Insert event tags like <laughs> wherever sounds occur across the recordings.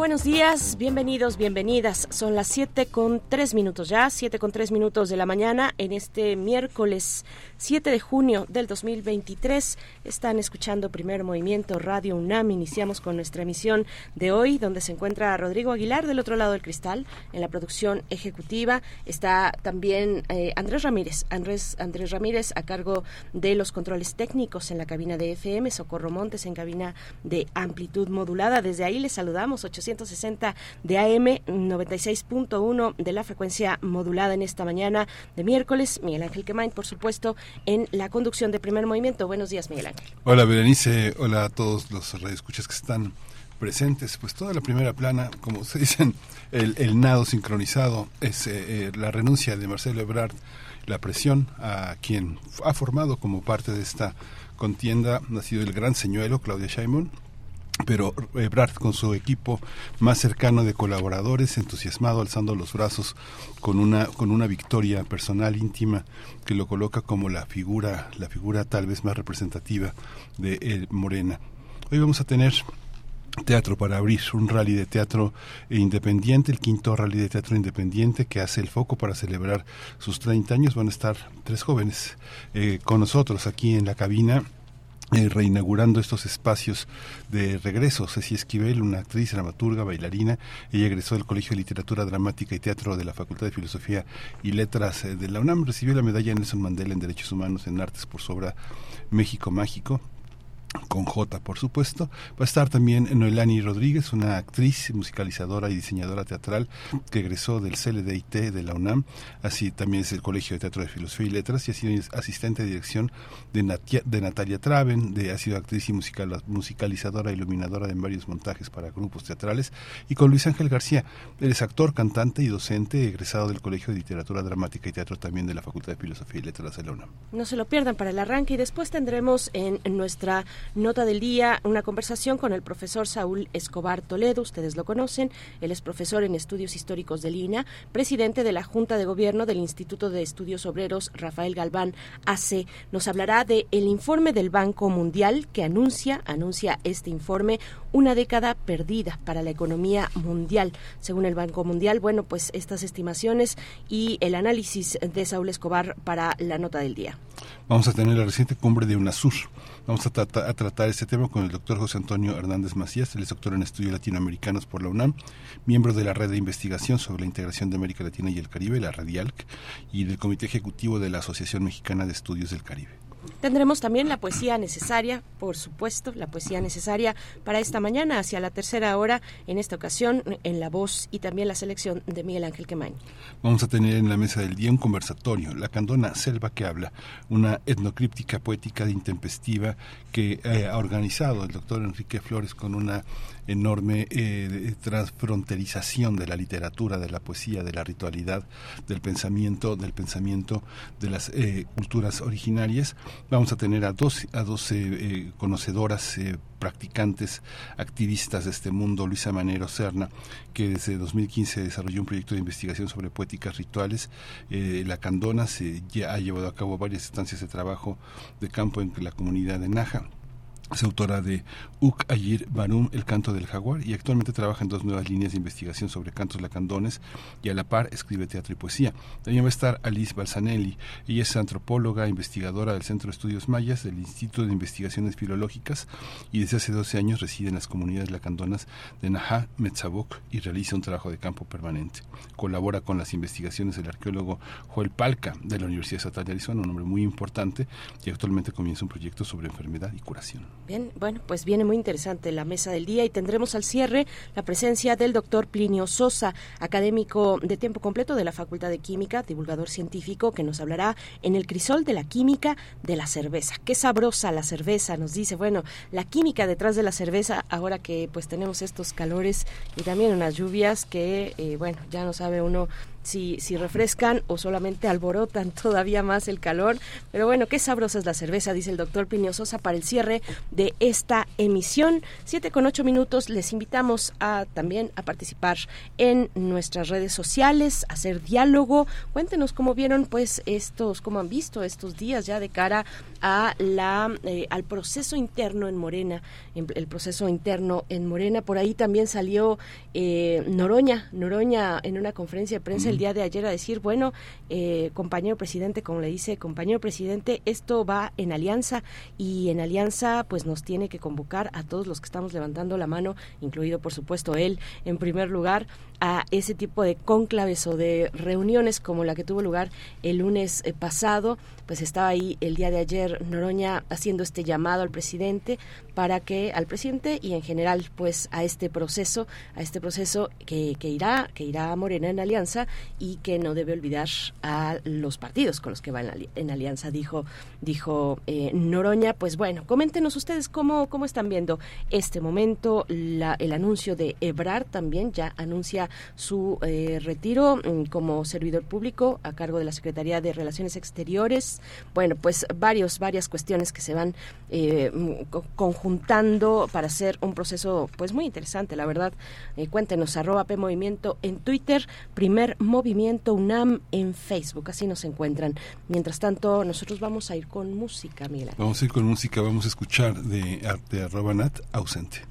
Buenos días, bienvenidos, bienvenidas. Son las 7 con 3 minutos ya, 7 con 3 minutos de la mañana en este miércoles 7 de junio del 2023. Están escuchando Primer Movimiento Radio UNAM. Iniciamos con nuestra emisión de hoy, donde se encuentra Rodrigo Aguilar del otro lado del cristal en la producción ejecutiva. Está también eh, Andrés Ramírez, Andrés, Andrés Ramírez a cargo de los controles técnicos en la cabina de FM, Socorro Montes en cabina de amplitud modulada. Desde ahí les saludamos, 860 de AM, 96.1 de la frecuencia modulada en esta mañana de miércoles. Miguel Ángel Quemain, por supuesto, en la conducción de Primer Movimiento. Buenos días, Miguel Ángel. Hola, Berenice. Hola a todos los radioescuchas que están presentes. Pues toda la primera plana, como se dicen, el, nado sincronizado es eh, eh, la renuncia de Marcelo Ebrard, la presión a quien ha formado como parte de esta contienda, ha sido el gran señuelo, Claudia Sheinbaum, pero Ebrard con su equipo más cercano de colaboradores, entusiasmado, alzando los brazos con una con una victoria personal íntima que lo coloca como la figura la figura tal vez más representativa de Morena. Hoy vamos a tener teatro para abrir un rally de teatro independiente, el quinto rally de teatro independiente que hace el foco para celebrar sus 30 años. Van a estar tres jóvenes eh, con nosotros aquí en la cabina eh, reinaugurando estos espacios de regreso. Ceci Esquivel, una actriz, dramaturga, bailarina, ella egresó del Colegio de Literatura Dramática y Teatro de la Facultad de Filosofía y Letras eh, de la UNAM, recibió la medalla Nelson Mandela en Derechos Humanos en Artes por su obra México Mágico con J, por supuesto. Va a estar también Noelani Rodríguez, una actriz, musicalizadora y diseñadora teatral que egresó del CLDIT de la UNAM, así también es el Colegio de Teatro de Filosofía y Letras y ha sido asistente de dirección de, de Natalia Traven, de, ha sido actriz y musical, musicalizadora, iluminadora en varios montajes para grupos teatrales, y con Luis Ángel García, él es actor, cantante y docente, egresado del Colegio de Literatura Dramática y Teatro también de la Facultad de Filosofía y Letras de la UNAM. No se lo pierdan para el arranque y después tendremos en nuestra Nota del día, una conversación con el profesor Saúl Escobar Toledo, ustedes lo conocen, él es profesor en estudios históricos de Lina, presidente de la Junta de Gobierno del Instituto de Estudios Obreros Rafael Galván AC. Nos hablará de el informe del Banco Mundial que anuncia, anuncia este informe, una década perdida para la economía mundial. Según el Banco Mundial, bueno, pues estas estimaciones y el análisis de Saúl Escobar para la nota del día. Vamos a tener la reciente cumbre de UNASUR. Vamos a, tratar este tema con el doctor José Antonio Hernández Macías, es doctor en estudios latinoamericanos por la UNAM, miembro de la red de investigación sobre la integración de América Latina y el Caribe, la RADIALC, y del Comité Ejecutivo de la Asociación Mexicana de Estudios del Caribe. Tendremos también la poesía necesaria, por supuesto, la poesía necesaria para esta mañana, hacia la tercera hora, en esta ocasión, en la voz y también la selección de Miguel Ángel Quemain. Vamos a tener en la mesa del día un conversatorio, la candona Selva que habla, una etnocríptica poética de intempestiva que eh, ha organizado el doctor Enrique Flores con una enorme eh, transfronterización de la literatura, de la poesía, de la ritualidad, del pensamiento, del pensamiento de las eh, culturas originarias. Vamos a tener a dos, a dos eh, conocedoras, practicantes, activistas de este mundo, Luisa Manero Serna, que desde 2015 desarrolló un proyecto de investigación sobre poéticas rituales. la Candona se ha llevado a cabo varias instancias de trabajo de campo en la comunidad de Naja es autora de Uk Ayir Barum, El canto del jaguar, y actualmente trabaja en dos nuevas líneas de investigación sobre cantos lacandones y a la par escribe teatro y poesía. También va a estar Alice Balsanelli. Ella es antropóloga, investigadora del Centro de Estudios Mayas, del Instituto de Investigaciones Filológicas, y desde hace 12 años reside en las comunidades lacandonas de Naha, Metzabok y realiza un trabajo de campo permanente. Colabora con las investigaciones del arqueólogo Joel Palca de la Universidad Estatal de Arizona, un hombre muy importante, y actualmente comienza un proyecto sobre enfermedad y curación. Bien, bueno, pues viene muy interesante la mesa del día y tendremos al cierre la presencia del doctor Plinio Sosa, académico de tiempo completo de la Facultad de Química, divulgador científico, que nos hablará en el crisol de la química de la cerveza. Qué sabrosa la cerveza, nos dice. Bueno, la química detrás de la cerveza, ahora que pues tenemos estos calores y también unas lluvias que, eh, bueno, ya no sabe uno si, si refrescan o solamente alborotan <laughs> todavía más el calor. Pero bueno, qué sabrosa es la cerveza, dice el doctor Plinio Sosa para el cierre de esta emisión. Siete con ocho minutos, les invitamos a también a participar en nuestras redes sociales, a hacer diálogo. Cuéntenos cómo vieron pues estos, cómo han visto estos días ya de cara a la eh, al proceso interno en Morena, el proceso interno en Morena. Por ahí también salió eh, Noroña, Noroña en una conferencia de prensa el día de ayer a decir, bueno, eh, compañero presidente, como le dice, compañero presidente, esto va en alianza y en alianza pues nos tiene que convocar a todos los que estamos levantando la mano, incluido por supuesto él en primer lugar, a ese tipo de cónclaves o de reuniones como la que tuvo lugar el lunes eh, pasado, pues estaba ahí el día de ayer Noroña haciendo este llamado al presidente para que al presidente y en general pues a este proceso, a este proceso que, que irá, que irá a Morena en alianza y que no debe olvidar a los partidos con los que va en, alianza, dijo, dijo eh, Noroña. Pues bueno, coméntenos ustedes cómo, cómo están viendo este momento, la, el anuncio de Ebrard también ya anuncia su eh, retiro mm, como servidor público a cargo de la Secretaría de Relaciones Exteriores. Bueno, pues varios, varias cuestiones que se van eh, conjuntando para hacer un proceso pues muy interesante, la verdad. Eh, cuéntenos, arroba P Movimiento en Twitter, primer movimiento UNAM en Facebook, así nos encuentran. Mientras tanto, nosotros vamos a ir con música, Miguel. Vamos a ir con música, vamos a escuchar de arte arroba nat ausente.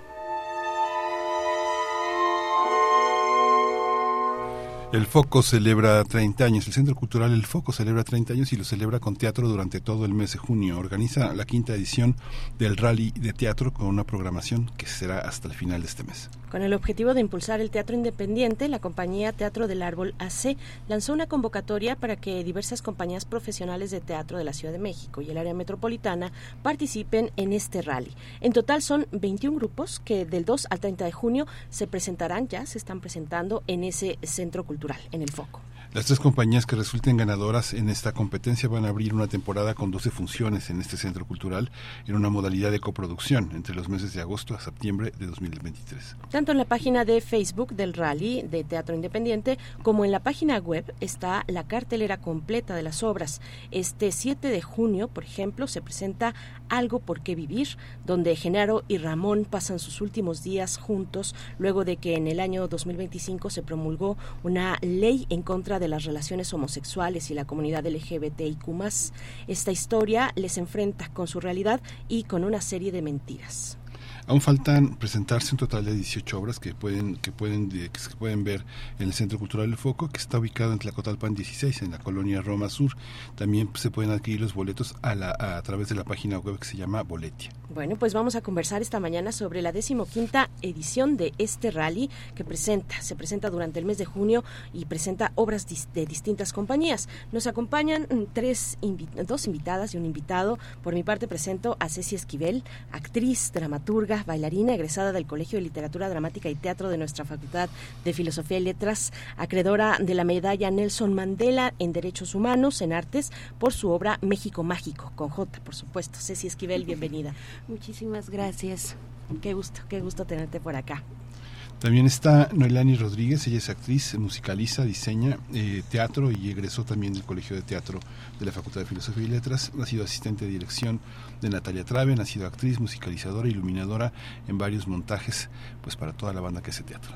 El Foco celebra 30 años, el Centro Cultural El Foco celebra 30 años y lo celebra con teatro durante todo el mes de junio. Organiza la quinta edición del Rally de Teatro con una programación que será hasta el final de este mes. Con el objetivo de impulsar el teatro independiente, la compañía Teatro del Árbol AC lanzó una convocatoria para que diversas compañías profesionales de teatro de la Ciudad de México y el área metropolitana participen en este rally. En total son 21 grupos que del 2 al 30 de junio se presentarán, ya se están presentando en ese centro cultural, en el foco. Las tres compañías que resulten ganadoras en esta competencia van a abrir una temporada con 12 funciones en este centro cultural en una modalidad de coproducción entre los meses de agosto a septiembre de 2023. Tanto en la página de Facebook del Rally de Teatro Independiente como en la página web está la cartelera completa de las obras. Este 7 de junio, por ejemplo, se presenta Algo por qué vivir, donde Genaro y Ramón pasan sus últimos días juntos luego de que en el año 2025 se promulgó una ley en contra de las relaciones homosexuales y la comunidad LGBTIQ+. Esta historia les enfrenta con su realidad y con una serie de mentiras. Aún faltan presentarse un total de 18 obras que pueden que pueden que se pueden ver en el Centro Cultural El Foco, que está ubicado en Tlacotalpan 16, en la colonia Roma Sur. También se pueden adquirir los boletos a, la, a través de la página web que se llama Boletia. Bueno, pues vamos a conversar esta mañana sobre la decimoquinta edición de este rally que presenta, se presenta durante el mes de junio y presenta obras de distintas compañías. Nos acompañan mm, tres dos invitadas y un invitado. Por mi parte presento a Ceci Esquivel, actriz, dramaturga, bailarina egresada del Colegio de Literatura Dramática y Teatro de nuestra Facultad de Filosofía y Letras, acreedora de la medalla Nelson Mandela en Derechos Humanos en Artes por su obra México Mágico, con J, por supuesto. Ceci Esquivel, bienvenida. Muchísimas gracias. Qué gusto, qué gusto tenerte por acá. También está Noelani Rodríguez, ella es actriz, musicaliza, diseña eh, teatro y egresó también del Colegio de Teatro de la Facultad de Filosofía y Letras. Ha sido asistente de dirección de Natalia Traven, ha sido actriz, musicalizadora, iluminadora en varios montajes pues para toda la banda que hace teatro.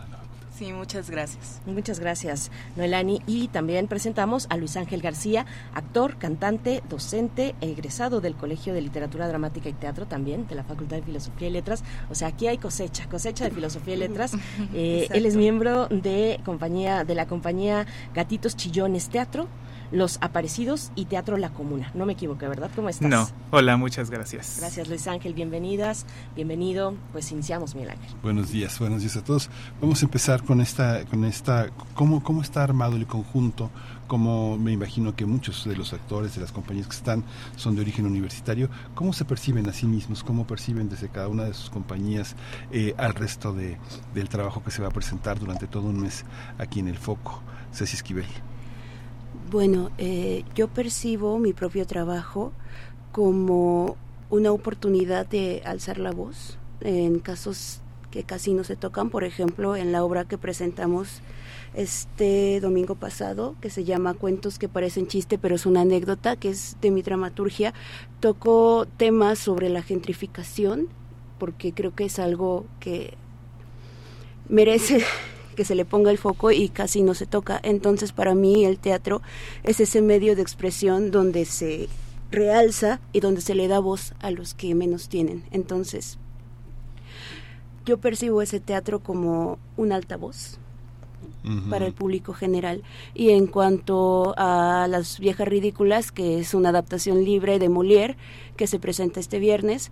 Sí, muchas gracias. Muchas gracias, Noelani. Y también presentamos a Luis Ángel García, actor, cantante, docente, egresado del Colegio de Literatura Dramática y Teatro también, de la Facultad de Filosofía y Letras. O sea, aquí hay cosecha, cosecha de Filosofía y Letras. <laughs> Eh, él es miembro de compañía, de la compañía Gatitos Chillones Teatro los Aparecidos y Teatro La Comuna. No me equivoqué, ¿verdad? ¿Cómo estás? No. Hola, muchas gracias. Gracias, Luis Ángel. Bienvenidas. Bienvenido. Pues iniciamos, Miguel Ángel. Buenos días, buenos días a todos. Vamos a empezar con esta, con esta, cómo, cómo está armado el conjunto, como me imagino que muchos de los actores de las compañías que están son de origen universitario, cómo se perciben a sí mismos, cómo perciben desde cada una de sus compañías eh, al resto de, del trabajo que se va a presentar durante todo un mes aquí en el foco. Ceci Esquivel. Bueno, eh, yo percibo mi propio trabajo como una oportunidad de alzar la voz en casos que casi no se tocan, por ejemplo, en la obra que presentamos este domingo pasado, que se llama Cuentos que parecen chiste, pero es una anécdota, que es de mi dramaturgia, tocó temas sobre la gentrificación, porque creo que es algo que merece que se le ponga el foco y casi no se toca. Entonces para mí el teatro es ese medio de expresión donde se realza y donde se le da voz a los que menos tienen. Entonces yo percibo ese teatro como un altavoz para el público general. Y en cuanto a Las Viejas Ridículas, que es una adaptación libre de Molière, que se presenta este viernes,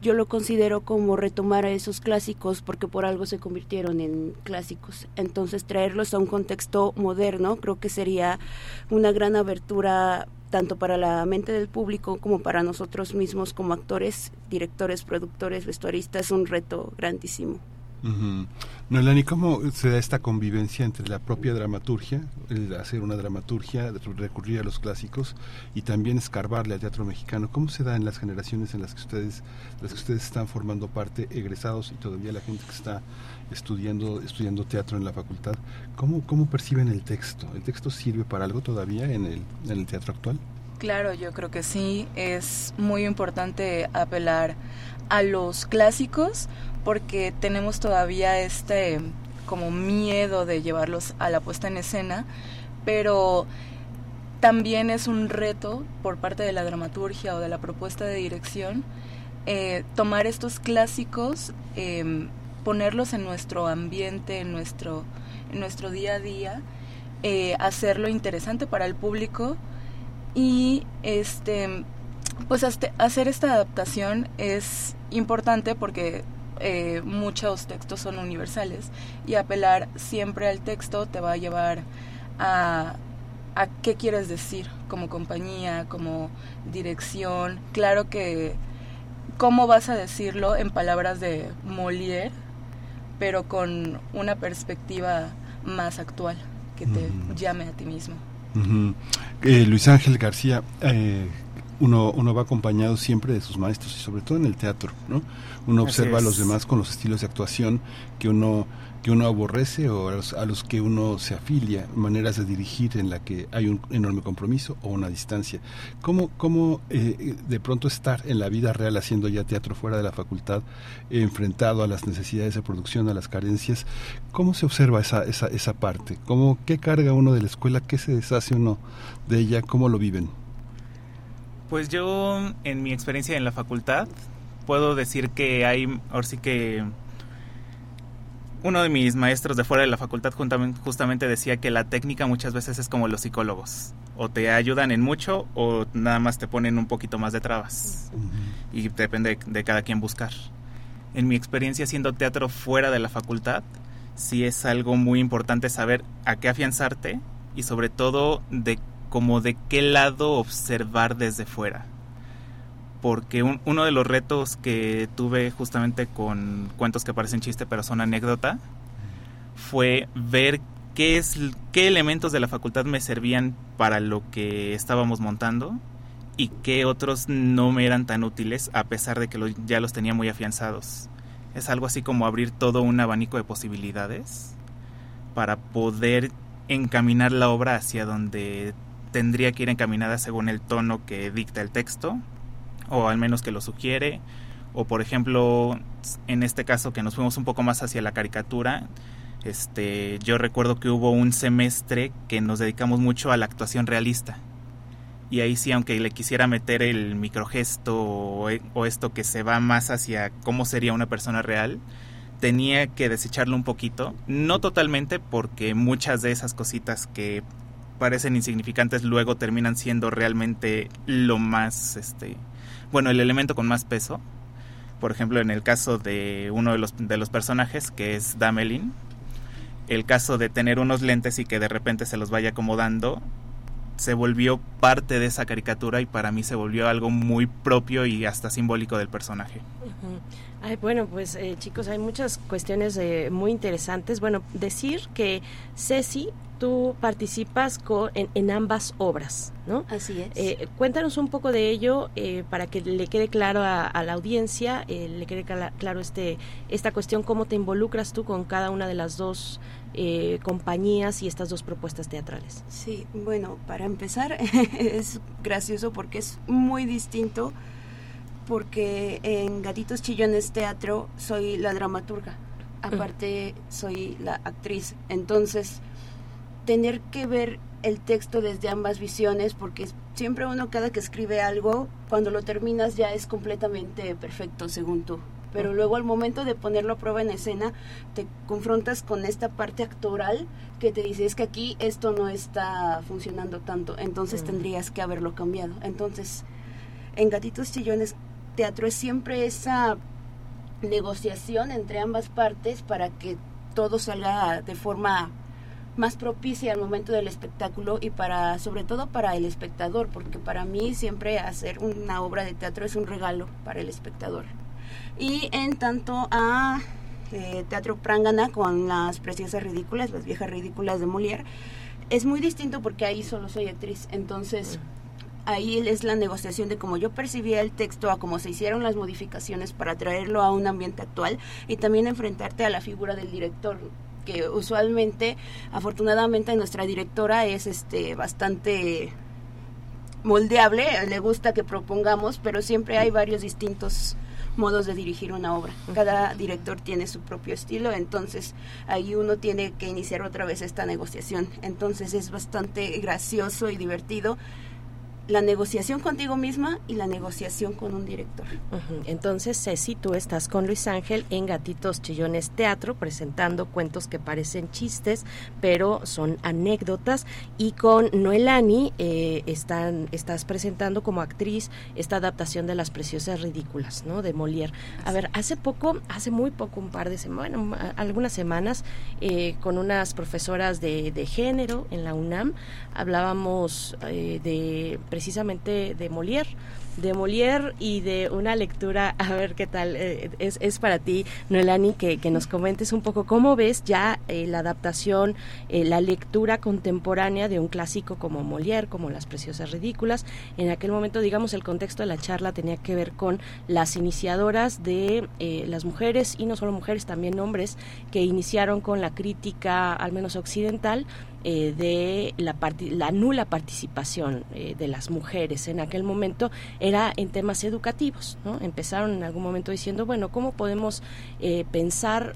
yo lo considero como retomar a esos clásicos porque por algo se convirtieron en clásicos. Entonces traerlos a un contexto moderno creo que sería una gran abertura tanto para la mente del público como para nosotros mismos como actores, directores, productores, vestuaristas, un reto grandísimo. No, Lani, ¿cómo se da esta convivencia entre la propia dramaturgia, el hacer una dramaturgia, recurrir a los clásicos y también escarbarle al teatro mexicano? ¿Cómo se da en las generaciones en las que ustedes, las que ustedes están formando parte, egresados y todavía la gente que está estudiando, estudiando teatro en la facultad? ¿Cómo, cómo perciben el texto? ¿El texto sirve para algo todavía en el, en el teatro actual? Claro, yo creo que sí. Es muy importante apelar a los clásicos porque tenemos todavía este como miedo de llevarlos a la puesta en escena, pero también es un reto por parte de la dramaturgia o de la propuesta de dirección eh, tomar estos clásicos, em, ponerlos en nuestro ambiente, en nuestro, nuestro día a día, eh, hacerlo interesante para el público y este pues hacer esta adaptación es importante porque eh, muchos textos son universales y apelar siempre al texto te va a llevar a, a qué quieres decir como compañía, como dirección. Claro que cómo vas a decirlo en palabras de Molière, pero con una perspectiva más actual que te llame a ti mismo. Eh, Luis Ángel García, eh, uno, uno va acompañado siempre de sus maestros y sobre todo en el teatro, ¿no? Uno observa a los demás con los estilos de actuación que uno que uno aborrece o a los, que uno se afilia, maneras de dirigir en la que hay un enorme compromiso o una distancia. ¿Cómo, cómo eh, de pronto estar en la vida real haciendo ya teatro fuera de la facultad, enfrentado a las necesidades de producción, a las carencias? ¿Cómo se observa esa, esa, esa parte? ¿Cómo, ¿Qué carga uno de la escuela? ¿Qué se deshace uno de ella? ¿Cómo lo viven? Pues yo, en mi experiencia en la facultad, puedo decir que hay, ahora sí que uno de mis maestros de fuera de la facultad justamente decía que la técnica muchas veces es como los psicólogos. O te ayudan en mucho o nada más te ponen un poquito más de trabas. Y depende de cada quien buscar. En mi experiencia haciendo teatro fuera de la facultad, sí es algo muy importante saber a qué afianzarte y sobre todo de como de qué lado observar desde fuera. Porque uno de los retos que tuve justamente con cuentos que parecen chiste pero son anécdota fue ver qué, es, qué elementos de la facultad me servían para lo que estábamos montando y qué otros no me eran tan útiles a pesar de que ya los tenía muy afianzados. Es algo así como abrir todo un abanico de posibilidades para poder encaminar la obra hacia donde tendría que ir encaminada según el tono que dicta el texto, o al menos que lo sugiere, o por ejemplo, en este caso que nos fuimos un poco más hacia la caricatura, este, yo recuerdo que hubo un semestre que nos dedicamos mucho a la actuación realista. Y ahí sí, aunque le quisiera meter el microgesto o, o esto que se va más hacia cómo sería una persona real, tenía que desecharlo un poquito, no totalmente porque muchas de esas cositas que parecen insignificantes luego terminan siendo realmente lo más, este, bueno, el elemento con más peso. Por ejemplo, en el caso de uno de los, de los personajes, que es Damelin, el caso de tener unos lentes y que de repente se los vaya acomodando, se volvió parte de esa caricatura y para mí se volvió algo muy propio y hasta simbólico del personaje. Ay, bueno, pues eh, chicos, hay muchas cuestiones eh, muy interesantes. Bueno, decir que Ceci tú participas en, ambas obras, ¿no? Así es. Eh, cuéntanos un poco de ello eh, para que le quede claro a, la audiencia, eh, le quede claro este esta cuestión, cómo te involucras tú con cada una de las dos compañías y estas dos propuestas teatrales. Sí, bueno, para empezar <laughs> es gracioso porque es muy distinto porque en Gatitos Chillones Teatro soy la dramaturga, aparte soy la actriz, entonces tener que ver el texto desde ambas visiones, porque siempre uno cada que escribe algo, cuando lo terminas ya es completamente perfecto según tú. Pero luego al momento de ponerlo a prueba en escena, te confrontas con esta parte actoral que te dice, es que aquí esto no está funcionando tanto, entonces tendrías que haberlo cambiado. Entonces, en Gatitos Chillones Teatro es siempre esa negociación entre ambas partes para que todo salga de forma más propicia al momento del espectáculo y para sobre todo para el espectador porque para mí siempre hacer una obra de teatro es un regalo para el espectador. Y en tanto a eh, Teatro Prangana con las preciosas ridículas, las viejas ridículas de Molière, es muy distinto porque ahí solo soy actriz, entonces ahí es la negociación de cómo yo percibía el texto, a cómo se hicieron las modificaciones para traerlo a un ambiente actual y también enfrentarte a la figura del director que usualmente, afortunadamente, nuestra directora es este bastante moldeable, le gusta que propongamos, pero siempre hay varios distintos modos de dirigir una obra. Cada director tiene su propio estilo, entonces ahí uno tiene que iniciar otra vez esta negociación. Entonces es bastante gracioso y divertido la negociación contigo misma y la negociación con un director. Entonces, Ceci, tú estás con Luis Ángel en Gatitos Chillones Teatro presentando cuentos que parecen chistes, pero son anécdotas. Y con Noelani eh, están, estás presentando como actriz esta adaptación de Las Preciosas Ridículas, ¿no? De Molière. A ver, hace poco, hace muy poco, un par de semanas, bueno, algunas semanas, eh, con unas profesoras de, de, género en la UNAM, hablábamos eh, de precisamente de Molière de Molière y de una lectura, <laughs> a ver qué tal, eh, es, es, para ti, Noelani, que, que, nos comentes un poco cómo ves ya eh, la adaptación, eh, la lectura contemporánea de un clásico como Molière, como Las Preciosas Ridículas. En aquel momento, digamos, el contexto de la charla tenía que ver con las iniciadoras de las mujeres, y no solo mujeres, también hombres, que iniciaron con la crítica, al menos occidental, eh, de la, la, nula participación eh, de las mujeres en aquel momento era en temas educativos. ¿no? Empezaron en algún momento diciendo, bueno, ¿cómo podemos eh, pensar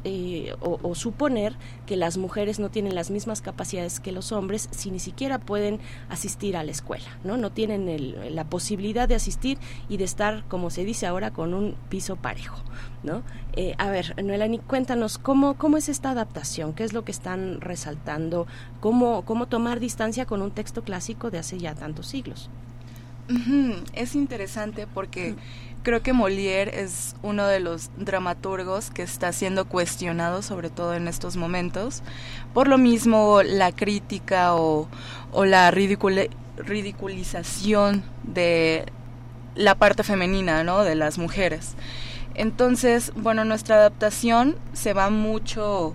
o, o, suponer que las mujeres no tienen las mismas capacidades que los hombres si ni siquiera pueden asistir a la escuela? No, no tienen el, la posibilidad de asistir y de estar, como se dice ahora, con un piso parejo. ¿No? Eh, a ver, Noelani, cuéntanos cómo, cómo es esta adaptación, qué es lo que están resaltando, cómo, cómo tomar distancia con un texto clásico de hace ya tantos siglos. Es interesante porque creo que Molière es uno de los dramaturgos que está siendo cuestionado, sobre todo en estos momentos. Por lo mismo, la crítica o, o la ridiculización de la parte femenina, ¿no? De las mujeres. Entonces, bueno, nuestra adaptación se va mucho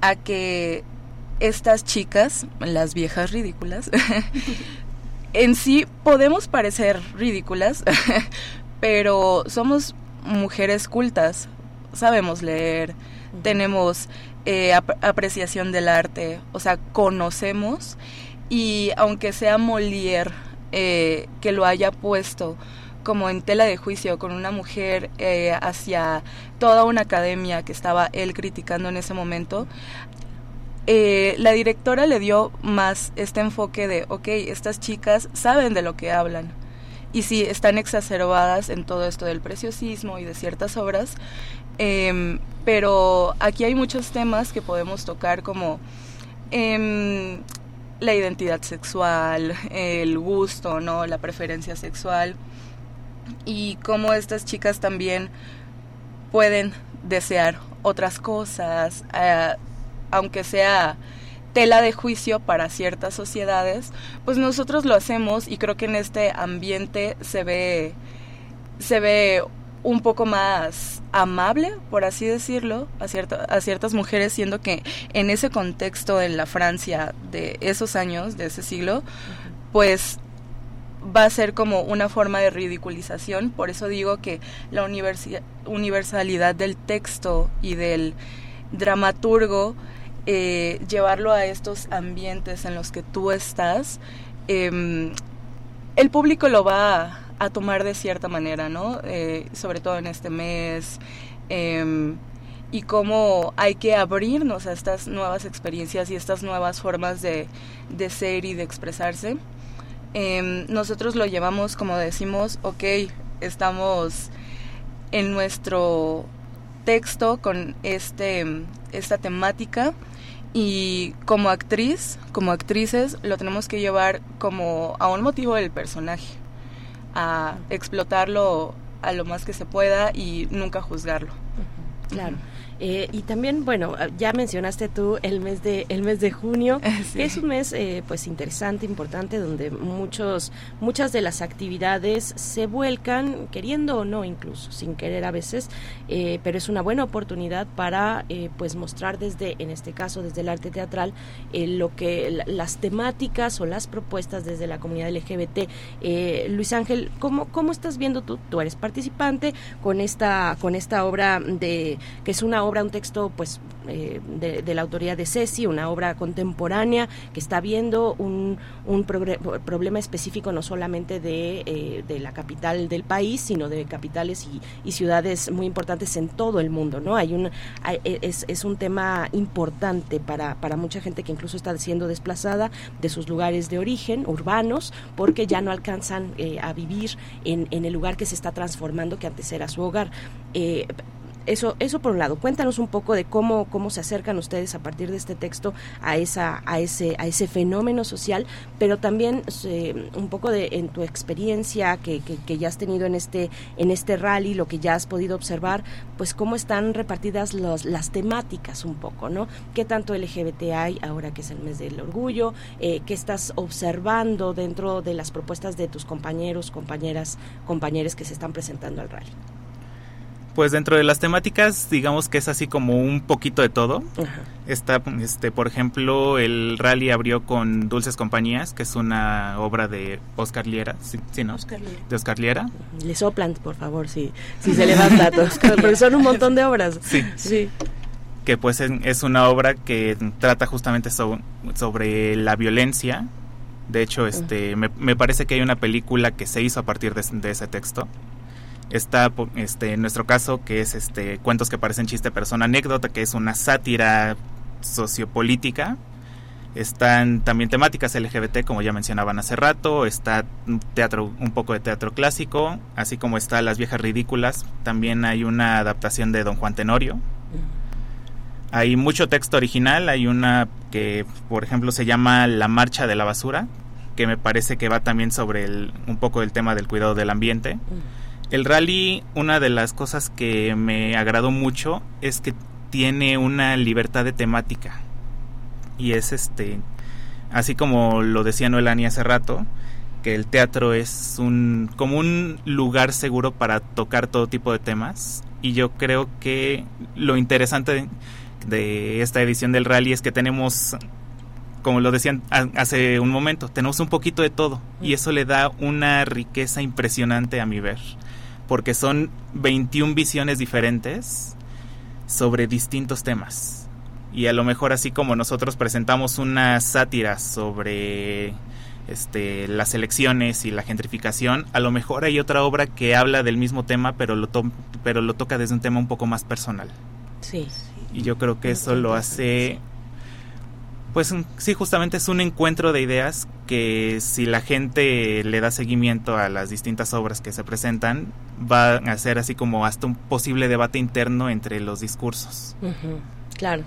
a que estas chicas, las viejas ridículas, <laughs> en sí podemos parecer ridículas, <laughs> pero somos mujeres cultas, sabemos leer, tenemos eh, apreciación del arte, o sea, conocemos y aunque sea Molière eh, que lo haya puesto como en tela de juicio con una mujer eh, hacia toda una academia que estaba él criticando en ese momento, eh, la directora le dio más este enfoque de, ok, estas chicas saben de lo que hablan. Y sí, están exacerbadas en todo esto del preciosismo y de ciertas obras, em, pero aquí hay muchos temas que podemos tocar como em, la identidad sexual, el gusto, ¿no? la preferencia sexual y cómo estas chicas también pueden desear otras cosas, eh, aunque sea tela de juicio para ciertas sociedades, pues nosotros lo hacemos y creo que en este ambiente se ve se ve un poco más amable, por así decirlo, a, a ciertas mujeres, siendo que en ese contexto en la Francia de esos años, de ese siglo, pues va a ser como una forma de ridiculización. Por eso digo que la universalidad del texto y del dramaturgo, eh, llevarlo a estos ambientes en los que tú estás, em, el público lo va a, tomar de cierta manera, ¿no? Eh, sobre todo en este mes. Em, y cómo hay que abrirnos a estas nuevas experiencias y estas nuevas formas de, de ser y de expresarse. Em, nosotros lo llevamos como decimos, ok, estamos en nuestro texto con este, esta temática y como actriz, como actrices, lo tenemos que llevar como a un motivo del personaje, a explotarlo a lo más que se pueda y nunca juzgarlo. Claro. Eh, y también, bueno, ya mencionaste tú el mes de el mes de junio, <laughs> que es un mes eh, pues interesante, importante, donde muchos muchas de las actividades se vuelcan, queriendo o no, incluso sin querer a veces, eh, pero es una buena oportunidad para pues mostrar desde, en este caso, desde el arte teatral, lo que las temáticas o las propuestas desde la comunidad LGBT. Luis Ángel, ¿cómo, ¿cómo estás viendo tú? Tú eres participante con esta con esta obra de que es una obra, un texto pues eh, de, la autoría de Ceci, una obra contemporánea que está viendo un, un problema específico no solamente de, eh, de, la capital del país, sino de capitales y, ciudades muy importantes en todo el mundo, ¿no? Hay un, e, es, es, un tema importante para, para mucha gente que incluso está siendo desplazada de sus lugares de origen, urbanos, porque ya no alcanzan eh, a vivir en, en, el lugar que se está transformando, que antes era su hogar. Eso, eso por un lado. Cuéntanos un poco de cómo, cómo se acercan ustedes a partir de este texto a esa, a ese, a ese fenómeno social, pero también eh, un poco de en tu experiencia que, que, ya has tenido en este, en este rally, lo que ya has podido observar, pues cómo están repartidas los, las temáticas un poco, ¿no? ¿Qué tanto LGBT hay ahora que es el mes del orgullo? Eh, ¿Qué estás observando dentro de las propuestas de tus compañeros, compañeras, compañeros que se están presentando al rally? Pues dentro de las temáticas, digamos que es así como un poquito de todo. Está, este, por ejemplo, el rally abrió con Dulces Compañías, que es una obra de Oscar Liera, ¿sí, no? Oscar Liera. De Oscar Liera. Le soplan, por favor, si, si se le dan datos, <laughs> porque son un montón de obras. Sí. Sí. Que pues es una obra que trata justamente sobre la violencia. De hecho, este, me, me, parece que hay una película que se hizo a partir de, de ese texto está este en nuestro caso que es este cuentos que parecen chiste pero son anécdota que es una sátira sociopolítica. Están también temáticas LGBT como ya mencionaban hace rato. Está teatro un poco de teatro clásico así como está las viejas ridículas. También hay una adaptación de Don Juan Tenorio. Hay mucho texto original. Hay una que por ejemplo se llama La marcha de la basura que me parece que va también sobre el, un poco el tema del cuidado del ambiente el rally, una de las cosas que me agradó mucho es que tiene una libertad de temática. Y es este, así como lo decía Noelani hace rato, que el teatro es un como un lugar seguro para tocar todo tipo de temas. Y yo creo que lo interesante de, esta edición del rally es que tenemos como lo decían hace un momento, tenemos un poquito de todo. Y eso le da una riqueza impresionante a mi ver porque son 21 visiones diferentes sobre distintos temas. Y a lo mejor así como nosotros presentamos una sátira sobre este, las elecciones y la gentrificación, a lo mejor hay otra obra que habla del mismo tema, pero lo, pero lo toca desde un tema un poco más personal. Sí. Y yo creo que eso lo hace pues sí, justamente es un encuentro de ideas que si la gente le da seguimiento a las distintas obras que se presentan, va a ser así como hasta un posible debate interno entre los discursos. Claro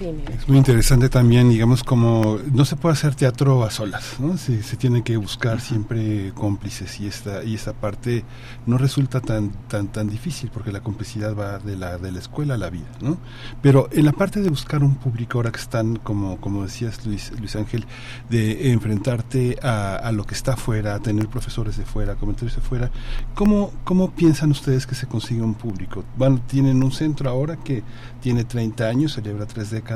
es muy interesante también, digamos, como no se puede hacer teatro a solas, ¿no? Se, se tiene que buscar siempre cómplices y esta y esta parte no resulta tan tan tan difícil porque la complicidad va de la de la escuela a la vida, ¿no? Pero en la parte de buscar un público ahora que están como como decías Luis Luis Ángel de enfrentarte a, a lo que está afuera, a tener profesores de fuera, comentarios de fuera, ¿cómo cómo piensan ustedes que se consigue un público? Van tienen un centro ahora que tiene 30 años, celebra tres décadas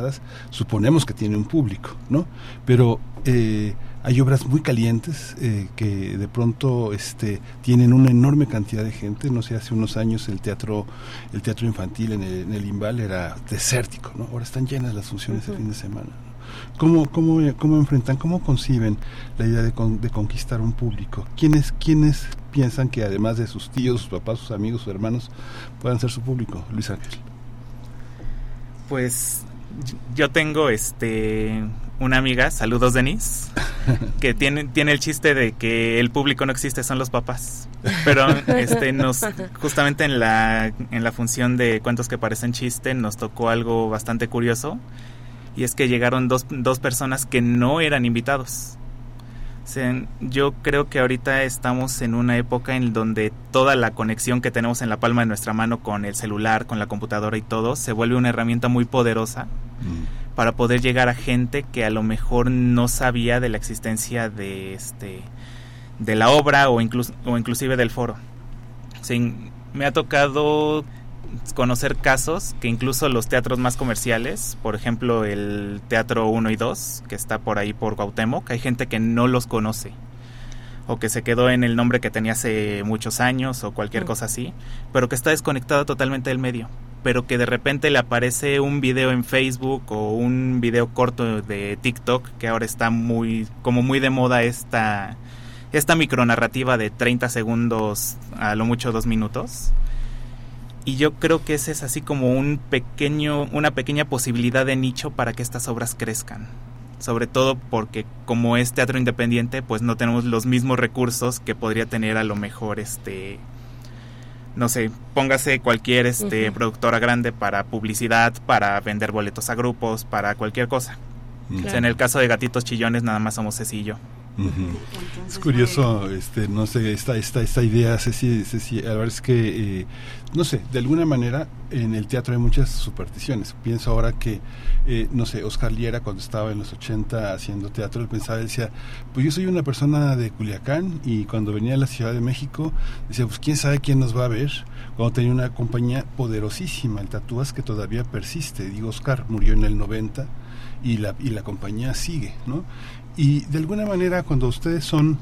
suponemos que tiene un público, ¿no? Pero eh, hay obras muy calientes eh, que de pronto este, tienen una enorme cantidad de gente. No sé, hace unos años el teatro, el teatro infantil en el, en Imbal era desértico, ¿no? Ahora están llenas las funciones de fin de semana. ¿Cómo, cómo, ¿Cómo enfrentan, cómo conciben la idea de, de conquistar un público? ¿Quiénes, ¿Quiénes piensan que además de sus tíos, sus papás, sus amigos, sus hermanos, puedan ser su público? Luis Ángel. Pues yo tengo este una amiga, saludos Denise, <laughs> que tiene, tiene el chiste de que el público no existe, son los papás. Pero este nos justamente en la en la función de cuentos que parecen chiste nos tocó algo bastante curioso y es que llegaron dos, dos personas que no eran invitados. Yo creo que ahorita estamos en una época en donde toda la conexión que tenemos en la palma de nuestra mano con el celular, con la computadora y todo, se vuelve una herramienta muy poderosa mm. para poder llegar a gente que a lo mejor no sabía de la existencia de este de la obra o, incluso, o inclusive del foro. me ha tocado conocer casos que incluso los teatros más comerciales, por ejemplo el Teatro 1 y 2, que está por ahí por Cuauhtémoc, hay gente que no los conoce o que se quedó en el nombre que tenía hace muchos años o cualquier mm. cosa así, pero que está desconectado totalmente del medio, pero que de repente le aparece un video en Facebook o un video corto de TikTok que ahora está muy como muy de moda esta esta micronarrativa de 30 segundos a lo mucho dos minutos y yo creo que ese es así como un pequeño una pequeña posibilidad de nicho para que estas obras crezcan. Sobre todo porque como es teatro independiente pues no tenemos los mismos recursos que podría tener a lo mejor este no sé póngase cualquier este productora grande para publicidad para vender boletos a grupos para cualquier cosa. En el caso de gatitos chillones nada más somos Ceci y yo. Es curioso, este, no sé, esta, esta, esta idea, Ceci, Ceci, a ver, es que, eh, no sé, de alguna manera en el teatro hay muchas supersticiones. Pienso ahora que, eh, no sé, Oscar Liera cuando estaba en los 80 haciendo teatro, él pensaba, decía, pues yo soy una persona de Culiacán y cuando venía a la Ciudad de México, decía, pues quién sabe quién nos va a ver. Cuando tenía una compañía poderosísima, el Tatúas, que todavía persiste. Digo, Oscar murió en el 90 y la, y la compañía sigue, ¿no? Y de alguna manera cuando ustedes son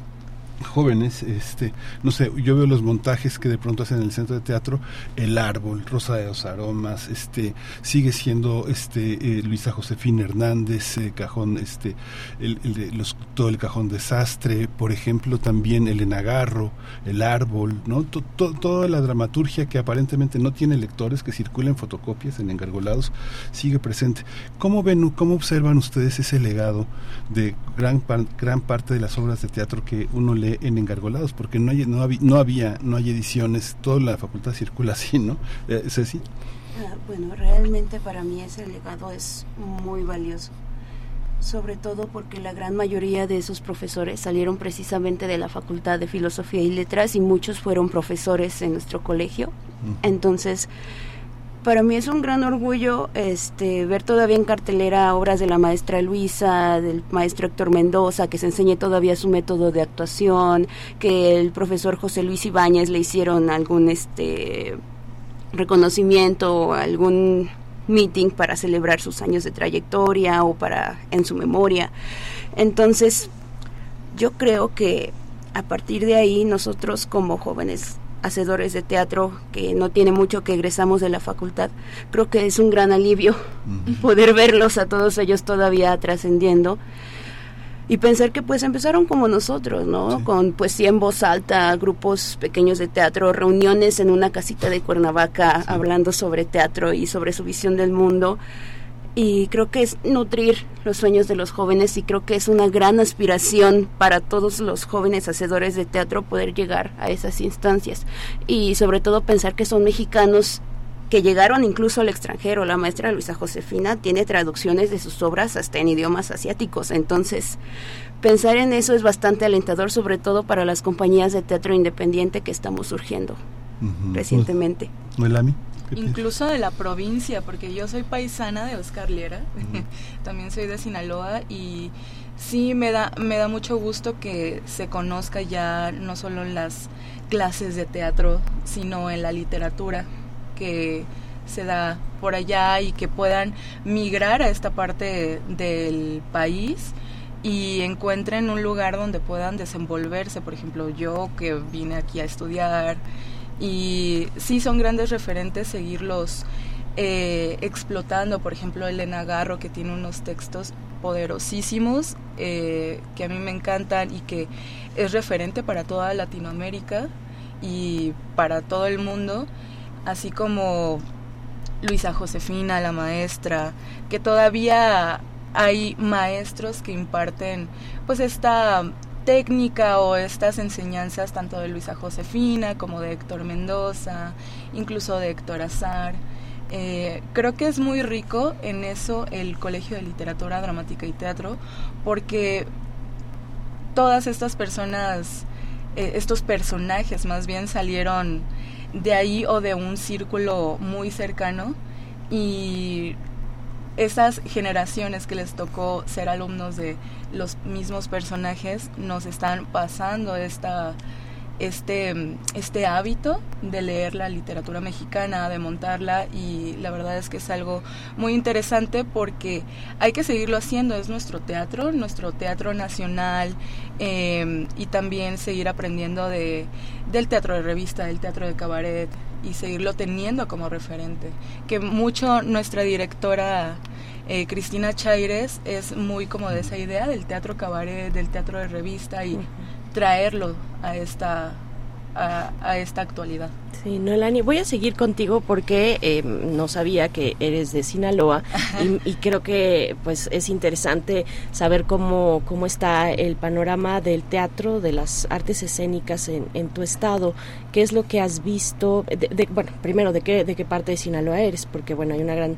jóvenes, este, no sé, yo veo los montajes que de pronto hacen en el centro de teatro, El Árbol, Rosa de los Aromas, este, sigue siendo este eh, Luisa Josefina Hernández, eh, cajón, este, el, el, los, todo el cajón desastre, por ejemplo, también el Enagarro, El Árbol, ¿no? toda la dramaturgia que aparentemente no tiene lectores, que circula en fotocopias, en engargolados, sigue presente. ¿Cómo ven, cómo observan ustedes ese legado de gran, gran parte de las obras de teatro que uno en engargolados, porque no, hay, no, había, no había, no hay ediciones, toda la facultad circula así, ¿no? Eh, Ceci. Ah, bueno, realmente para mí ese legado es muy valioso, sobre todo porque la gran mayoría de esos profesores salieron precisamente de la Facultad de Filosofía y Letras y muchos fueron profesores en nuestro colegio. Entonces, para mí es un gran orgullo este, ver todavía en cartelera obras de la maestra Luisa, del maestro Héctor Mendoza, que se enseñe todavía su método de actuación, que el profesor José Luis Ibáñez le hicieron algún este reconocimiento algún meeting para celebrar sus años de trayectoria o para en su memoria. Entonces, yo creo que a partir de ahí nosotros como jóvenes hacedores de teatro que no tiene mucho que egresamos de la facultad, creo que es un gran alivio poder verlos a todos ellos todavía trascendiendo y pensar que pues empezaron como nosotros, ¿no? Con poesía en voz alta, grupos pequeños de teatro, reuniones en una casita de Cuernavaca hablando sobre teatro y sobre su visión del mundo y creo que es nutrir los sueños de los jóvenes y creo que es una gran aspiración para todos los jóvenes hacedores de teatro poder llegar a esas instancias y sobre todo pensar que son mexicanos que llegaron incluso al extranjero. La maestra Luisa Josefina tiene traducciones de sus obras hasta en idiomas asiáticos, entonces pensar en eso es bastante alentador, sobre todo para las compañías de teatro independiente que estamos surgiendo recientemente. <laughs> incluso de la provincia, porque yo soy paisana de Oscar Liera, <laughs> también soy de Sinaloa y sí me da, me da mucho gusto que se conozca ya no solo en las clases de teatro, sino en la literatura que se da por allá y que puedan migrar a esta parte del país y encuentren un lugar donde puedan desenvolverse. Por ejemplo, yo que vine aquí a estudiar, y sí son grandes referentes seguirlos eh, explotando, por ejemplo Elena Garro que tiene unos textos poderosísimos eh, que a mí me encantan y que es referente para toda Latinoamérica y para todo el mundo, así como Luisa Josefina, la maestra, que todavía hay maestros que imparten pues esta técnica o estas enseñanzas tanto de Luisa Josefina como de Héctor Mendoza, incluso de Héctor Azar. Eh, creo que es muy rico en eso el Colegio de Literatura Dramática y Teatro porque todas estas personas, eh, estos personajes más bien salieron de ahí o de un círculo muy cercano y esas generaciones que les tocó ser alumnos de los mismos personajes nos están pasando esta este, este hábito de leer la literatura mexicana, de montarla y la verdad es que es algo muy interesante porque hay que seguirlo haciendo, es nuestro teatro, nuestro teatro nacional em, y también seguir aprendiendo de, del teatro de revista, del teatro de cabaret y seguirlo teniendo como referente. Que mucho nuestra directora eh, Cristina Chaires es muy como de esa idea del teatro cabaret, del teatro de revista y traerlo a esta, a, esta actualidad. Sí, Noelani, voy a seguir contigo porque eh, no sabía que eres de Sinaloa <laughs> y, creo que pues es interesante saber cómo, cómo está el panorama del teatro, de las artes escénicas en, en tu estado qué es lo que has visto, de, bueno, primero, ¿de qué, ¿de qué parte de Sinaloa eres? Porque, bueno, hay una gran,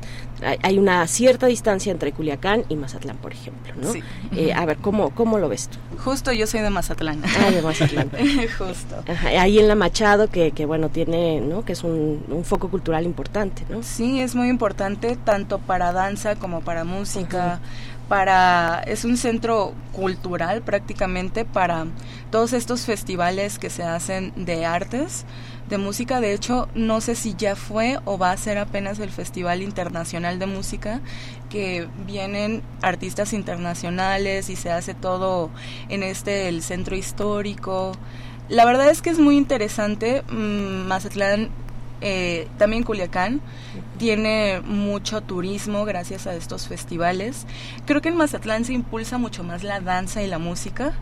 hay, una cierta distancia entre Culiacán y Mazatlán, por ejemplo, ¿no? Sí. Eh, a ver, ¿cómo, ¿cómo lo ves tú? Justo yo soy de Mazatlán. Ah, de Mazatlán. <laughs> Justo. ahí en La Machado, que, que bueno, tiene, ¿no? Que es un, un, foco cultural importante, ¿no? Sí, es muy importante tanto para danza como para música para es un centro cultural prácticamente para todos estos festivales que se hacen de artes, de música. De hecho, no sé si ya fue o va a ser apenas el Festival Internacional de Música, que vienen artistas internacionales y se hace todo en este el centro histórico. La verdad es que es muy interesante. Mm, Mazatlán eh, también Culiacán tiene mucho turismo gracias a estos festivales. Creo que en Mazatlán se impulsa mucho más la danza y la música,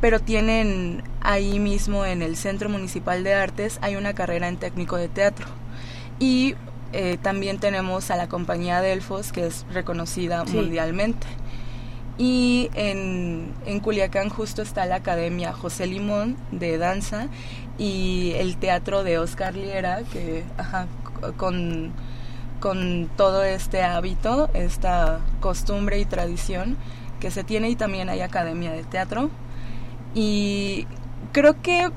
pero tienen ahí mismo en el Centro Municipal de Artes hay una carrera en técnico de teatro. Y eh, también tenemos a la compañía Delfos, que es reconocida mundialmente. Y en, en, Culiacán justo está la Academia José Limón de Danza y el teatro de Oscar Liera, que con, con todo este hábito, esta costumbre y tradición que se tiene y también hay academia de teatro. Y creo que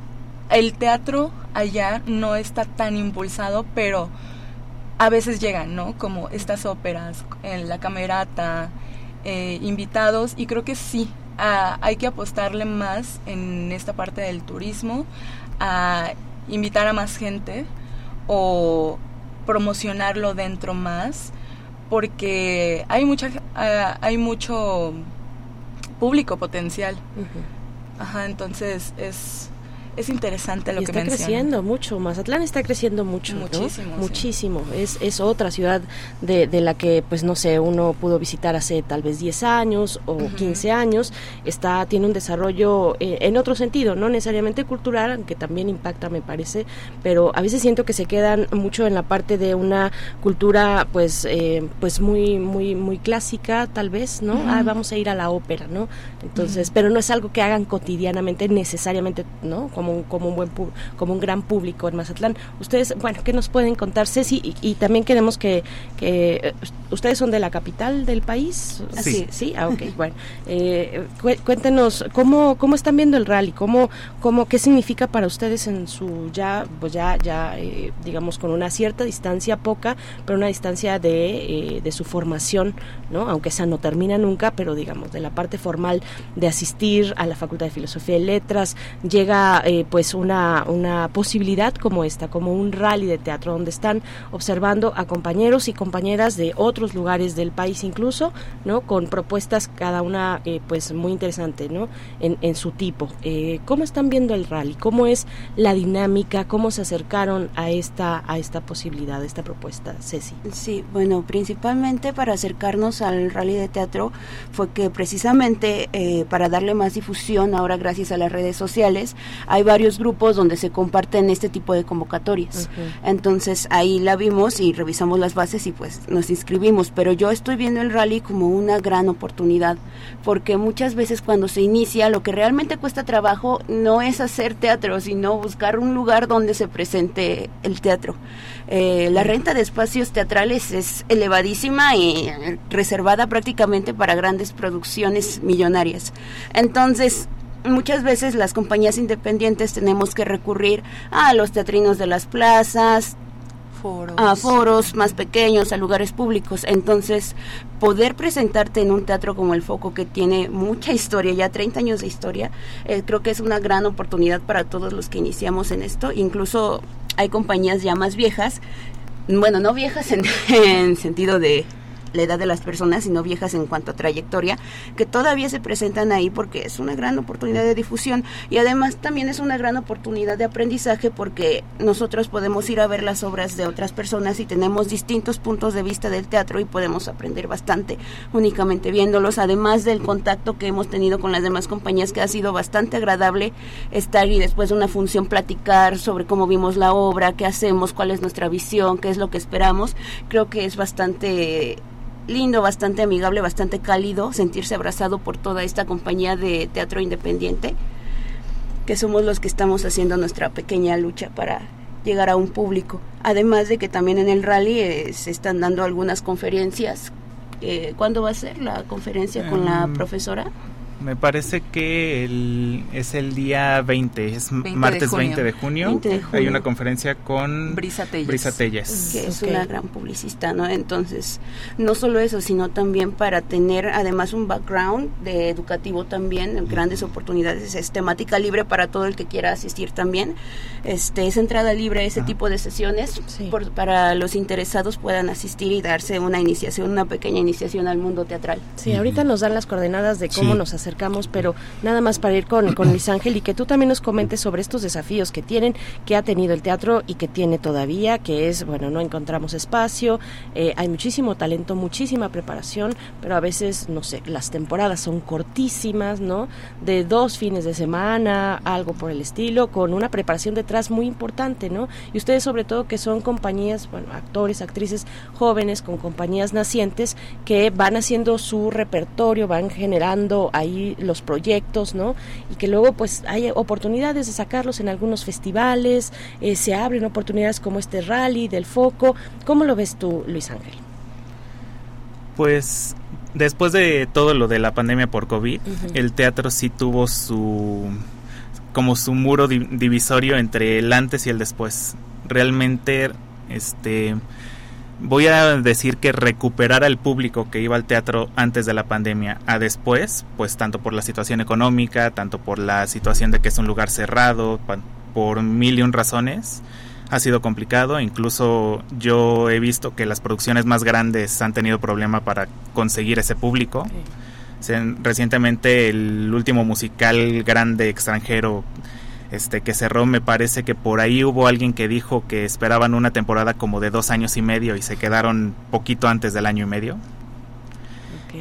el teatro allá no está tan impulsado, pero a veces llegan, ¿no? Como estas óperas en la camerata, eh, invitados, y creo que sí, ah, hay que apostarle más en esta parte del turismo, a invitar a más gente o promocionarlo dentro más porque hay mucha ah, hay mucho público potencial. Ajá entonces es es interesante lo que está creciendo mucho Mazatlán está creciendo mucho muchísimo muchísimo. Es, es otra ciudad de, de, la que pues no sé uno pudo visitar hace tal vez 10 años o 15 años. Está tiene un desarrollo eh, en otro sentido no necesariamente cultural aunque también impacta me parece pero a veces siento que se quedan mucho en la parte de una cultura pues eh, pues muy muy muy clásica tal vez no ah, vamos a ir a la ópera no entonces pero no es algo que hagan cotidianamente necesariamente no como un, como un buen como un gran público en Mazatlán. Ustedes, bueno, ¿qué nos pueden contar, Ceci? Y, también queremos que, que, eh, ustedes son de la capital del país. Sí. Sí, ah, ok, bueno. Eh, cuéntenos, ¿cómo, ¿cómo están viendo el rally? ¿Cómo, cómo, ¿Qué significa para ustedes en su ya, pues ya, ya eh, digamos, con una cierta distancia, poca, pero una distancia de, de su formación, ¿no? Aunque esa no termina nunca, pero digamos, de la parte formal de asistir a la Facultad de Filosofía y Letras, llega eh, pues una, una posibilidad como esta, como un rally de teatro donde están observando a compañeros y compañeras de otros lugares del país incluso, ¿no? Con propuestas cada una eh, pues muy interesante, ¿no? En, en su tipo. Eh, ¿Cómo están viendo el rally? ¿Cómo es la dinámica? ¿Cómo se acercaron a esta, a esta posibilidad, a esta propuesta, Ceci? Sí, bueno, principalmente para acercarnos al rally de teatro fue que precisamente para darle más difusión ahora gracias a las redes sociales hay varios grupos donde se comparten este tipo de convocatorias. Entonces ahí la vimos y revisamos las bases y pues nos inscribimos. Pero yo estoy viendo el rally como una gran oportunidad porque muchas veces cuando se inicia lo que realmente cuesta trabajo no es hacer teatro, sino buscar un lugar donde se presente el teatro. Eh, la renta de espacios teatrales es elevadísima y reservada prácticamente para grandes producciones millonarias. Entonces, muchas veces las compañías independientes tenemos que recurrir a los teatrinos de las plazas, a foros más pequeños, a lugares públicos. Entonces, poder presentarte en un teatro como el Foco, que tiene mucha historia, ya 30 años de historia, eh, creo que es una gran oportunidad para todos los que iniciamos en esto. Incluso hay compañías ya más viejas, bueno, no viejas en <laughs> sentido de la edad de las personas, sino viejas en cuanto a trayectoria, que todavía se presentan ahí porque es una gran oportunidad de difusión y además también es una gran oportunidad de aprendizaje porque nosotros podemos ir a ver las obras de otras personas y tenemos distintos puntos de vista del teatro y podemos aprender bastante únicamente viéndolos, además del contacto que hemos tenido con las demás compañías que ha sido bastante agradable estar y después de una función platicar sobre cómo vimos la obra, qué hacemos, cuál es nuestra visión, qué es lo que esperamos. Creo que es bastante lindo, bastante amigable, bastante cálido, sentirse abrazado por toda esta compañía de teatro independiente, que somos los que estamos haciendo nuestra pequeña lucha para llegar a un público. Además de que también en el rally eh, se están dando algunas conferencias. Eh, ¿Cuándo va a ser la conferencia con la em, profesora? Me parece que es el día 20, es martes 20 de, junio. Hay una conferencia con Brisa Telles. Que es una gran publicista, ¿no? Entonces, no solo eso, sino también para tener además un background de educativo también, grandes oportunidades, es temática libre para todo el que quiera asistir también. Este, es entrada libre ese tipo de sesiones para los interesados puedan asistir y darse una iniciación, una pequeña iniciación al mundo teatral. Sí, ahorita nos dan las coordenadas de cómo nos acercamos, pero nada más para ir con, con Luis Ángel y que tú también nos comentes sobre estos desafíos que tienen, que ha tenido el teatro y que tiene todavía, que es, bueno, no encontramos espacio, eh, hay muchísimo talento, muchísima preparación, pero a veces, no sé, las temporadas son cortísimas, ¿no? De dos fines de semana, algo por el estilo, con una preparación detrás muy importante, ¿no? Y ustedes sobre todo que son compañías, bueno, actores, actrices jóvenes con compañías nacientes que van haciendo su repertorio, van generando ahí los proyectos, ¿no? Y que luego pues hay oportunidades de sacarlos en algunos festivales, eh, se abren oportunidades como este rally del foco. ¿Cómo lo ves tú, Luis Ángel? Pues después de todo lo de la pandemia por COVID, el teatro sí tuvo su como su muro divisorio entre el antes y el después. Realmente este voy a decir que recuperar al público que iba al teatro antes de la pandemia a después, pues tanto por la situación económica, tanto por la situación de que es un lugar cerrado, por mil y un razones, ha sido complicado. Incluso yo he visto que las producciones más grandes han tenido problema para conseguir ese público. Recientemente el último musical grande extranjero este que cerró me parece que por ahí hubo alguien que dijo que esperaban una temporada como de dos años y medio y se quedaron poquito antes del año y medio.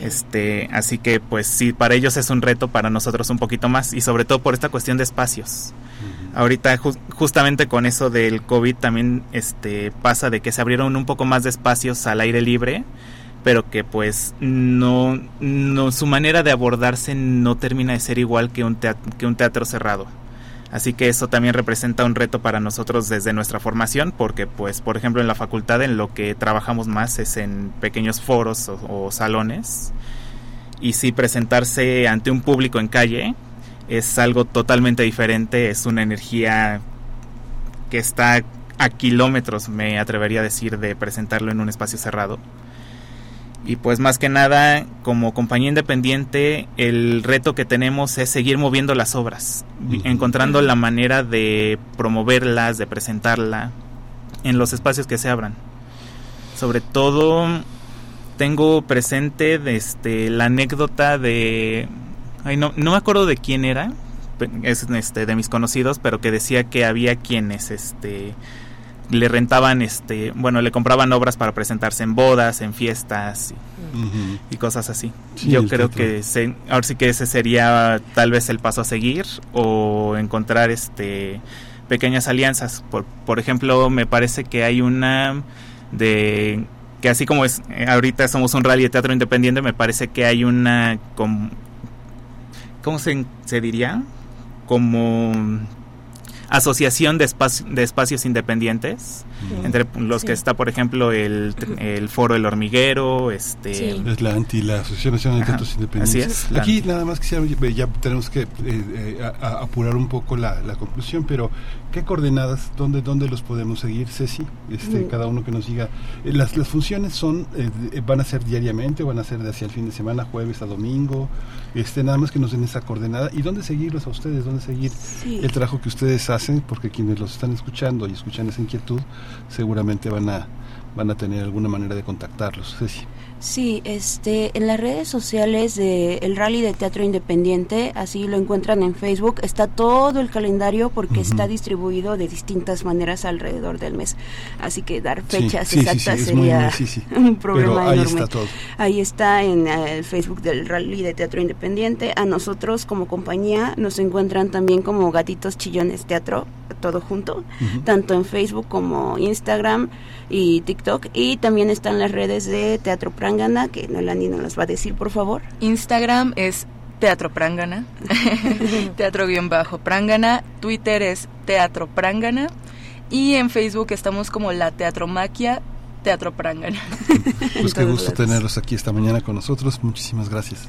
Este así que pues sí para ellos es un reto para nosotros un poquito más y sobre todo por esta cuestión de espacios. Ahorita justamente con eso del covid también este pasa de que se abrieron un poco más de espacios al aire libre pero que pues no, no su manera de abordarse no termina de ser igual que un que un teatro cerrado Así que eso también representa un reto para nosotros desde nuestra formación, porque pues por ejemplo en la facultad en lo que trabajamos más es en pequeños foros o, salones. Y sí presentarse ante un público en calle es algo totalmente diferente, es una energía que está a kilómetros, me atrevería a decir, de presentarlo en un espacio cerrado. Y pues más que nada, como compañía independiente, el reto que tenemos es seguir moviendo las obras, encontrando la manera de promoverlas, de presentarla en los espacios que se abran. Sobre todo, tengo presente este, la anécdota de... Ay, no, no me acuerdo de quién era, es este, de mis conocidos, pero que decía que había quienes este, le rentaban, este, bueno, le compraban obras para presentarse en bodas, en fiestas y, cosas así. Yo creo que ahora sí que ese sería tal vez el paso a seguir o encontrar este pequeñas alianzas. Por, por ejemplo, me parece que hay una de que así como es eh, ahorita somos un rally de teatro independiente, me parece que hay una como ¿cómo se, se diría? Como asociación de, de espacios independientes, entre los que está, por ejemplo, el, el Foro del Hormiguero, este... Es la anti, la Asociación Nacional de Teatros Independientes. Aquí nada más quisiera, ya tenemos que eh, eh, apurar un poco la, la, conclusión, pero ¿qué coordenadas, dónde, dónde los podemos seguir, Ceci? Este, mm. Cada uno que nos diga. Eh, las, las funciones son, van a ser diariamente, van a ser de hacia el fin de semana, jueves a domingo, este, nada más que nos den esa coordenada y dónde seguirlos a ustedes, dónde seguir el trabajo que ustedes hacen, porque quienes los están escuchando y escuchan esa inquietud, seguramente van a, van a tener alguna manera de contactarlos. Ceci. Sí, este, en las redes sociales de el Rally de Teatro Independiente, así lo encuentran en Facebook, está todo el calendario porque está distribuido de distintas maneras alrededor del mes. Así que dar fechas exactas sería un problema ahí enorme. Está todo. Ahí está en eh, el Facebook del Rally de Teatro Independiente. A nosotros como compañía nos encuentran también como Gatitos Chillones Teatro, todo junto, tanto en Facebook como Instagram y TikTok. Y también están las redes de Teatro Prangana, que Nolani nos las va a decir, por favor. Instagram es Teatro Prangana, <laughs> Teatro guion bajo Prangana, Twitter es Teatro Prangana y en Facebook estamos como La Teatromaquia Teatro Prangana. Pues qué gusto tenerlos aquí esta mañana con nosotros. Muchísimas gracias.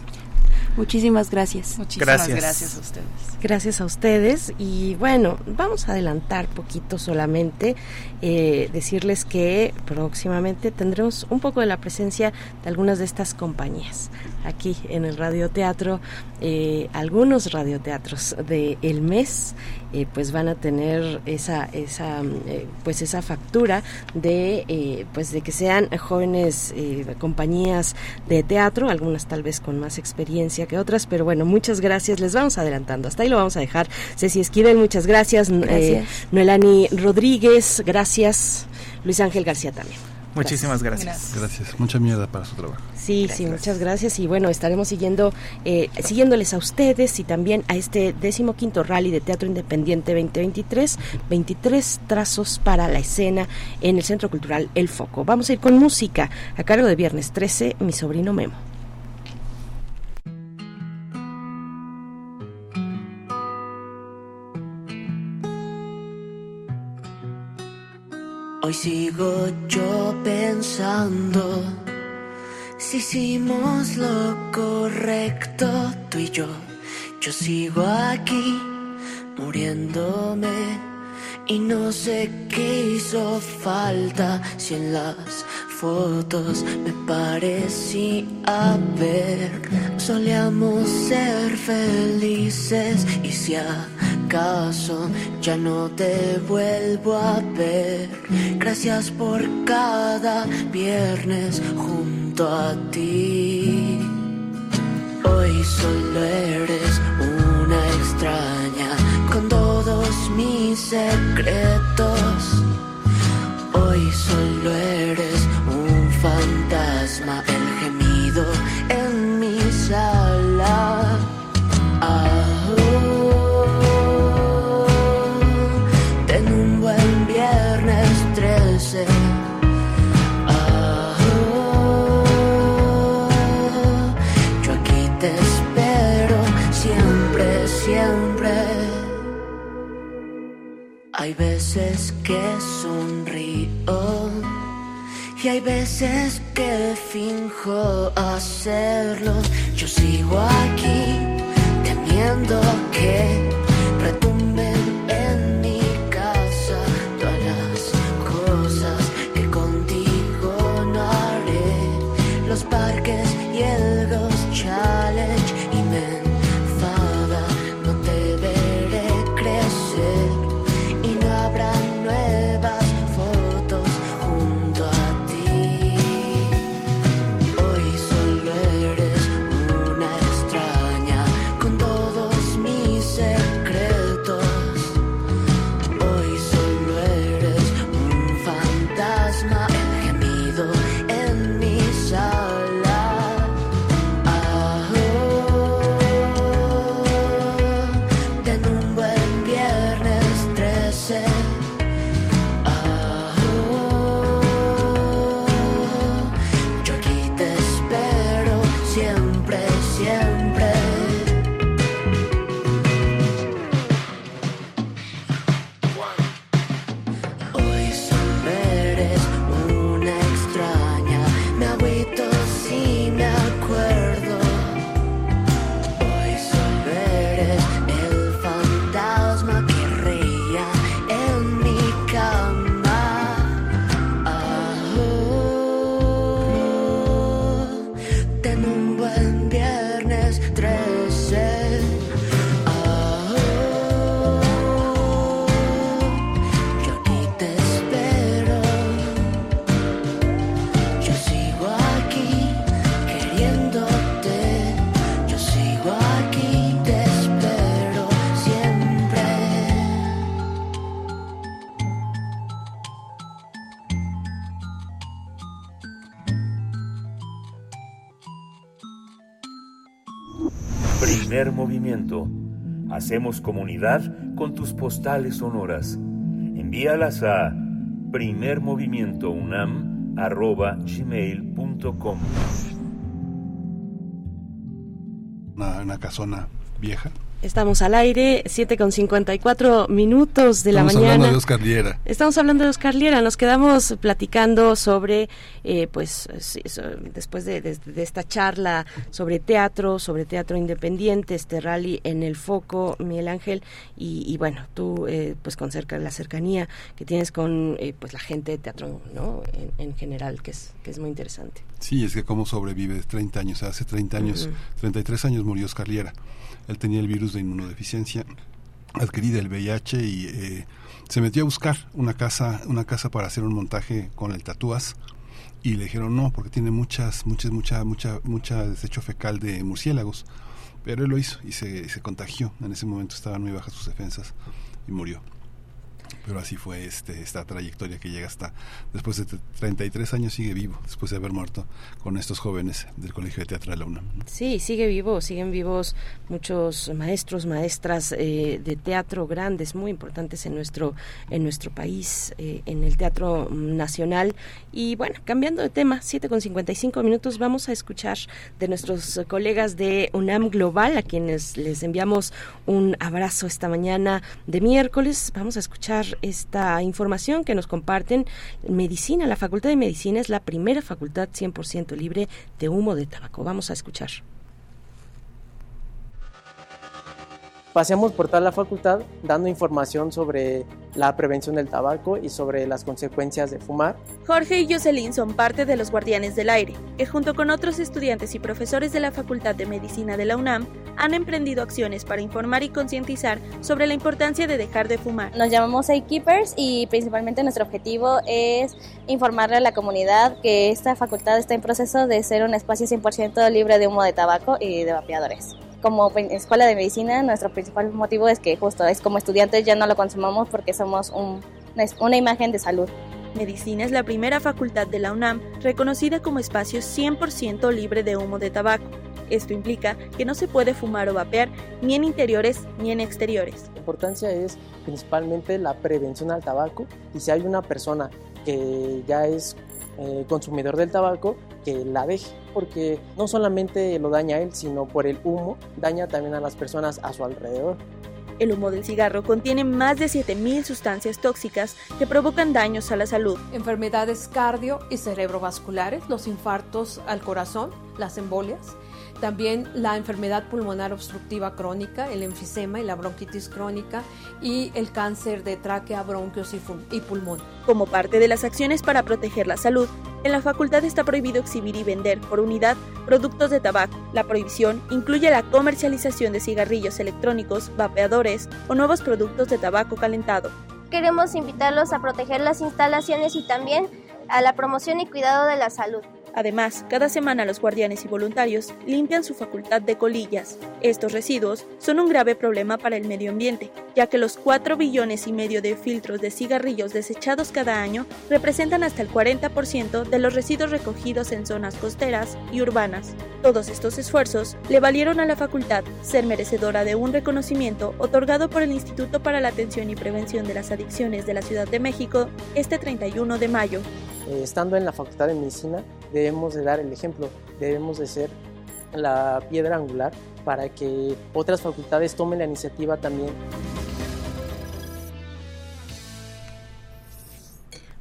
Muchísimas gracias. Muchísimas gracias. a ustedes. Gracias a ustedes. Y bueno, vamos a adelantar poquito solamente, eh, decirles que próximamente tendremos un poco de la presencia de algunas de estas compañías aquí en el radioteatro. Eh, algunos radioteatros de el mes eh, pues van a tener esa esa eh, pues esa factura de eh, pues de que sean jóvenes compañías de teatro algunas tal vez con más experiencia que otras pero bueno muchas gracias. Les vamos adelantando. Hasta ahí lo vamos a dejar. Ceci Esquivel muchas gracias, gracias. Noelani Rodríguez gracias. Luis Ángel García también Muchísimas gracias. Gracias. Mucha mierda para su trabajo. Sí, sí, muchas gracias. Y bueno, estaremos siguiendo, eh, siguiéndoles a ustedes y también a este decimoquinto rally de Teatro Independiente 2023, 23 trazos para la escena en el Centro Cultural El Foco. Vamos a ir con música a cargo de Viernes 13, mi sobrino Memo. Hoy sigo yo pensando si hicimos lo correcto tú y yo. Yo sigo aquí muriéndome y no sé qué hizo falta si en las fotos me parecía ver. Solíamos ser felices y si acaso ya no te vuelvo a ver. Gracias por cada viernes junto a ti. Hoy solo eres una extraña con mis secretos. Hoy solo eres fantasma el que sonrío y hay veces que finjo hacerlo. Yo sigo aquí temiendo que retumben en mi casa todas las cosas que contigo no haré. Los parques y el Hacemos comunidad con tus postales sonoras. Envíalas a primermovimientounam.gmail.com Una, una casona vieja. Estamos al aire, 7 con 54 minutos de la Estamos mañana. hablando de Oscar Liera. Estamos hablando de Oscar Liera, nos quedamos platicando sobre, eh, pues, después de, de- de esta charla sobre teatro, sobre teatro independiente, este rally en el foco, Miguel Ángel, y, y bueno, tú, eh, pues, con cerca la cercanía que tienes con, eh, pues, la gente de teatro, ¿no? En, en general, que es, que es muy interesante. Sí, es que cómo sobrevive 30 años. Hace 30 años, Ujú. 33 años murió Oscar Liera. Él tenía el virus de inmunodeficiencia adquirida, el VIH, y eh, se metió a buscar una casa, una casa para hacer un montaje con el tatúas. Y le dijeron no, porque tiene muchas, muchas, mucha, mucha, mucha desecho fecal de murciélagos. Pero él lo hizo y se contagió. En ese momento estaban muy bajas sus defensas y murió. Pero así fue este, esta trayectoria que llega hasta después de 33 años sigue vivo, después de haber muerto con estos jóvenes del Colegio de Teatro de la UNAM. Sí, sigue vivo, siguen vivos muchos maestros, maestras eh, de teatro grandes, muy importantes en nuestro en nuestro país, eh, en el teatro nacional. Y bueno, cambiando de tema, 7 con 55 minutos, vamos a escuchar de nuestros colegas de UNAM Global, a quienes les enviamos un abrazo esta mañana de miércoles. Vamos a escuchar esta información que nos comparten. Medicina, la Facultad de Medicina es la primera facultad 100% libre de humo de tabaco. Vamos a escuchar. Paseamos por toda la facultad dando información sobre la prevención del tabaco y sobre las consecuencias de fumar. Jorge y Jocelyn son parte de los Guardianes del Aire, que junto con otros estudiantes y profesores de la Facultad de Medicina de la UNAM han emprendido acciones para informar y concientizar sobre la importancia de dejar de fumar. Nos llamamos Keepers y principalmente nuestro objetivo es informarle a la comunidad que esta facultad está en proceso de ser un espacio 100% libre de humo de tabaco y de vapeadores. Como escuela de medicina, nuestro principal motivo es que justo es como estudiantes ya no lo consumamos porque somos un, una imagen de salud. Medicina es la primera facultad de la UNAM reconocida como espacio 100% libre de humo de tabaco. Esto implica que no se puede fumar o vapear ni en interiores ni en exteriores. La importancia es principalmente la prevención al tabaco y si hay una persona que ya es eh, consumidor del tabaco, que la deje, porque no solamente lo daña a él, sino por el humo, daña también a las personas a su alrededor. El humo del cigarro contiene más de 7.000 sustancias tóxicas que provocan daños a la salud. Enfermedades cardio y cerebrovasculares, los infartos al corazón, las embolias, también la enfermedad pulmonar obstructiva crónica, el enfisema y la bronquitis crónica y el cáncer de tráquea, bronquios y, y, pulmón. Como parte de las acciones para proteger la salud, en la facultad está prohibido exhibir y vender por unidad productos de tabaco. La prohibición incluye la comercialización de cigarrillos electrónicos, vapeadores o nuevos productos de tabaco calentado. Queremos invitarlos a proteger las instalaciones y también a la promoción y cuidado de la salud. Además, cada semana los guardianes y voluntarios limpian su facultad de colillas. Estos residuos son un grave problema para el medio ambiente, ya que los 4 billones y medio de filtros de cigarrillos desechados cada año representan hasta el 40% de los residuos recogidos en zonas costeras y urbanas. Todos estos esfuerzos le valieron a la facultad ser merecedora de un reconocimiento otorgado por el Instituto para la Atención y Prevención de las Adicciones de la Ciudad de México este 31 de mayo. Eh, estando en la Facultad de Medicina debemos de dar el ejemplo, debemos de ser la piedra angular para que otras facultades tomen la iniciativa también.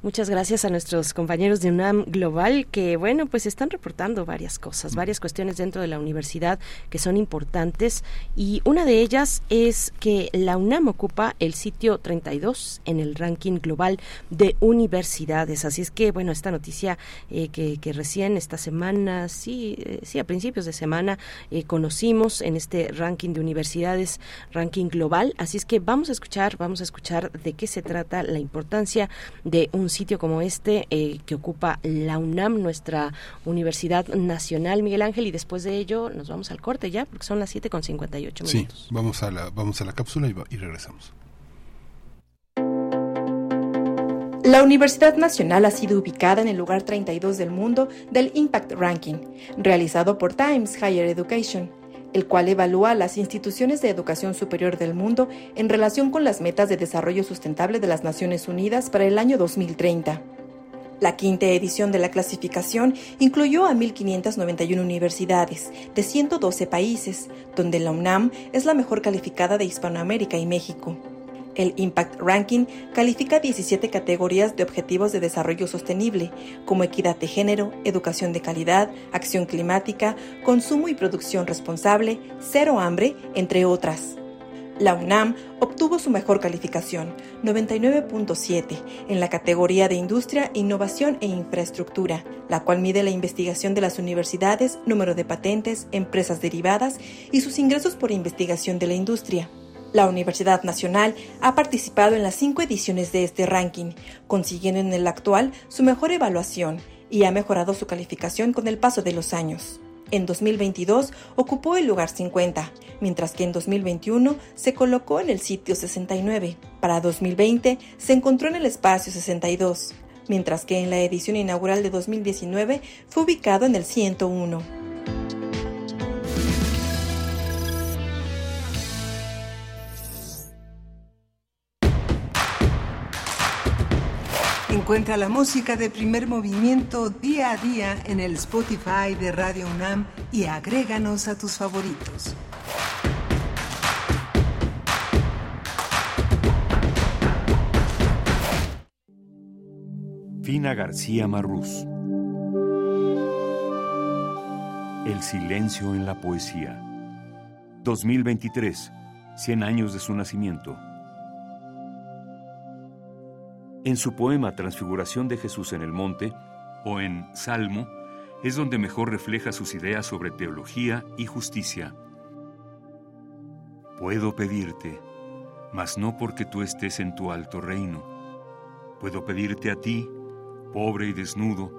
Muchas gracias a nuestros compañeros de UNAM Global que, bueno, pues están reportando varias cosas, varias cuestiones dentro de la universidad que son importantes y una de ellas es que la UNAM ocupa el sitio 32 en el ranking global de universidades. Así es que, bueno, esta noticia eh, que, que, recién esta semana, sí, eh, sí, a principios de semana eh, conocimos en este ranking de universidades, ranking global. Así es que vamos a escuchar, vamos a escuchar de qué se trata la importancia de un sitio como este eh, que ocupa la UNAM, nuestra Universidad Nacional, Miguel Ángel, y después de ello nos vamos al corte ya, porque son las 7 con 58 minutos. Sí, vamos a la, vamos a la cápsula y, y regresamos. La Universidad Nacional ha sido ubicada en el lugar 32 del mundo del Impact Ranking, realizado por Times Higher Education el cual evalúa las instituciones de educación superior del mundo en relación con las metas de desarrollo sustentable de las Naciones Unidas para el año 2030. La quinta edición de la clasificación incluyó a 1.591 universidades de 112 países, donde la UNAM es la mejor calificada de Hispanoamérica y México. El Impact Ranking califica 17 categorías de objetivos de desarrollo sostenible, como equidad de género, educación de calidad, acción climática, consumo y producción responsable, cero hambre, entre otras. La UNAM obtuvo su mejor calificación, 99.7, en la categoría de Industria, Innovación e Infraestructura, la cual mide la investigación de las universidades, número de patentes, empresas derivadas y sus ingresos por investigación de la industria. La Universidad Nacional ha participado en las cinco ediciones de este ranking, consiguiendo en el actual su mejor evaluación y ha mejorado su calificación con el paso de los años. En 2022 ocupó el lugar 50, mientras que en 2021 se colocó en el sitio 69. Para 2020 se encontró en el espacio 62, mientras que en la edición inaugural de 2019 fue ubicado en el 101. Encuentra la música de primer movimiento día a día en el Spotify de Radio UNAM y agréganos a tus favoritos. Fina García Marrús. El silencio en la poesía. 2023, 100 años de su nacimiento. En su poema Transfiguración de Jesús en el Monte, o en Salmo, es donde mejor refleja sus ideas sobre teología y justicia. Puedo pedirte, mas no porque tú estés en tu alto reino. Puedo pedirte a ti, pobre y desnudo,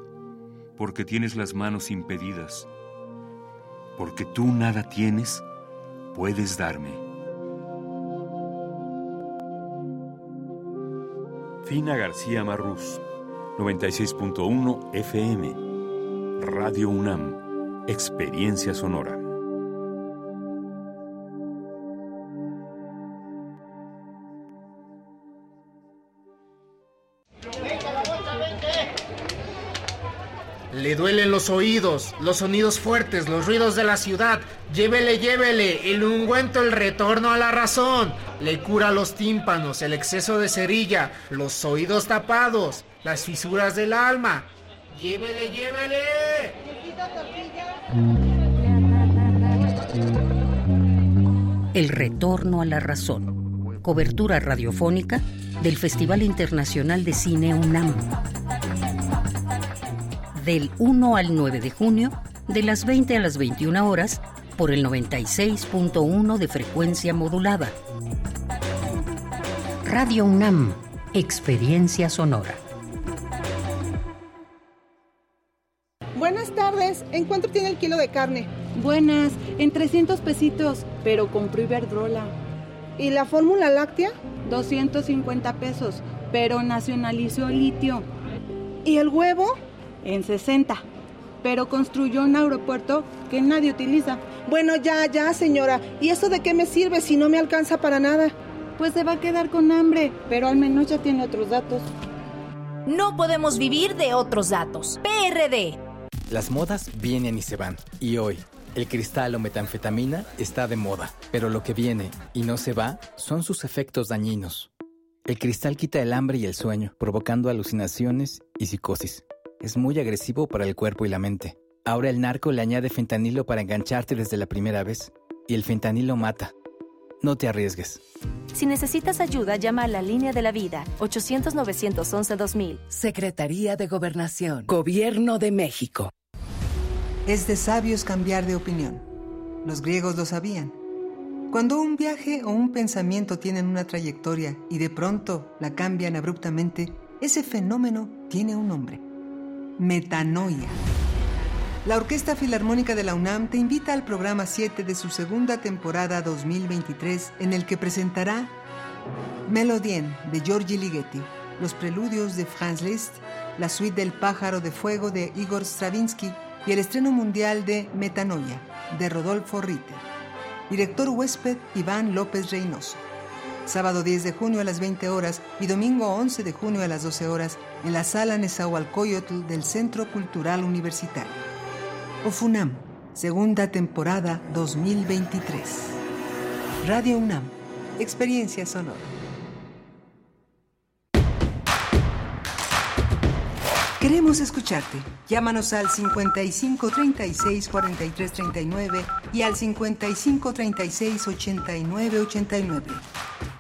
porque tienes las manos impedidas. Porque tú nada tienes, puedes darme. Fina García Marrús, 96.1 FM. Radio UNAM, Experiencia Sonora. Le duelen los oídos, los sonidos fuertes, los ruidos de la ciudad. Llévele, llévele, el ungüento, el retorno a la razón. Le cura los tímpanos, el exceso de cerilla, los oídos tapados, las fisuras del alma. Llévele, llévele. El retorno a la razón. Cobertura radiofónica del Festival Internacional de Cine UNAM del 1 al 9 de junio, de las 20 a las 21 horas, por el 96.1 de frecuencia modulada. Radio UNAM, Experiencia Sonora. Buenas tardes, ¿en cuánto tiene el kilo de carne? Buenas, en 300 pesitos, pero compró Iberdrola. ¿Y la fórmula láctea? 250 pesos, pero nacionalizó el litio. ¿Y el huevo? En 60, pero construyó un aeropuerto que nadie utiliza. Bueno, ya, ya, señora. ¿Y eso de qué me sirve si no me alcanza para nada? Pues se va a quedar con hambre, pero al menos ya tiene otros datos. No podemos vivir de otros datos. PRD. Las modas vienen y se van. Y hoy El cristal o metanfetamina está de moda, pero lo que viene y no se va son sus efectos dañinos. El cristal quita el hambre y el sueño, provocando alucinaciones y psicosis. Es muy agresivo para el cuerpo y la mente. Ahora el narco le añade fentanilo para engancharte desde la primera vez, y el fentanilo mata. No te arriesgues. Si necesitas ayuda, llama a la línea de la vida 800-911-2000. Secretaría de Gobernación. Gobierno de México. Es de sabios cambiar de opinión. Los griegos lo sabían. Cuando un viaje o un pensamiento tienen una trayectoria y de pronto la cambian abruptamente, ese fenómeno tiene un nombre. Metanoia. La Orquesta Filarmónica de la UNAM te invita al programa 7 de su segunda temporada 2023 en el que presentará Melodien de Giorgi Ligeti, los preludios de Franz Liszt, la suite del pájaro de fuego de Igor Stravinsky y el estreno mundial de Metanoia de Rodolfo Ritter. Director huésped Iván López Reynoso. Sábado 10 de junio a las 20 horas y domingo 11 de junio a las 12 horas en la sala Nezahualcóyotl del Centro Cultural Universitario. OFUNAM, segunda temporada 2023. Radio UNAM, experiencia sonora. Queremos escucharte. Llámanos al 55 36 43 39 y al 55 36 89 89.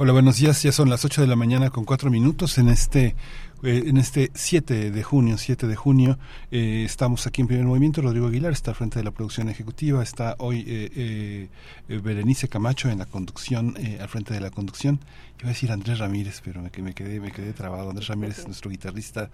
Hola, buenos días. Ya son las 8 de la mañana con 4 minutos en este eh, en este 7 de junio, 7 de junio, eh, estamos aquí en primer movimiento. Rodrigo Aguilar está al frente de la producción ejecutiva. Está hoy eh, Berenice Camacho en la conducción, al frente de la conducción. Iba a decir Andrés Ramírez, pero me, me, quedé, me quedé trabado. Andrés Ramírez es <laughs> nuestro guitarrista,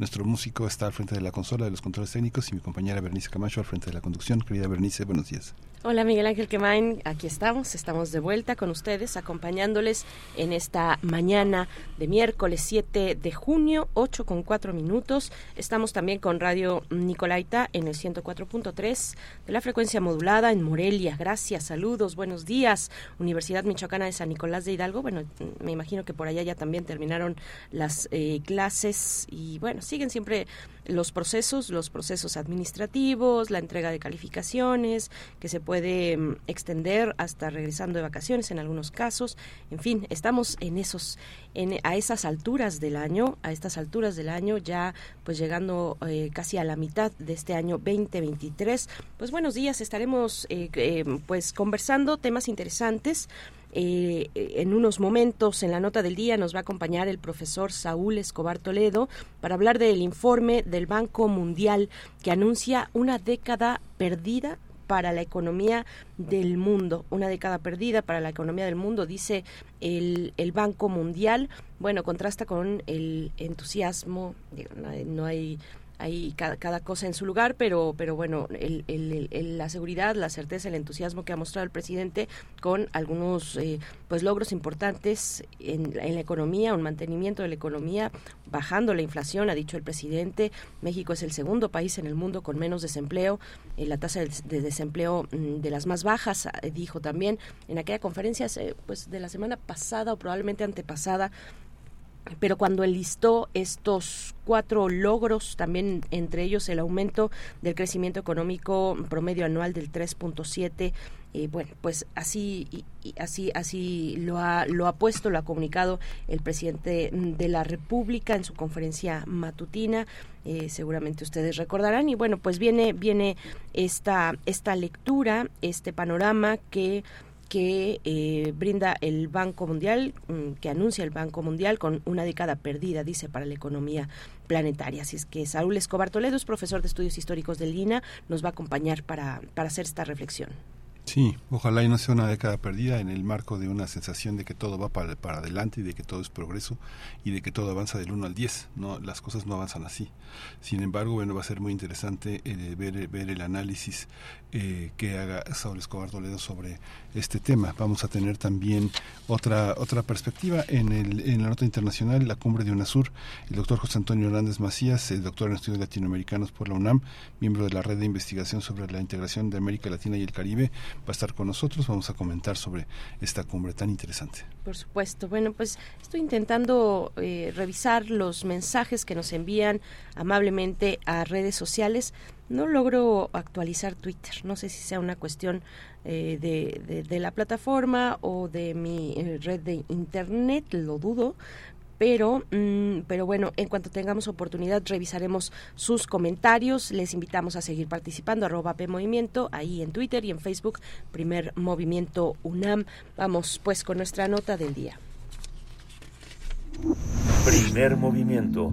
nuestro músico, está al frente de la consola de los controles técnicos y mi compañera Berenice Camacho al frente de la conducción. Querida Berenice, buenos días. Hola Miguel Ángel Quemain, aquí estamos, estamos de vuelta con ustedes, acompañándoles en esta mañana de miércoles 7 de junio, 8 con 4 minutos. Estamos también con Radio Nicolaita en el 104.3 de la frecuencia modulada en Morelia. Gracias, saludos, buenos días. Universidad Michoacana de San Nicolás de Hidalgo. Bueno, me imagino que por allá ya también terminaron las eh, clases y bueno, siguen siempre los procesos, los procesos administrativos, la entrega de calificaciones, que se puede mm, extender hasta regresando de vacaciones en algunos casos. En fin, estamos en esos, en, a esas alturas del año, a estas alturas del año, ya pues llegando eh, casi a la mitad de este año 2023. Pues buenos días, estaremos eh, eh, pues conversando temas interesantes. Eh, en unos momentos en la nota del día nos va a acompañar el profesor Saúl Escobar Toledo para hablar del informe del Banco Mundial que anuncia una década perdida para la economía del mundo, una década perdida para la economía del mundo, dice el, el Banco Mundial. Bueno, contrasta con el entusiasmo, no hay hay cada, cosa en su lugar, pero, pero bueno, la seguridad, la certeza, el entusiasmo que ha mostrado el presidente con algunos eh, pues logros importantes en, la economía, un mantenimiento de la economía, bajando la inflación, ha dicho el presidente. México es el segundo país en el mundo con menos desempleo, eh, la tasa de, desempleo mm, de las más bajas, eh, dijo también en aquella conferencia pues de la semana pasada o probablemente antepasada pero cuando enlistó estos cuatro logros, también entre ellos el aumento del crecimiento económico promedio anual del 3.7, eh, bueno, pues así así así lo ha lo ha puesto, lo ha comunicado el presidente de la República en su conferencia matutina. Eh, seguramente ustedes recordarán y bueno, pues viene viene esta esta lectura, este panorama que que eh, brinda el Banco Mundial, mm, que anuncia el Banco Mundial con una década perdida, dice, para la economía planetaria. Así es que Saúl Escobar Toledo es profesor de estudios históricos del INA, nos va a acompañar para, para hacer esta reflexión. Sí, ojalá y no sea una década perdida en el marco de una sensación de que todo va para, adelante y de que todo es progreso y de que todo avanza del 1 al 10. No, las cosas no avanzan así. Sin embargo, bueno, va a ser muy interesante eh, ver, ver el análisis eh, que haga Saúl Escobar Toledo sobre este tema. Vamos a tener también otra otra perspectiva en, el, en la nota internacional, la cumbre de UNASUR. El doctor José Antonio Hernández Macías, el doctor en estudios latinoamericanos por la UNAM, miembro de la red de investigación sobre la integración de América Latina y el Caribe, va a estar con nosotros. Vamos a comentar sobre esta cumbre tan interesante. Por supuesto. Bueno, pues estoy intentando eh, revisar los mensajes que nos envían amablemente a redes sociales. No logro actualizar Twitter. No sé si sea una cuestión eh, de, de, la plataforma o de mi eh, red de internet, lo dudo, pero, mm, pero bueno, en cuanto tengamos oportunidad revisaremos sus comentarios. Les invitamos a seguir participando, arroba PMovimiento, ahí en Twitter y en Facebook, Primer Movimiento UNAM. Vamos pues con nuestra nota del día. Primer Movimiento.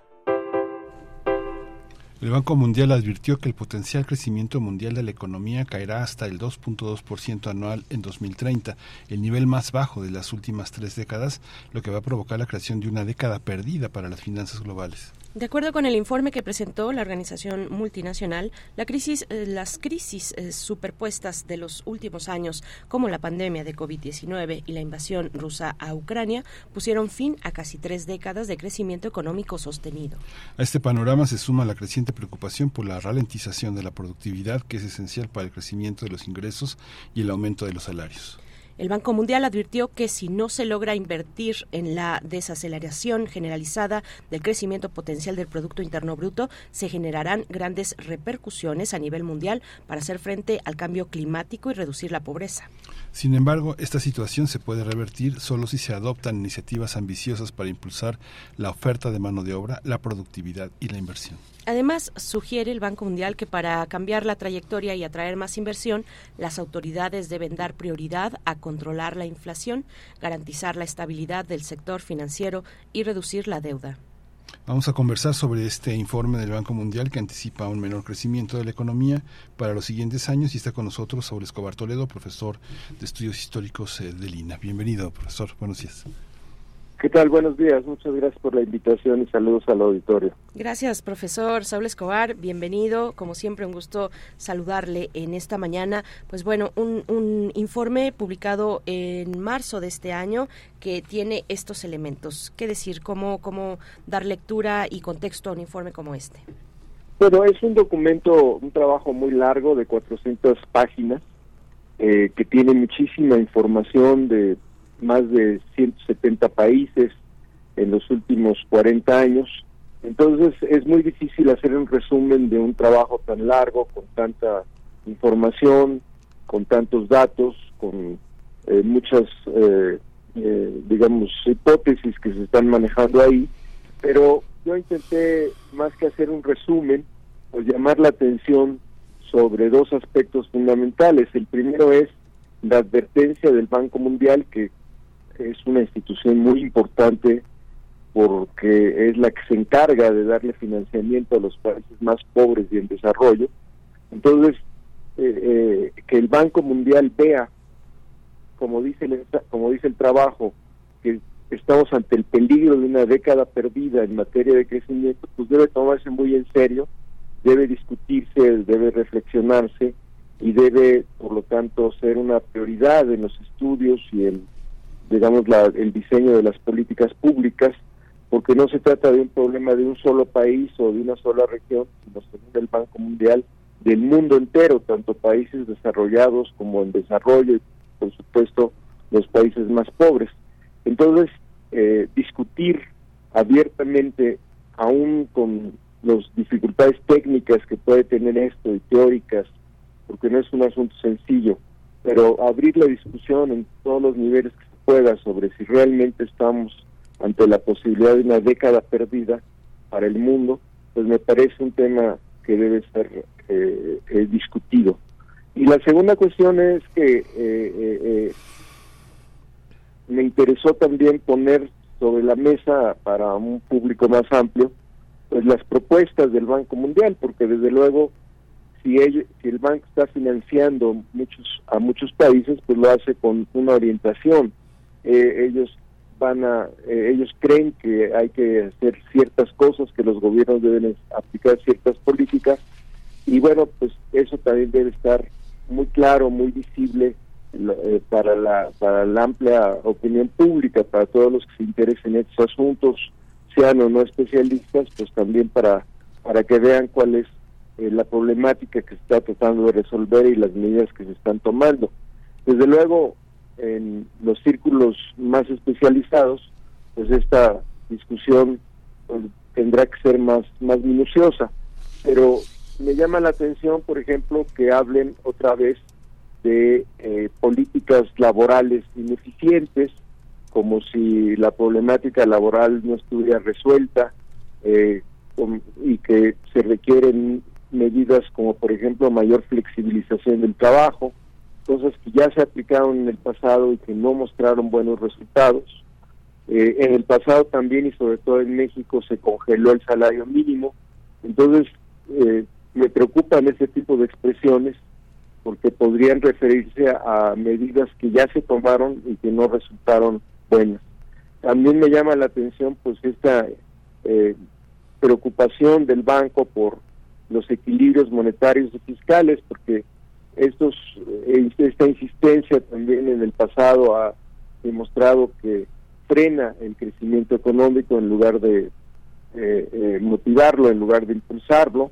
El Banco Mundial advirtió que el potencial crecimiento mundial de la economía caerá hasta el 2.2% anual en 2030, el nivel más bajo de las últimas tres décadas, lo que va a provocar la creación de una década perdida para las finanzas globales. De acuerdo con el informe que presentó la organización multinacional, la eh, las crisis eh, superpuestas de los últimos años, como la pandemia de COVID-19 y la invasión rusa a Ucrania, pusieron fin a casi tres décadas de crecimiento económico sostenido. A este panorama se suma la creciente preocupación por la ralentización de la productividad, que es esencial para el crecimiento de los ingresos y el aumento de los salarios. El Banco Mundial advirtió que si no se logra invertir en la desaceleración generalizada del crecimiento potencial del Producto Interno Bruto, se generarán grandes repercusiones a nivel mundial para hacer frente al cambio climático y reducir la pobreza. Sin embargo, esta situación se puede revertir solo si se adoptan iniciativas ambiciosas para impulsar la oferta de mano de obra, la productividad y la inversión. Además, sugiere el Banco Mundial que para cambiar la trayectoria y atraer más inversión, las autoridades deben dar prioridad a controlar la inflación, garantizar la estabilidad del sector financiero y reducir la deuda. Vamos a conversar sobre este informe del Banco Mundial que anticipa un menor crecimiento de la economía para los siguientes años y está con nosotros Saúl Escobar Toledo, profesor de estudios históricos eh, de Lina. Bienvenido, profesor. Buenos días. ¿Qué tal? Buenos días. Muchas gracias por la invitación y saludos al auditorio. Gracias, profesor Saúl Escobar. Bienvenido. Como siempre, un gusto saludarle en esta mañana. Pues bueno, un, un informe publicado en marzo de este año que tiene estos elementos. ¿Qué decir? ¿Cómo, cómo dar lectura y contexto a un informe como este? Bueno, es un documento, un trabajo muy largo de 400 páginas eh, que tiene muchísima información de más de 170 países en los últimos 40 años. Entonces es muy difícil hacer un resumen de un trabajo tan largo, con tanta información, con tantos datos, con eh, muchas, eh, eh, digamos, hipótesis que se están manejando ahí. Pero yo intenté, más que hacer un resumen, pues llamar la atención sobre dos aspectos fundamentales. El primero es la advertencia del Banco Mundial que es una institución muy importante porque es la que se encarga de darle financiamiento a los países más pobres y en desarrollo. Entonces, eh, eh, que el Banco Mundial vea, como dice, el, como dice el trabajo, que estamos ante el peligro de una década perdida en materia de crecimiento, pues debe tomarse muy en serio, debe discutirse, debe reflexionarse y debe, por lo tanto, ser una prioridad en los estudios y en digamos, la, el diseño de las políticas públicas, porque no se trata de un problema de un solo país o de una sola región, sino según el Banco Mundial, del mundo entero, tanto países desarrollados como en desarrollo y, por supuesto, los países más pobres. Entonces, eh, discutir abiertamente, aún con las dificultades técnicas que puede tener esto y teóricas, porque no es un asunto sencillo, pero abrir la discusión en todos los niveles que sobre si realmente estamos ante la posibilidad de una década perdida para el mundo, pues me parece un tema que debe ser eh, eh, discutido. Y la segunda cuestión es que eh, me interesó también poner sobre la mesa para un público más amplio pues las propuestas del Banco Mundial, porque desde luego si, si el banco está financiando muchos a muchos países, pues lo hace con una orientación eh, ellos van a, eh, ellos creen que hay que hacer ciertas cosas, que los gobiernos deben aplicar ciertas políticas y bueno, pues eso también debe estar muy claro, muy visible eh, para, la, para la amplia opinión pública, para todos los que se interesen en estos asuntos, sean o no especialistas, pues también para, para que vean cuál es eh, la problemática que se está tratando de resolver y las medidas que se están tomando. Desde luego, en los círculos más especializados, pues esta discusión pues, tendrá que ser más, más minuciosa. Pero me llama la atención, por ejemplo, que hablen otra vez de eh, políticas laborales ineficientes, como si la problemática laboral no estuviera resuelta eh, y que se requieren medidas como, por ejemplo, mayor flexibilización del trabajo, cosas que ya se aplicaron en el pasado y que no mostraron buenos resultados. Eh, en el pasado también y sobre todo en México se congeló el salario mínimo. Entonces, eh, me preocupan ese tipo de expresiones porque podrían referirse a, medidas que ya se tomaron y que no resultaron buenas. También me llama la atención pues esta eh, preocupación del banco por los equilibrios monetarios y fiscales, porque estos eh, esta insistencia también en el pasado ha demostrado que frena el crecimiento económico en lugar de eh, motivarlo, en lugar de impulsarlo.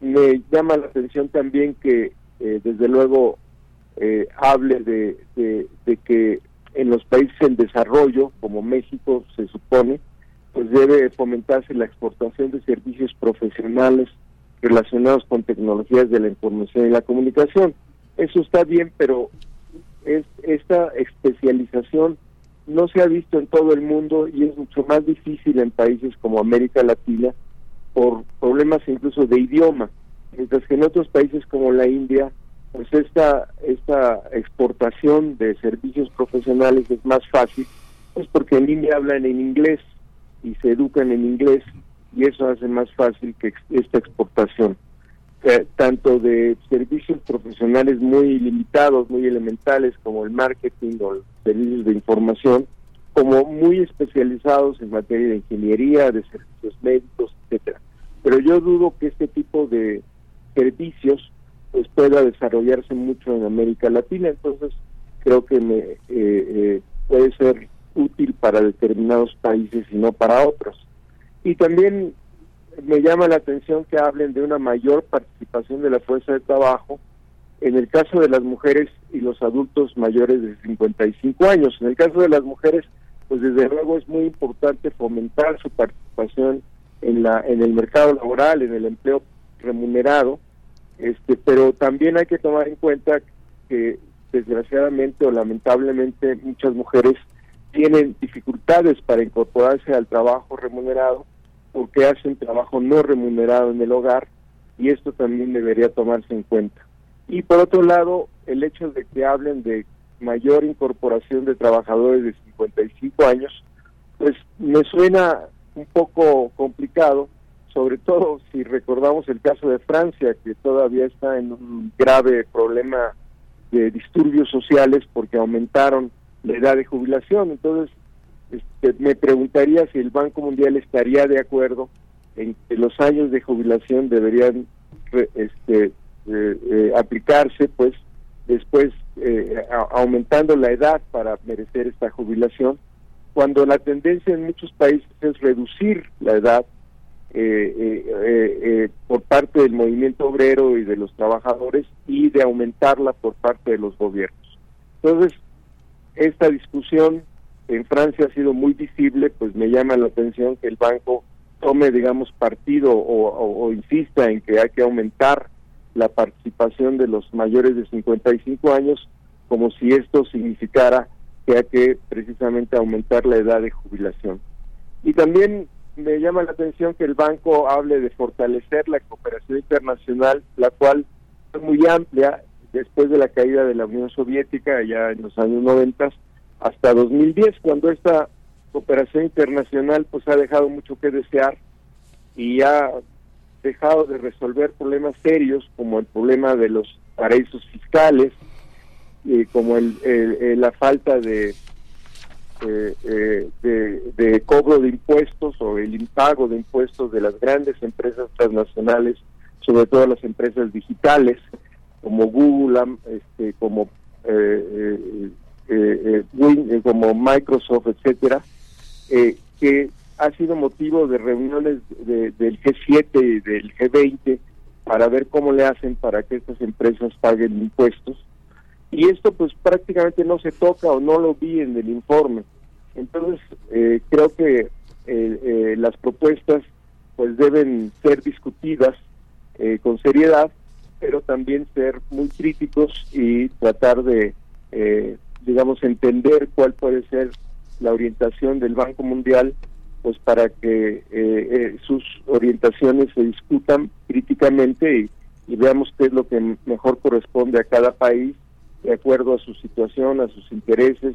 Me llama la atención también que, eh, desde luego, eh, hable de, de, que en los países en desarrollo, como México se supone, pues debe fomentarse la exportación de servicios profesionales relacionados con tecnologías de la información y la comunicación. Eso está bien, pero es, esta especialización no se ha visto en todo el mundo y es mucho más difícil en países como América Latina, por problemas incluso de idioma, mientras que en otros países como la India, pues esta, esta exportación de servicios profesionales es más fácil, pues porque en India hablan en inglés y se educan en inglés y eso hace más fácil que esta exportación. Eh, tanto de servicios profesionales muy limitados, muy elementales como el marketing o servicios de información, como muy especializados en materia de ingeniería, de servicios médicos, etcétera pero yo dudo que este tipo de servicios pues pueda desarrollarse mucho en América Latina, entonces creo que me eh, eh, puede ser útil para determinados países y no para otros. Y también me llama la atención que hablen de una mayor participación de la fuerza de trabajo en el caso de las mujeres y los adultos mayores de 55 años. En el caso de las mujeres, pues desde luego es muy importante fomentar su participación en la en el mercado laboral, en el empleo remunerado, este, pero también hay que tomar en cuenta que desgraciadamente o lamentablemente muchas mujeres tienen dificultades para incorporarse al trabajo remunerado porque hacen trabajo no remunerado en el hogar y esto también debería tomarse en cuenta. Y por otro lado, el hecho de que hablen de mayor incorporación de trabajadores de 55 años, pues me suena un poco complicado, sobre todo si recordamos el caso de Francia, que todavía está en un grave problema de disturbios sociales porque aumentaron la edad de jubilación. Entonces, este, me preguntaría si el Banco Mundial estaría de acuerdo en que los años de jubilación deberían este, eh, eh, aplicarse, pues después eh, aumentando la edad para merecer esta jubilación cuando la tendencia en muchos países es reducir la edad eh, por parte del movimiento obrero y de los trabajadores y de aumentarla por parte de los gobiernos. Entonces, esta discusión en Francia ha sido muy visible, pues me llama la atención que el banco tome, digamos, partido o, insista en que hay que aumentar la participación de los mayores de 55 años, como si esto significara que hay que precisamente aumentar la edad de jubilación. Y también me llama la atención que el banco hable de fortalecer la cooperación internacional, la cual es muy amplia después de la caída de la Unión Soviética ya en los años 90 hasta 2010, cuando esta cooperación internacional pues ha dejado mucho que desear y ha dejado de resolver problemas serios como el problema de los paraísos fiscales, como el, la falta de, eh, de, de, cobro de impuestos o el impago de impuestos de las grandes empresas transnacionales, sobre todo las empresas digitales. como Google, este, como eh, eh, eh, Win- eh, como Microsoft, etcétera, eh, que ha sido motivo de reuniones de- del G7 y del G20 para ver cómo le hacen para que estas empresas paguen impuestos. Y esto pues prácticamente no se toca o no lo vi en el informe. Entonces eh, creo que eh, las propuestas pues deben ser discutidas con seriedad, pero también ser muy críticos y tratar de, digamos, entender cuál puede ser la orientación del Banco Mundial, pues para que eh, eh, sus orientaciones se discutan críticamente y, veamos qué es lo que mejor corresponde a cada país de acuerdo a su situación, a sus intereses,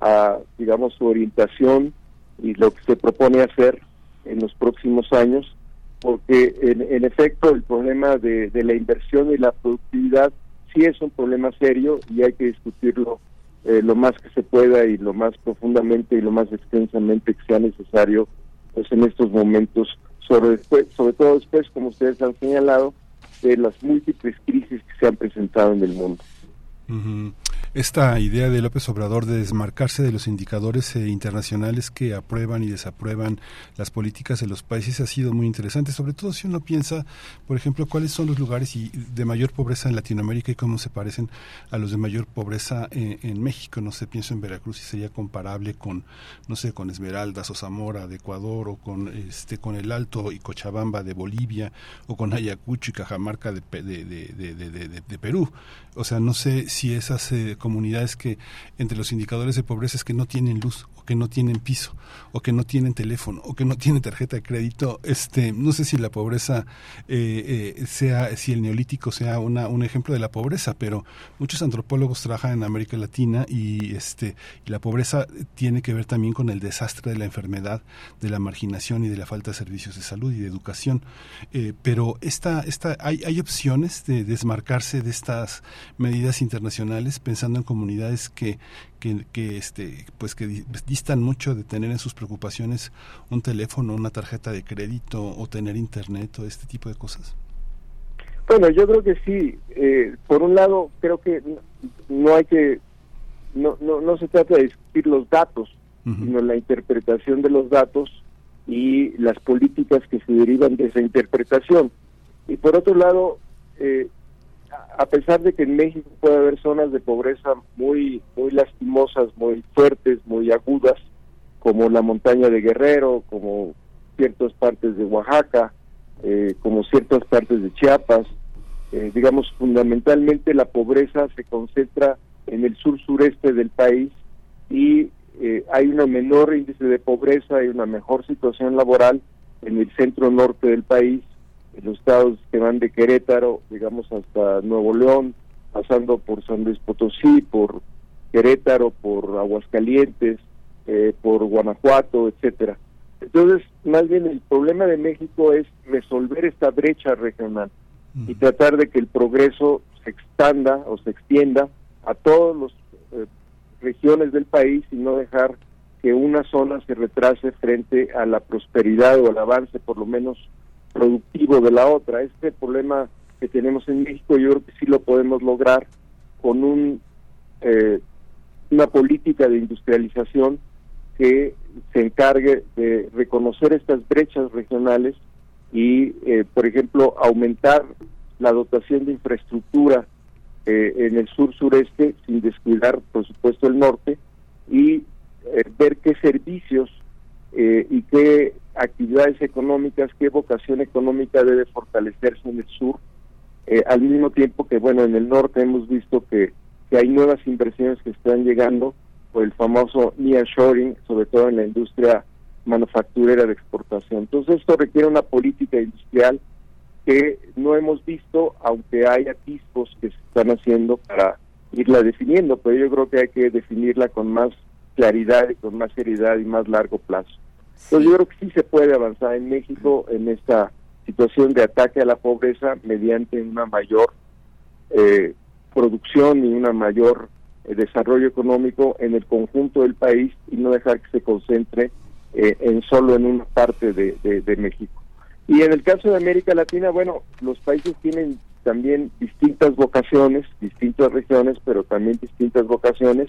a, digamos, su orientación y lo que se propone hacer en los próximos años, porque en, en efecto el problema de la inversión y la productividad sí es un problema serio y hay que discutirlo eh, lo más que se pueda y lo más profundamente y lo más extensamente que sea necesario pues en estos momentos, sobre, después, sobre todo después, como ustedes han señalado, de las múltiples crisis que se han presentado en el mundo. Esta idea de López Obrador de desmarcarse de los indicadores eh, internacionales que aprueban y desaprueban las políticas de los países ha sido muy interesante, sobre todo si uno piensa, por ejemplo, cuáles son los lugares y- de mayor pobreza en Latinoamérica y cómo se parecen a los de mayor pobreza en, en México. No sé, pienso en Veracruz y sería comparable con, no sé, con Esmeraldas o Zamora de Ecuador o con este con el Alto y Cochabamba de Bolivia o con Ayacucho y Cajamarca de- de- de- de Perú. O sea, no sé si esas eh, comunidades que entre los indicadores de pobreza es que no tienen luz o que no tienen piso o que no tienen teléfono o que no tienen tarjeta de crédito, este, no sé si la pobreza eh, eh, sea, si el neolítico sea una, un ejemplo de la pobreza, pero muchos antropólogos trabajan en América Latina y este, la pobreza tiene que ver también con el desastre de la enfermedad, de la marginación y de la falta de servicios de salud y de educación. Eh, pero esta, esta, hay, hay opciones de desmarcarse de estas medidas internacionales pensando en comunidades que, que, que, este, pues que di- distan mucho de tener en sus preocupaciones un teléfono, una tarjeta de crédito o tener internet o este tipo de cosas. Bueno, yo creo que sí. Eh, por un lado, creo que no, no hay que, no, no, no se trata de discutir los datos, sino la interpretación de los datos y las políticas que se derivan de esa interpretación. Y por otro lado, eh, a- pesar de que en México puede haber zonas de pobreza muy, muy lastimosas, muy fuertes, muy agudas, como la montaña de Guerrero, como ciertas partes de Oaxaca, eh, como ciertas partes de Chiapas. Eh, digamos, fundamentalmente la pobreza se concentra en el sur-sureste del país y eh, hay un menor índice de pobreza, hay una mejor situación laboral en el centro-norte del país, los estados que van de Querétaro, digamos, hasta Nuevo León, pasando por San Luis Potosí, por Querétaro, por Aguascalientes, eh, por Guanajuato, etcétera. Entonces, más bien el problema de México es resolver esta brecha regional y tratar de que el progreso se expanda o se extienda a todas las regiones del país y no dejar que una zona se retrase frente a la prosperidad o al avance, por lo menos productivo de la otra. Este problema que tenemos en México yo creo que sí lo podemos lograr con un eh, una política de industrialización que se encargue de reconocer estas brechas regionales y, eh, por ejemplo, aumentar la dotación de infraestructura eh, en el sur-sureste sin descuidar, por supuesto, el norte y eh, ver qué servicios eh, y qué actividades económicas, qué vocación económica debe fortalecerse en el sur, eh, al mismo tiempo que, bueno, en el norte hemos visto que, que hay nuevas inversiones que están llegando por el famoso nearshoring, sobre todo en la industria manufacturera de exportación. Entonces esto requiere una política industrial que no hemos visto, aunque hay atisbos que se están haciendo para irla definiendo, pero yo creo que hay que definirla con más claridad y con más seriedad y más largo plazo. Entonces yo creo que sí se puede avanzar en México en esta situación de ataque a la pobreza mediante una mayor eh, producción y una mayor eh, desarrollo económico en el conjunto del país y no dejar que se concentre eh, en solo en una parte de, de- de México. Y en el caso de América Latina, bueno, los países tienen también distintas vocaciones, distintas regiones, pero también distintas vocaciones.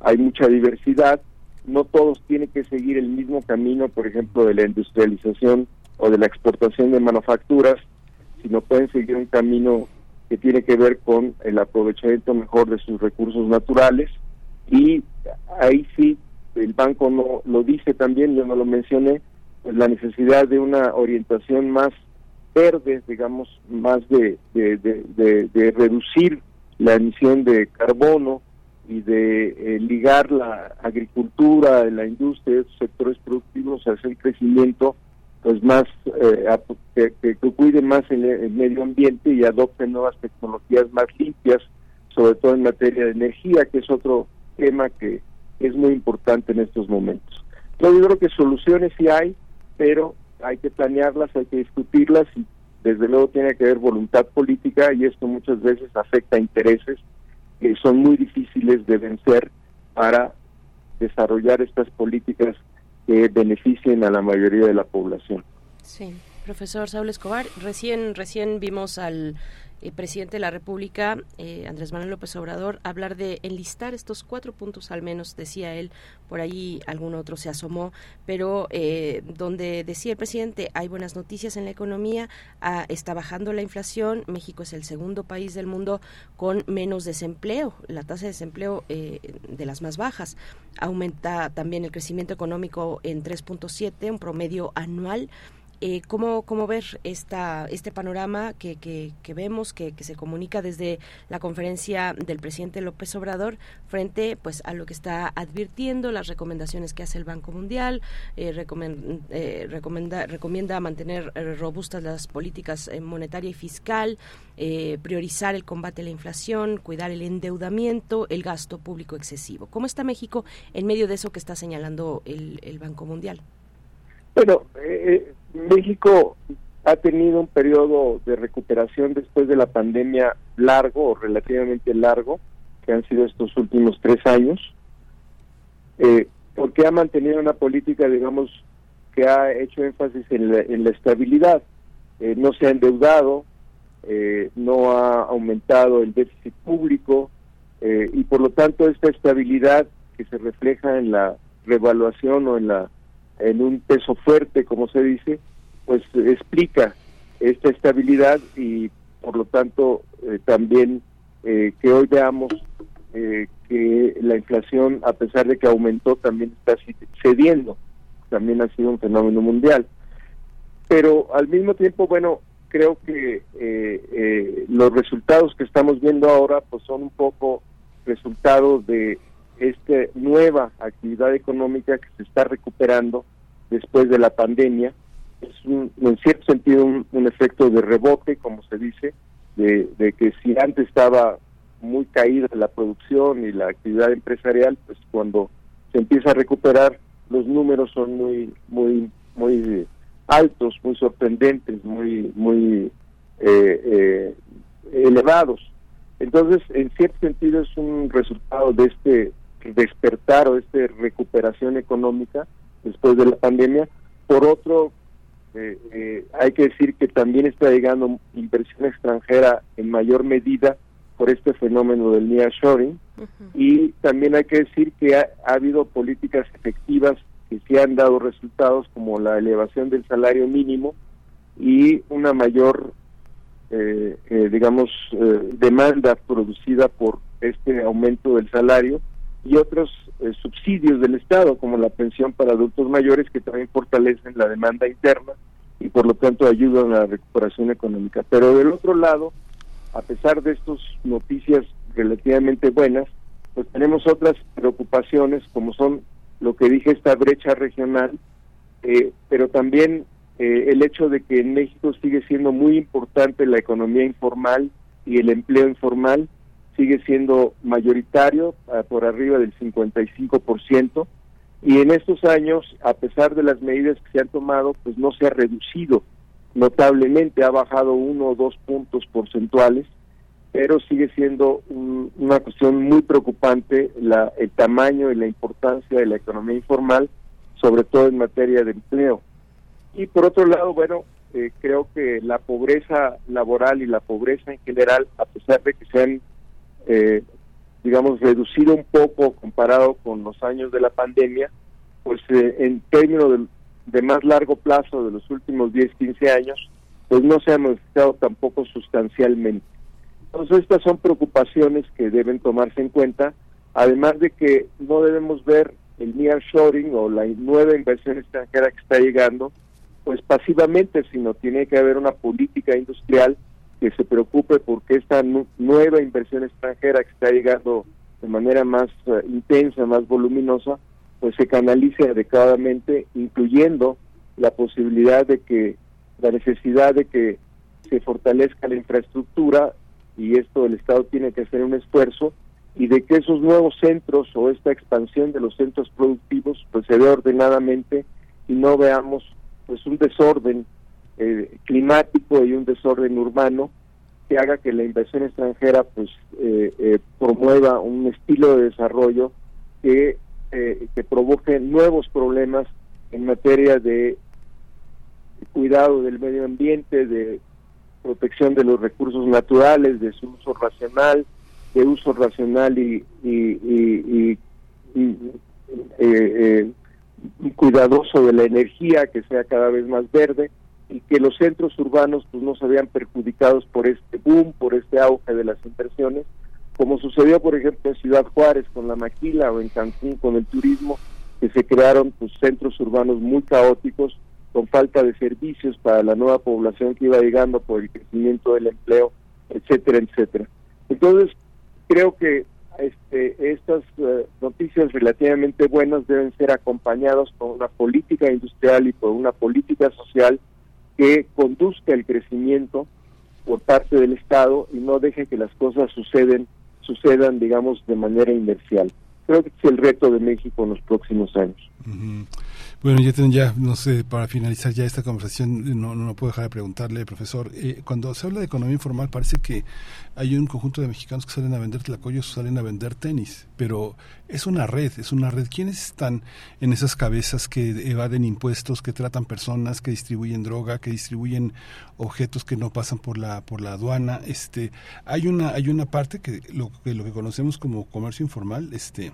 Hay mucha diversidad. No todos tienen que seguir el mismo camino, por ejemplo, de la industrialización o de la exportación de manufacturas, sino pueden seguir un camino que tiene que ver con el aprovechamiento mejor de sus recursos naturales. Y ahí sí el banco no lo dice también, yo no lo mencioné, pues la necesidad de una orientación más verde, digamos, más de, de, de, de reducir la emisión de carbono y de eh, ligar la agricultura, la industria, esos sectores productivos hacia el crecimiento, pues más, eh, que, que, cuiden más el, medio ambiente y adopten nuevas tecnologías más limpias, sobre todo en materia de energía, que es otro tema que es muy importante en estos momentos. Entonces yo creo que soluciones sí hay, pero hay que planearlas, hay que discutirlas y desde luego tiene que haber voluntad política y esto muchas veces afecta a intereses que son muy difíciles de vencer para desarrollar estas políticas que beneficien a la mayoría de la población. Sí, profesor Saúl Escobar, recién recién vimos al eh, presidente de la República, eh, Andrés Manuel López Obrador, hablar de enlistar estos cuatro puntos al menos, decía él, por ahí algún otro se asomó, pero eh, donde decía el presidente, hay buenas noticias en la economía, ah, está bajando la inflación, México es el segundo país del mundo con menos desempleo, la tasa de desempleo de las más bajas, aumenta también el crecimiento económico en 3.7, un promedio anual, eh, ¿cómo, ¿Cómo ver esta, este panorama que, que, que vemos, que, que, se comunica desde la conferencia del presidente López Obrador frente pues, a lo que está advirtiendo, las recomendaciones que hace el Banco Mundial, eh, recomend, eh, recomienda, mantener eh, robustas las políticas monetaria y fiscal, priorizar el combate a la inflación, cuidar el endeudamiento, el gasto público excesivo? ¿Cómo está México en medio de eso que está señalando el, el Banco Mundial? Bueno, eh, México ha tenido un periodo de recuperación después de la pandemia largo o relativamente largo, que han sido estos últimos tres años, eh, porque ha mantenido una política, digamos, que ha hecho énfasis en la, en la estabilidad. Eh, no se ha endeudado, eh, no ha aumentado el déficit público y por lo tanto esta estabilidad que se refleja en la revaluación o en la en un peso fuerte, como se dice, pues explica esta estabilidad y por lo tanto eh, también eh, que hoy veamos eh, que la inflación, a pesar de que aumentó, también está cediendo, también ha sido un fenómeno mundial. Pero al mismo tiempo, bueno, creo que los resultados que estamos viendo ahora pues son un poco resultados de esta nueva actividad económica que se está recuperando después de la pandemia. Es un, en cierto sentido un, efecto de rebote, como se dice, de, de, que si antes estaba muy caída la producción y la actividad empresarial, pues cuando se empieza a recuperar los números son muy muy muy altos, muy sorprendentes, muy muy eh, eh, elevados. Entonces, en cierto sentido es un resultado de este despertar o esta recuperación económica después de la pandemia. Por otro, eh, eh, hay que decir que también está llegando inversión extranjera en mayor medida por este fenómeno del nearshoring uh -huh. y también hay que decir que ha, ha, habido políticas efectivas que sí han dado resultados como la elevación del salario mínimo y una mayor eh, digamos demanda producida por este aumento del salario y otros eh, subsidios del Estado, como la pensión para adultos mayores, que también fortalecen la demanda interna y por lo tanto ayudan a la recuperación económica. Pero del otro lado, a pesar de estas noticias relativamente buenas, pues tenemos otras preocupaciones, como son lo que dije, esta brecha regional, eh, pero también eh, el hecho de que en México sigue siendo muy importante la economía informal y el empleo informal, sigue siendo mayoritario uh, por arriba del 55% y en estos años a pesar de las medidas que se han tomado pues no se ha reducido. Notablemente ha bajado uno o dos puntos porcentuales pero sigue siendo un, una cuestión muy preocupante la, el tamaño y la importancia de la economía informal sobre todo en materia de empleo. Y por otro lado bueno eh, creo que la pobreza laboral y la pobreza en general, a pesar de que se han, eh, digamos, reducido un poco comparado con los años de la pandemia, pues eh, en términos de, de más largo plazo de los últimos 10, 15 años, pues no se ha modificado tampoco sustancialmente. Entonces estas son preocupaciones que deben tomarse en cuenta, además de que no debemos ver el nearshoring o la nueva inversión extranjera que está llegando, pues pasivamente, sino tiene que haber una política industrial que se preocupe porque esta nu- nueva inversión extranjera que está llegando de manera más eh, intensa, más voluminosa, pues se canalice adecuadamente, incluyendo la posibilidad de que la necesidad de que se fortalezca la infraestructura y esto el Estado tiene que hacer un esfuerzo y de que esos nuevos centros o esta expansión de los centros productivos pues se dé ordenadamente y no veamos pues un desorden eh, climático y un desorden urbano que haga que la inversión extranjera pues eh, eh, promueva un estilo de desarrollo que, eh, que provoque nuevos problemas en materia de cuidado del medio ambiente, de protección de los recursos naturales, de su uso racional, de uso racional y, y, eh, eh, cuidadoso de la energía, que sea cada vez más verde y que los centros urbanos pues no se vean perjudicados por este boom, por este auge de las inversiones, como sucedió por ejemplo en Ciudad Juárez con la maquila o en Cancún con el turismo, que se crearon pues centros urbanos muy caóticos con falta de servicios para la nueva población que iba llegando por el crecimiento del empleo, etcétera, etcétera. Entonces, creo que este, estas eh, noticias relativamente buenas deben ser acompañadas por una política industrial y por una política social que conduzca el crecimiento por parte del Estado y no deje que las cosas suceden, sucedan, digamos, de manera inercial. Creo que es el reto de México en los próximos años. Bueno, ya, ten- ya, no sé, para finalizar ya esta conversación, no, no puedo dejar de preguntarle, profesor, eh, cuando se habla de economía informal parece que hay un conjunto de mexicanos que salen a vender tlacoyos, salen a vender tenis, pero es una red, es una red. ¿Quiénes están en esas cabezas que evaden impuestos, que tratan personas, que distribuyen droga, que distribuyen objetos que no pasan por la por la aduana? Este, hay una hay una parte que lo que lo que conocemos como comercio informal, este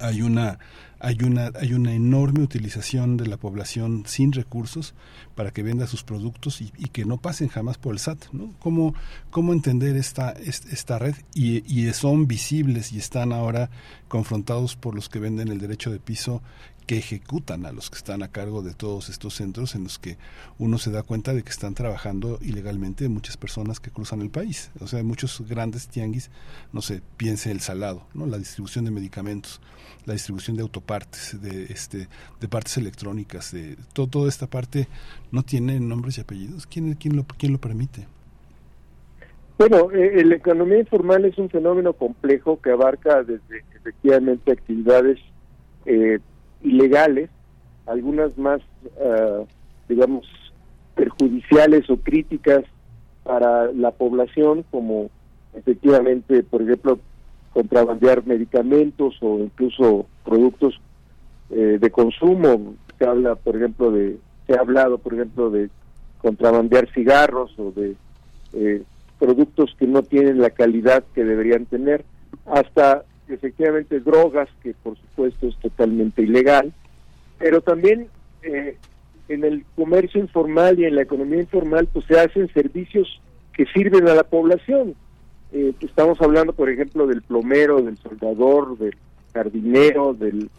hay una hay una hay una enorme utilización de la población sin recursos para que venda sus productos y, que no pasen jamás por el SAT ¿no? cómo cómo entender esta es- esta red y, y son visibles y están ahora confrontados por los que venden el derecho de piso que ejecutan a los que están a cargo de todos estos centros en los que uno se da cuenta de que están trabajando ilegalmente muchas personas que cruzan el país. O sea, muchos grandes tianguis, no sé, piense el salado, ¿no? La distribución de medicamentos, la distribución de autopartes, de este de partes electrónicas, de todo, toda esta parte no tiene nombres y apellidos. ¿Quién quién lo quién lo permite? Bueno, eh, la economía informal es un fenómeno complejo que abarca desde efectivamente actividades eh, ilegales, algunas más, ah, digamos, perjudiciales o críticas para la población, como efectivamente, por ejemplo, contrabandear medicamentos o incluso productos eh, de consumo. Se habla, por ejemplo, de, se ha hablado, por ejemplo, de contrabandear cigarros o de eh, productos que no tienen la calidad que deberían tener, hasta efectivamente drogas, que por supuesto es totalmente ilegal, pero también eh, en el comercio informal y en la economía informal pues se hacen servicios que sirven a la población. Eh, estamos hablando, por ejemplo, del plomero, del soldador, del jardinero, del,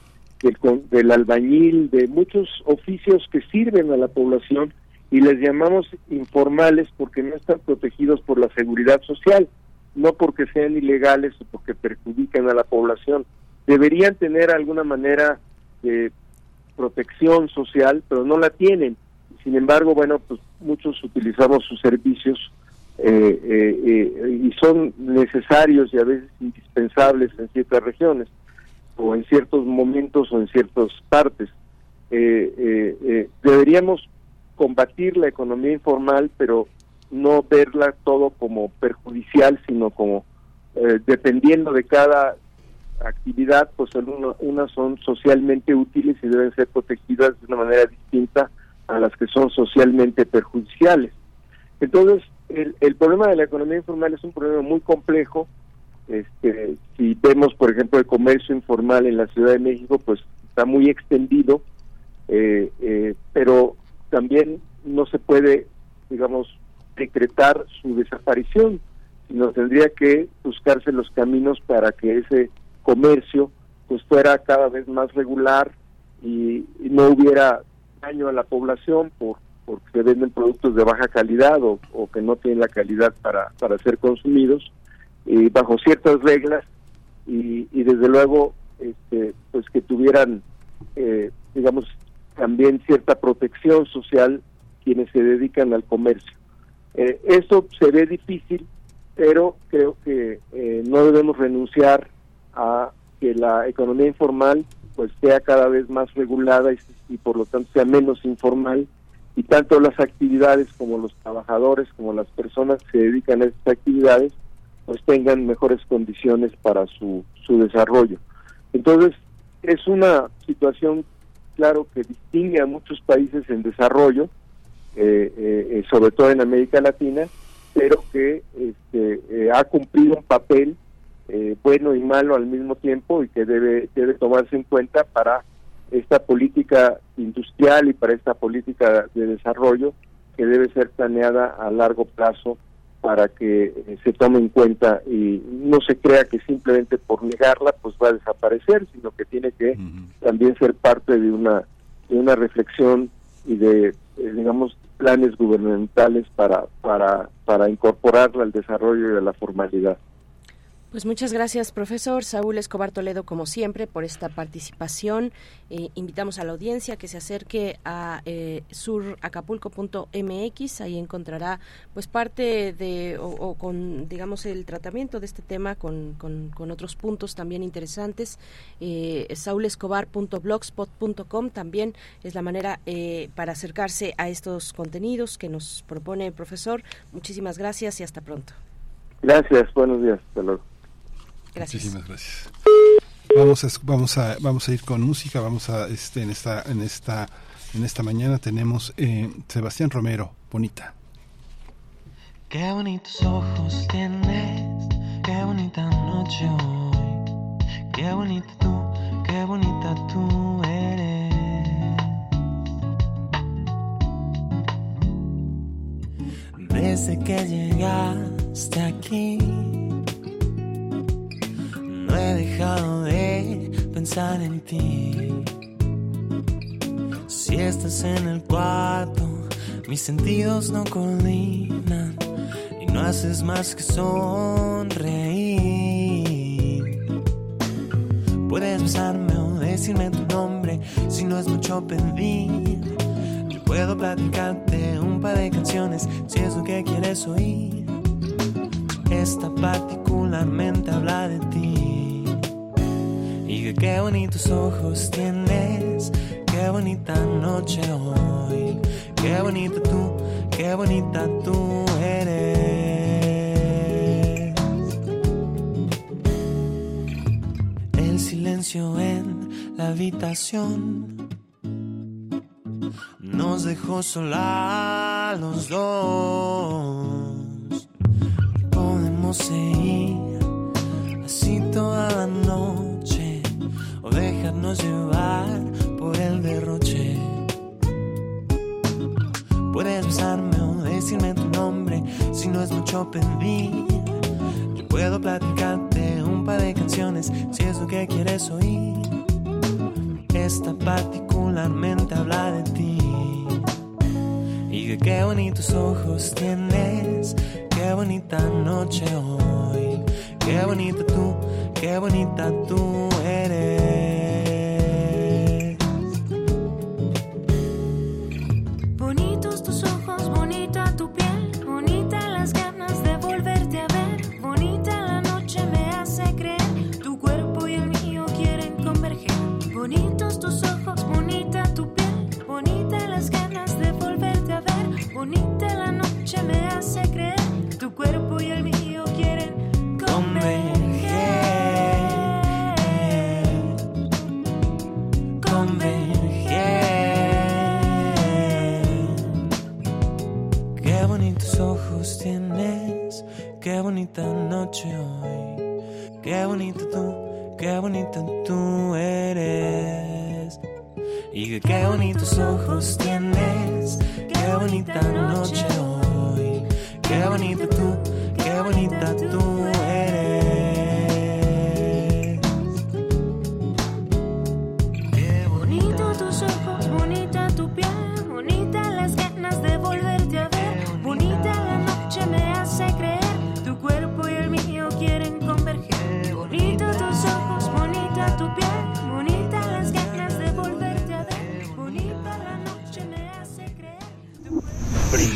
del, del albañil, de muchos oficios que sirven a la población y les llamamos informales porque no están protegidos por la seguridad social, no porque sean ilegales o porque perjudican a la población. Deberían tener alguna manera de protección social, pero no la tienen. Sin embargo, bueno, pues muchos utilizamos sus servicios eh, eh, eh, y son necesarios y a veces indispensables en ciertas regiones o en ciertos momentos o en ciertas partes. Eh, eh, deberíamos combatir la economía informal, pero no verla todo como perjudicial, sino como dependiendo de cada actividad, pues unas son socialmente útiles y deben ser protegidas de una manera distinta a las que son socialmente perjudiciales. Entonces, el, el problema de la economía informal es un problema muy complejo. Este, si vemos, por ejemplo, el comercio informal en la Ciudad de México, pues está muy extendido, eh, eh, pero también no se puede, digamos, decretar su desaparición, sino tendría que buscarse los caminos para que ese comercio pues fuera cada vez más regular y, y no hubiera daño a la población por porque se venden productos de baja calidad o, que no tienen la calidad para, para ser consumidos y bajo ciertas reglas y, desde luego este, pues que tuvieran eh, digamos también cierta protección social quienes se dedican al comercio. Eh, eso se ve difícil pero creo que eh, no debemos renunciar a que la economía informal pues sea cada vez más regulada y por lo tanto sea menos informal y tanto las actividades como los trabajadores como las personas que se dedican a estas actividades pues tengan mejores condiciones para su, su desarrollo. Entonces, es una situación, claro, que distingue a muchos países en desarrollo, eh, eh, sobre todo en América Latina, pero que este, eh, ha cumplido un papel eh, bueno y malo al mismo tiempo y que debe, debe tomarse en cuenta para esta política industrial y para esta política de desarrollo que debe ser planeada a largo plazo para que eh, se tome en cuenta y no se crea que simplemente por negarla pues va a desaparecer, sino que tiene que también ser parte de una de una reflexión y de eh, digamos planes gubernamentales para para para incorporarla al desarrollo y a la formalidad. Pues muchas gracias, profesor Saúl Escobar Toledo, como siempre, por esta participación. Eh, invitamos a la audiencia que se acerque a eh, suracapulco.mx. Ahí encontrará, pues, parte de, o, con, digamos, el tratamiento de este tema con, con, con otros puntos también interesantes. Eh, saulescobar.blogspot.com también es la manera eh, para acercarse a estos contenidos que nos propone el profesor. Muchísimas gracias y hasta pronto. Gracias, buenos días, hasta luego. Gracias. Muchísimas gracias. Vamos a, vamos a vamos a ir con música. Vamos a este en esta en esta en esta mañana tenemos eh, Sebastián Romero, bonita. Qué bonitos ojos tienes, qué bonita noche hoy. Qué bonita tú, qué bonita tú eres. Desde que llegaste aquí no he dejado de pensar en ti. Si estás en el cuarto, mis sentidos no coordinan y no haces más que sonreír. Puedes besarme o decirme tu nombre si no es mucho pedir. Yo puedo platicarte un par de canciones si es lo que quieres oír. Esta particularmente habla de ti. Y que qué bonitos ojos tienes, qué bonita noche hoy. Qué bonita tú, qué bonita tú eres. El silencio en la habitación nos dejó sola a los dos. Podemos seguir así toda la noche dejarnos llevar por el derroche. Puedes besarme o decirme tu nombre si no es mucho pedir. Yo puedo platicarte un par de canciones si es lo que quieres oír. Esta particularmente habla de ti. Y que qué bonitos ojos tienes, qué bonita noche hoy. Qué bonita tú, qué bonita tú eres. bonita la noche me hace creer tu cuerpo y el mío quieren converger. Converger. Qué bonitos ojos tienes, qué bonita noche hoy. Qué bonito tú, qué bonita tú eres. Y qué bonitos ojos tienes bonita noche hoy, qué bonito tú, qué bonita tú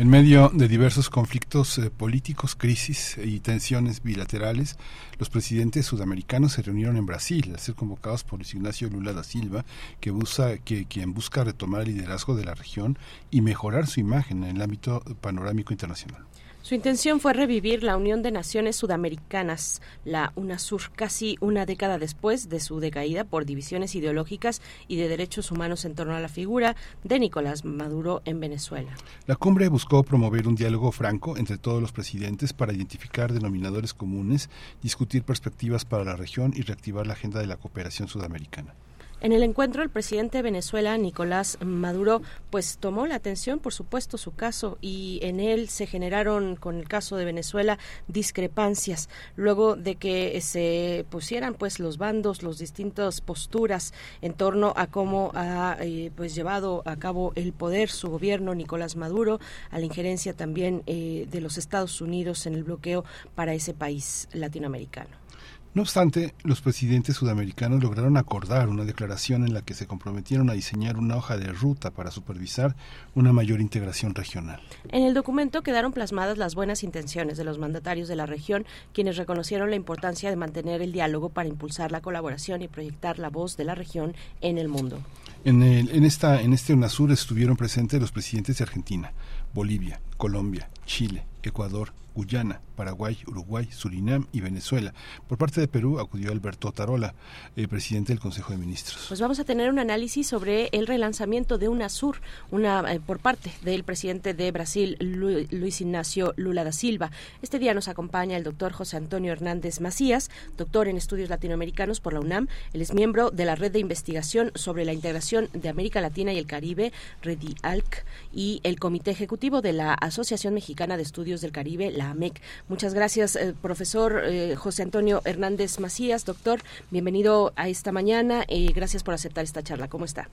En medio de diversos conflictos eh, políticos, crisis y tensiones bilaterales, los presidentes sudamericanos se reunieron en Brasil al ser convocados por Luis Ignacio Lula da Silva, que busca, que, quien busca retomar el liderazgo de la región y mejorar su imagen en el ámbito panorámico internacional. Su intención fue revivir la Unión de Naciones Sudamericanas, la UNASUR, casi una década después de su decaída por divisiones ideológicas y de derechos humanos en torno a la figura de Nicolás Maduro en Venezuela. La cumbre buscó promover un diálogo franco entre todos los presidentes para identificar denominadores comunes, discutir perspectivas para la región y reactivar la agenda de la cooperación sudamericana. En el encuentro, el presidente de Venezuela, Nicolás Maduro, pues tomó la atención, por supuesto, su caso y en él se generaron, con el caso de Venezuela, discrepancias luego de que se pusieran, pues, los bandos, las distintas posturas en torno a cómo ha, eh, pues, llevado a cabo el poder su gobierno, Nicolás Maduro, a la injerencia también eh, de los Estados Unidos en el bloqueo para ese país latinoamericano. No obstante, los presidentes sudamericanos lograron acordar una declaración en la que se comprometieron a diseñar una hoja de ruta para supervisar una mayor integración regional. En el documento quedaron plasmadas las buenas intenciones de los mandatarios de la región, quienes reconocieron la importancia de mantener el diálogo para impulsar la colaboración y proyectar la voz de la región en el mundo. En, el, en, esta, en este UNASUR estuvieron presentes los presidentes de Argentina, Bolivia, Colombia, Chile, Ecuador, Guyana, Paraguay, Uruguay, Surinam y Venezuela. Por parte de Perú acudió Alberto Tarola, el presidente del Consejo de Ministros. Pues vamos a tener un análisis sobre el relanzamiento de UNASUR, una eh, por parte del presidente de Brasil, Lu, Luis Ignacio Lula da Silva. Este día nos acompaña el doctor José Antonio Hernández Macías, doctor en estudios latinoamericanos por la UNAM. Él es miembro de la red de investigación sobre la integración de América Latina y el Caribe, REDIALC, y el comité ejecutivo de la Asociación Mexicana de Estudios del Caribe, la AMEC. Muchas gracias, eh, profesor eh, José Antonio Hernández Macías. Doctor, bienvenido a esta mañana y gracias por aceptar esta charla. ¿Cómo está?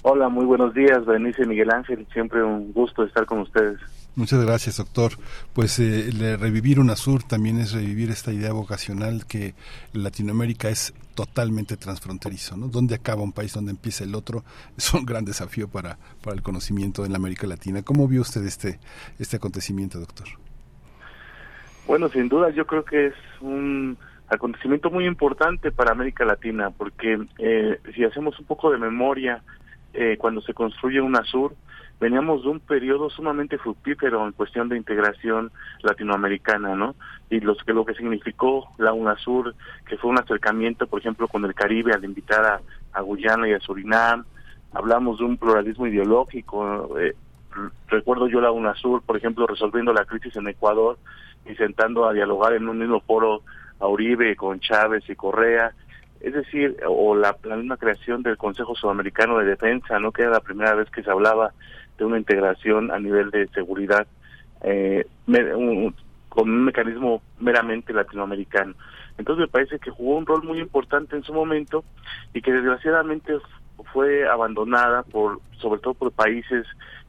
Hola, muy buenos días, Berenice Miguel Ángel. Siempre un gusto estar con ustedes. Muchas gracias, doctor. Pues eh, revivir UNASUR también es revivir esta idea vocacional que Latinoamérica es totalmente transfronterizo, ¿no? ¿Dónde acaba un país, dónde empieza el otro? <laughs> Es un gran desafío para, para el conocimiento en la América Latina. ¿Cómo vio usted este, este acontecimiento, doctor? Bueno, sin duda yo creo que es un acontecimiento muy importante para América Latina, porque eh, si hacemos un poco de memoria, eh, cuando se construye UNASUR, veníamos de un periodo sumamente fructífero en cuestión de integración latinoamericana, ¿no? Y los que lo que significó la UNASUR, que fue un acercamiento, por ejemplo, con el Caribe al invitar a, a Guyana y a Surinam, hablamos de un pluralismo ideológico. Eh, recuerdo yo la UNASUR, por ejemplo, resolviendo la crisis en Ecuador y sentando a dialogar en un mismo foro a Uribe con Chávez y Correa, es decir, o la, la misma creación del Consejo Sudamericano de Defensa, ¿no? Que era la primera vez que se hablaba de una integración a nivel de seguridad eh, con un mecanismo meramente latinoamericano. Entonces me parece que jugó un rol muy importante en su momento y que desgraciadamente fue abandonada por, sobre todo por países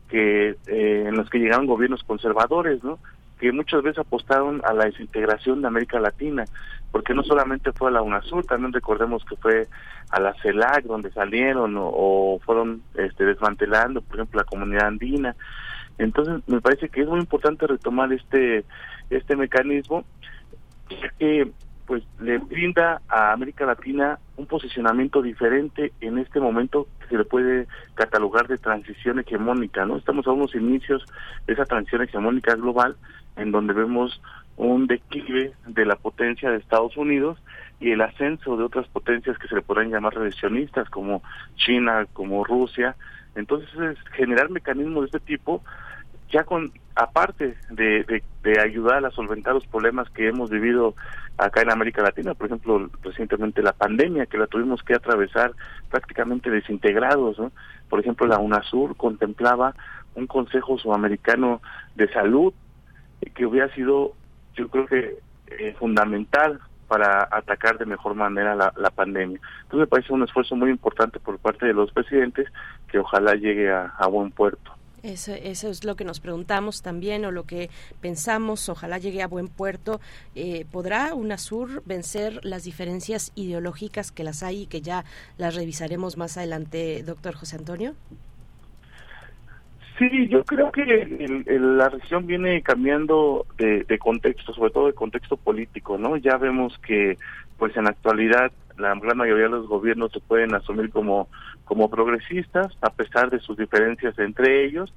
que eh, en los que llegaron gobiernos conservadores, ¿no? Que muchas veces apostaron a la desintegración de América Latina, porque no solamente fue a la UNASUR, también recordemos que fue a la CELAC donde salieron o, fueron este, desmantelando, por ejemplo, la comunidad andina. Entonces, me parece que es muy importante retomar este este mecanismo, ya que pues le brinda a América Latina un posicionamiento diferente en este momento que se le puede catalogar de transición hegemónica, ¿no? Estamos a unos inicios de esa transición hegemónica global en donde vemos un declive de la potencia de Estados Unidos y el ascenso de otras potencias que se le podrían llamar revisionistas como China, como Rusia. Entonces, generar mecanismos de este tipo ya con aparte de, de, ayudar a solventar los problemas que hemos vivido acá en América Latina, por ejemplo, recientemente la pandemia que la tuvimos que atravesar prácticamente desintegrados, ¿no? Por ejemplo, la UNASUR contemplaba un Consejo Sudamericano de Salud que hubiera sido, yo creo que eh, fundamental para atacar de mejor manera la, pandemia. Entonces me parece un esfuerzo muy importante por parte de los presidentes que ojalá llegue a buen puerto. Eso, eso, es lo que nos preguntamos también o lo que pensamos. Ojalá llegue a buen puerto. Eh, ¿Podrá UNASUR vencer las diferencias ideológicas que las hay y que ya las revisaremos más adelante, doctor José Antonio? Sí, yo creo que la región viene cambiando de, de, contexto, sobre todo de contexto político, ¿no? Ya vemos que, pues en la actualidad, la gran mayoría de los gobiernos se pueden asumir como, como progresistas, a pesar de sus diferencias entre ellos,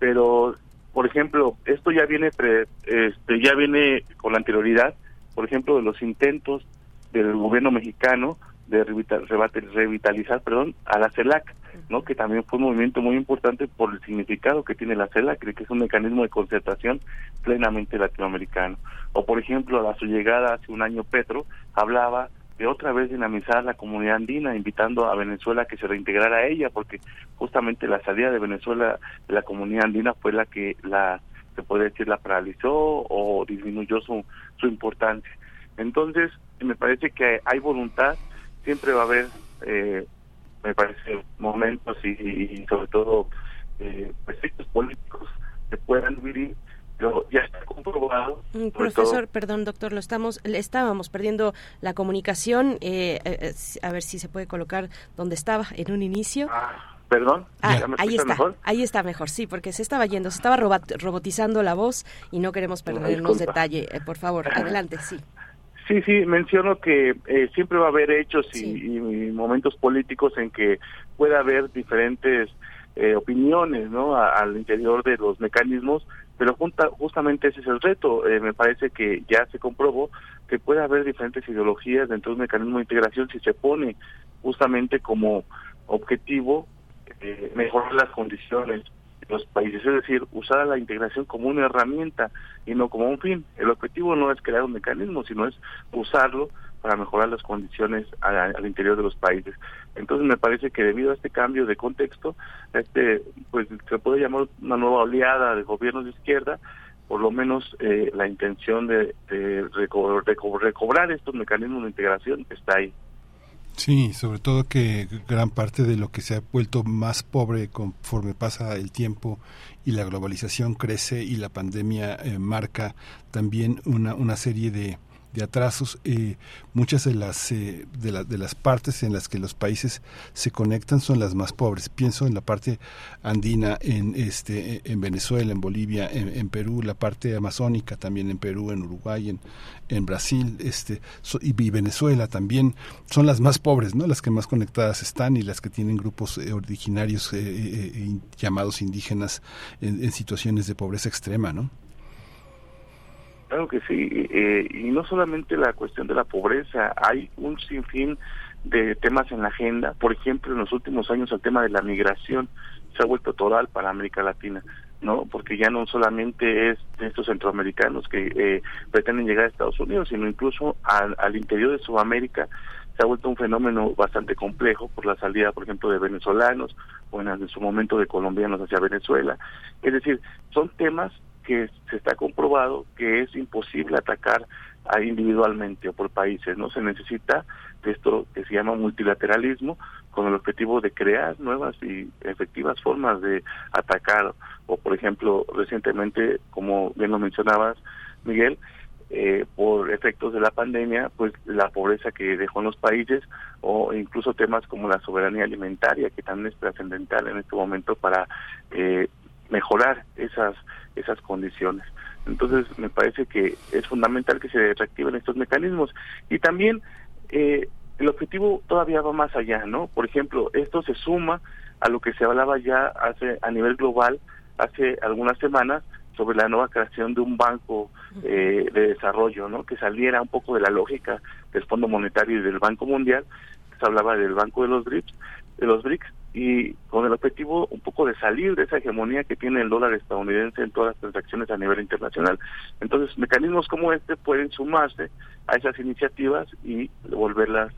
pero, por ejemplo, esto ya viene, este, ya viene con la anterioridad, por ejemplo, de los intentos del gobierno mexicano de revitalizar perdón, a la CELAC, ¿no? que también fue un movimiento muy importante por el significado que tiene la CELAC, que es un mecanismo de concertación plenamente latinoamericano. O, por ejemplo, a su llegada hace un año Petro, hablaba de otra vez dinamizar la comunidad andina, invitando a Venezuela a que se reintegrara a ella, porque justamente la salida de Venezuela de la comunidad andina fue la que la se puede decir la paralizó o disminuyó su, su importancia. Entonces, me parece que hay voluntad, siempre va a haber, eh, me parece, momentos y, sobre todo eh, políticos que puedan vivir ya está comprobado. Mm, profesor, perdón, doctor, lo estamos, estábamos perdiendo la comunicación. Eh, eh, eh, a ver si se puede colocar donde estaba en un inicio. Ah, perdón. Ah, ahí está, mejor? ahí está mejor, sí, porque se estaba yendo, se estaba robotizando la voz y no queremos perdernos detalle. por favor, <laughs> adelante, sí. Sí, sí, menciono que siempre va a haber hechos y, momentos políticos en que pueda haber diferentes opiniones ¿no? al interior de los mecanismos pero justamente ese es el reto. Eh, me parece que ya se comprobó que puede haber diferentes ideologías dentro de un mecanismo de integración si se pone justamente como objetivo eh, mejorar las condiciones los países, es decir, usar la integración como una herramienta y no como un fin. El objetivo no es crear un mecanismo, sino es usarlo para mejorar las condiciones al, interior de los países. Entonces me parece que debido a este cambio de contexto, este pues se puede llamar una nueva oleada de gobiernos de izquierda, por lo menos eh, la intención de, recobrar estos mecanismos de integración está ahí. Sí, sobre todo que gran parte de lo que se ha vuelto más pobre conforme pasa el tiempo y la globalización crece y la pandemia eh, marca también una, una serie de, de atrasos. Eh, muchas de las, eh, de, de, las partes en las que los países se conectan son las más pobres. Pienso en la parte andina, en, este, en Venezuela, en Bolivia, en, Perú, la parte amazónica también en Perú, en Uruguay, en, en Brasil este, y, Venezuela también. Son las más pobres, ¿no? las que más conectadas están y las que tienen grupos eh, originarios llamados indígenas en, en situaciones de pobreza extrema, ¿no? Claro que sí, eh, y no solamente la cuestión de la pobreza, hay un sinfín de temas en la agenda. Por ejemplo, en los últimos años el tema de la migración se ha vuelto total para América Latina, ¿no? Porque ya no solamente es de estos centroamericanos que eh, pretenden llegar a Estados Unidos, sino incluso al, al interior de Sudamérica se ha vuelto un fenómeno bastante complejo por la salida, por ejemplo, de venezolanos o en su momento de colombianos hacia Venezuela. Es decir, son temas que se está comprobado que es imposible atacar individualmente o por países, ¿no? Se necesita de esto que se llama multilateralismo con el objetivo de crear nuevas y efectivas formas de atacar o por ejemplo recientemente como bien lo mencionabas Miguel eh, por efectos de la pandemia pues la pobreza que dejó en los países o incluso temas como la soberanía alimentaria que también es trascendental en este momento para eh, mejorar esas esas condiciones. Entonces, me parece que es fundamental que se reactiven estos mecanismos. Y también eh, el objetivo todavía va más allá, ¿no? Por ejemplo, esto se suma a lo que se hablaba ya hace a nivel global hace algunas semanas sobre la nueva creación de un banco eh, de desarrollo, ¿no? Que saliera un poco de la lógica del Fondo Monetario y del Banco Mundial. Se hablaba del Banco de los BRICS, de los BRICS y con el objetivo un poco de salir de esa hegemonía que tiene el dólar estadounidense en todas las transacciones a nivel internacional. Entonces, mecanismos como este pueden sumarse a esas iniciativas y volverlas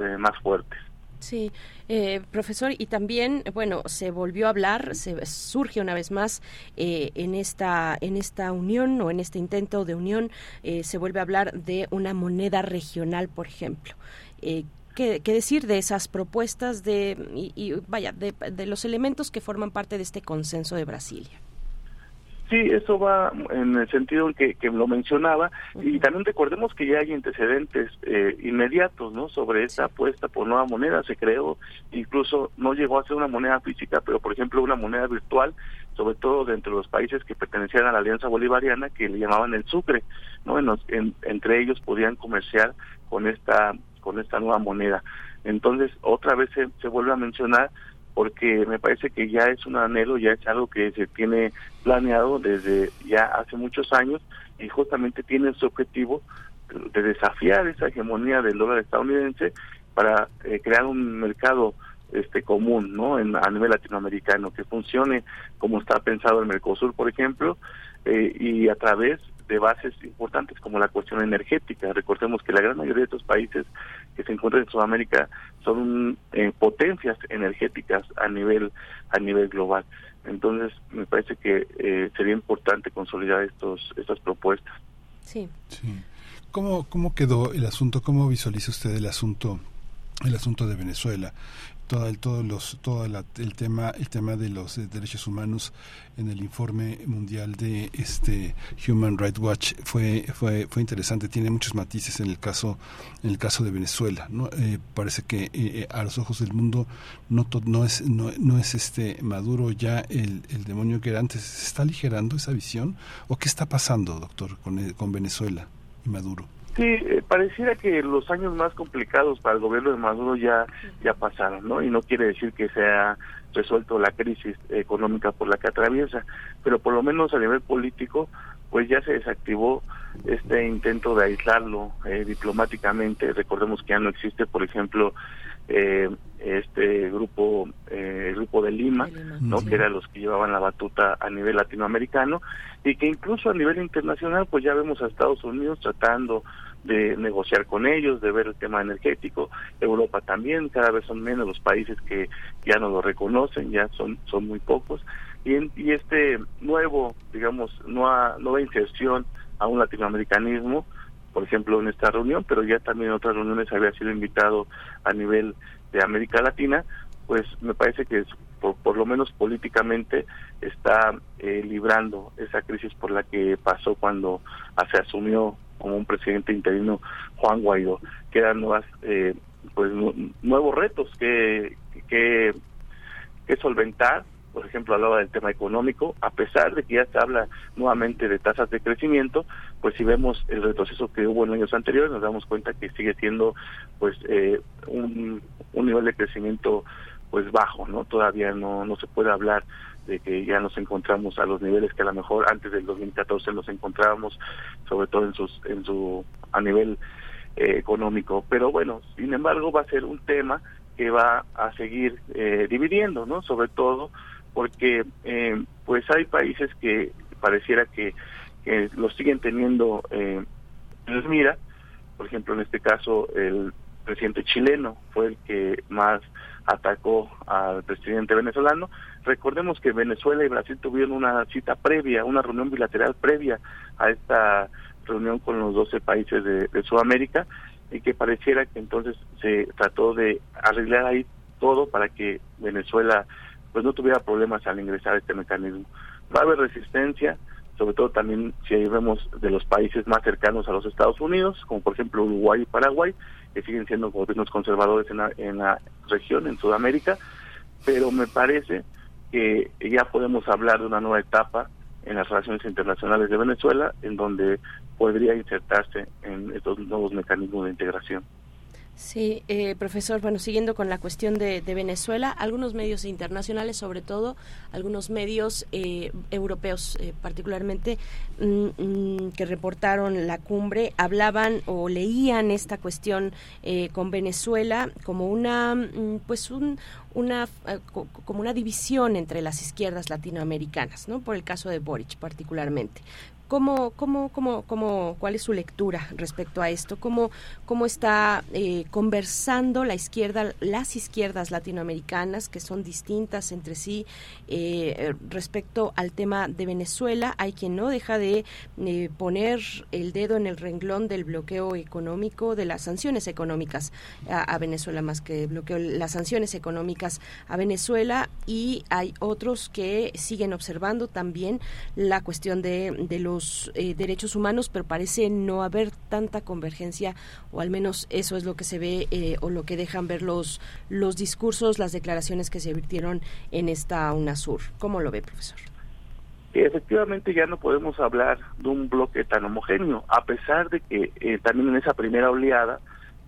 eh, más fuertes. Sí, eh, profesor, y también, bueno, se volvió a hablar, se surge una vez más eh, en esta en esta unión o en este intento de unión, se vuelve a hablar de una moneda regional, por ejemplo. ¿Qué, decir de esas propuestas de y, vaya de, de, los elementos que forman parte de este consenso de Brasilia. Sí, eso va en el sentido en que, que lo mencionaba y también recordemos que ya hay antecedentes eh, inmediatos, ¿no? Sobre esa apuesta por nueva moneda se creó, incluso no llegó a ser una moneda física, pero por ejemplo una moneda virtual, sobre todo dentro de los países que pertenecían a la Alianza Bolivariana, que le llamaban el sucre, ¿no? En entre ellos podían comerciar con esta con esta nueva moneda. Entonces, otra vez se, se vuelve a mencionar porque me parece que ya es un anhelo, ya es algo que se tiene planeado desde ya hace muchos años y justamente tiene su objetivo de desafiar esa hegemonía del dólar estadounidense para eh, crear un mercado este común no en, a nivel latinoamericano que funcione como está pensado el Mercosur por ejemplo eh, y a través de bases importantes como la cuestión energética. Recordemos que la gran mayoría de estos países que se encuentran en Sudamérica son eh, potencias energéticas a nivel a nivel global. Entonces, me parece que eh, sería importante consolidar estos estas propuestas. Sí. sí. ¿Cómo, ¿Cómo quedó el asunto? ¿Cómo visualiza usted el asunto el asunto de Venezuela? Todo el todo los todo el tema el tema de los eh, derechos humanos en el informe mundial de este Human Rights Watch fue fue fue interesante tiene muchos matices en el caso en el caso de Venezuela no eh, parece que eh, a los ojos del mundo no no es no, no es este Maduro ya el, el demonio que era antes. Se está aligerando esa visión o qué está pasando doctor con con Venezuela y Maduro Sí, eh, pareciera que los años más complicados para el gobierno de Maduro ya ya pasaron, ¿no? Y no quiere decir que se ha resuelto la crisis económica por la que atraviesa, pero por lo menos a nivel político, pues ya se desactivó este intento de aislarlo eh, diplomáticamente. Recordemos que ya no existe, por ejemplo, eh, este grupo, eh, el grupo de Lima, ¿no? Que eran los que llevaban la batuta a nivel latinoamericano y que incluso a nivel internacional, pues ya vemos a Estados Unidos tratando de negociar con ellos, de ver el tema energético. Europa también, cada vez son menos los países que ya no lo reconocen, ya son, son muy pocos. Y, y este nuevo, digamos, nueva, nueva inserción a un latinoamericanismo, por ejemplo, en esta reunión, pero ya también en otras reuniones había sido invitado a nivel de América Latina, pues me parece que por, por lo menos políticamente está eh, librando esa crisis por la que pasó cuando se asumió como un presidente interino Juan Guaidó. Quedan nuevas, eh, pues nuevos retos que, que, solventar. Por ejemplo, hablaba del tema económico, a pesar de que ya se habla nuevamente de tasas de crecimiento, pues si vemos el retroceso que hubo en años anteriores, nos damos cuenta que sigue siendo pues eh, un, un nivel de crecimiento pues bajo, ¿no? Todavía no, no se puede hablar de que ya nos encontramos a los niveles que a lo mejor antes del 2014 nos encontrábamos, sobre todo en sus en su a nivel eh, económico. Pero bueno, sin embargo va a ser un tema que va a seguir eh, dividiendo, ¿no? Sobre todo porque eh, pues hay países que pareciera que, que lo siguen teniendo eh, les mira, por ejemplo en este caso el presidente chileno fue el que más atacó al presidente venezolano. Recordemos que Venezuela y Brasil tuvieron una cita previa, una reunión bilateral previa a esta reunión con los 12 países de, Sudamérica y que pareciera que entonces se trató de arreglar ahí todo para que Venezuela pues no tuviera problemas al ingresar a este mecanismo. Va a haber resistencia, sobre todo también si vemos de los países más cercanos a los Estados Unidos, como por ejemplo Uruguay y Paraguay, que siguen siendo gobiernos conservadores en la, en la región, en Sudamérica, pero me parece que ya podemos hablar de una nueva etapa en las relaciones internacionales de Venezuela, en donde podría insertarse en estos nuevos mecanismos de integración. Sí, eh, profesor, bueno, siguiendo con la cuestión de, Venezuela, algunos medios internacionales, sobre todo algunos medios eh, europeos eh, particularmente, mm, mm, que reportaron la cumbre, hablaban o leían esta cuestión con Venezuela como una, mm, pues un, una como una división entre las izquierdas latinoamericanas, ¿no? Por el caso de Boric particularmente. ¿Cómo, cómo, cómo, cómo, ¿Cuál es su lectura respecto a esto? ¿Cómo, cómo está eh, conversando la izquierda, las izquierdas latinoamericanas, que son distintas entre sí, eh, respecto al tema de Venezuela? Hay quien no deja de eh, poner el dedo en el renglón del bloqueo económico, de las sanciones económicas a, Venezuela, más que bloqueo, las sanciones económicas a Venezuela, y hay otros que siguen observando también la cuestión de, de los eh, derechos humanos, pero parece no haber tanta convergencia, o al menos eso es lo que se ve eh, o lo que dejan ver los, los discursos, las declaraciones que se virtieron en esta UNASUR. ¿Cómo lo ve, profesor? efectivamente ya no podemos hablar de un bloque tan homogéneo, a pesar de que eh, también en esa primera oleada,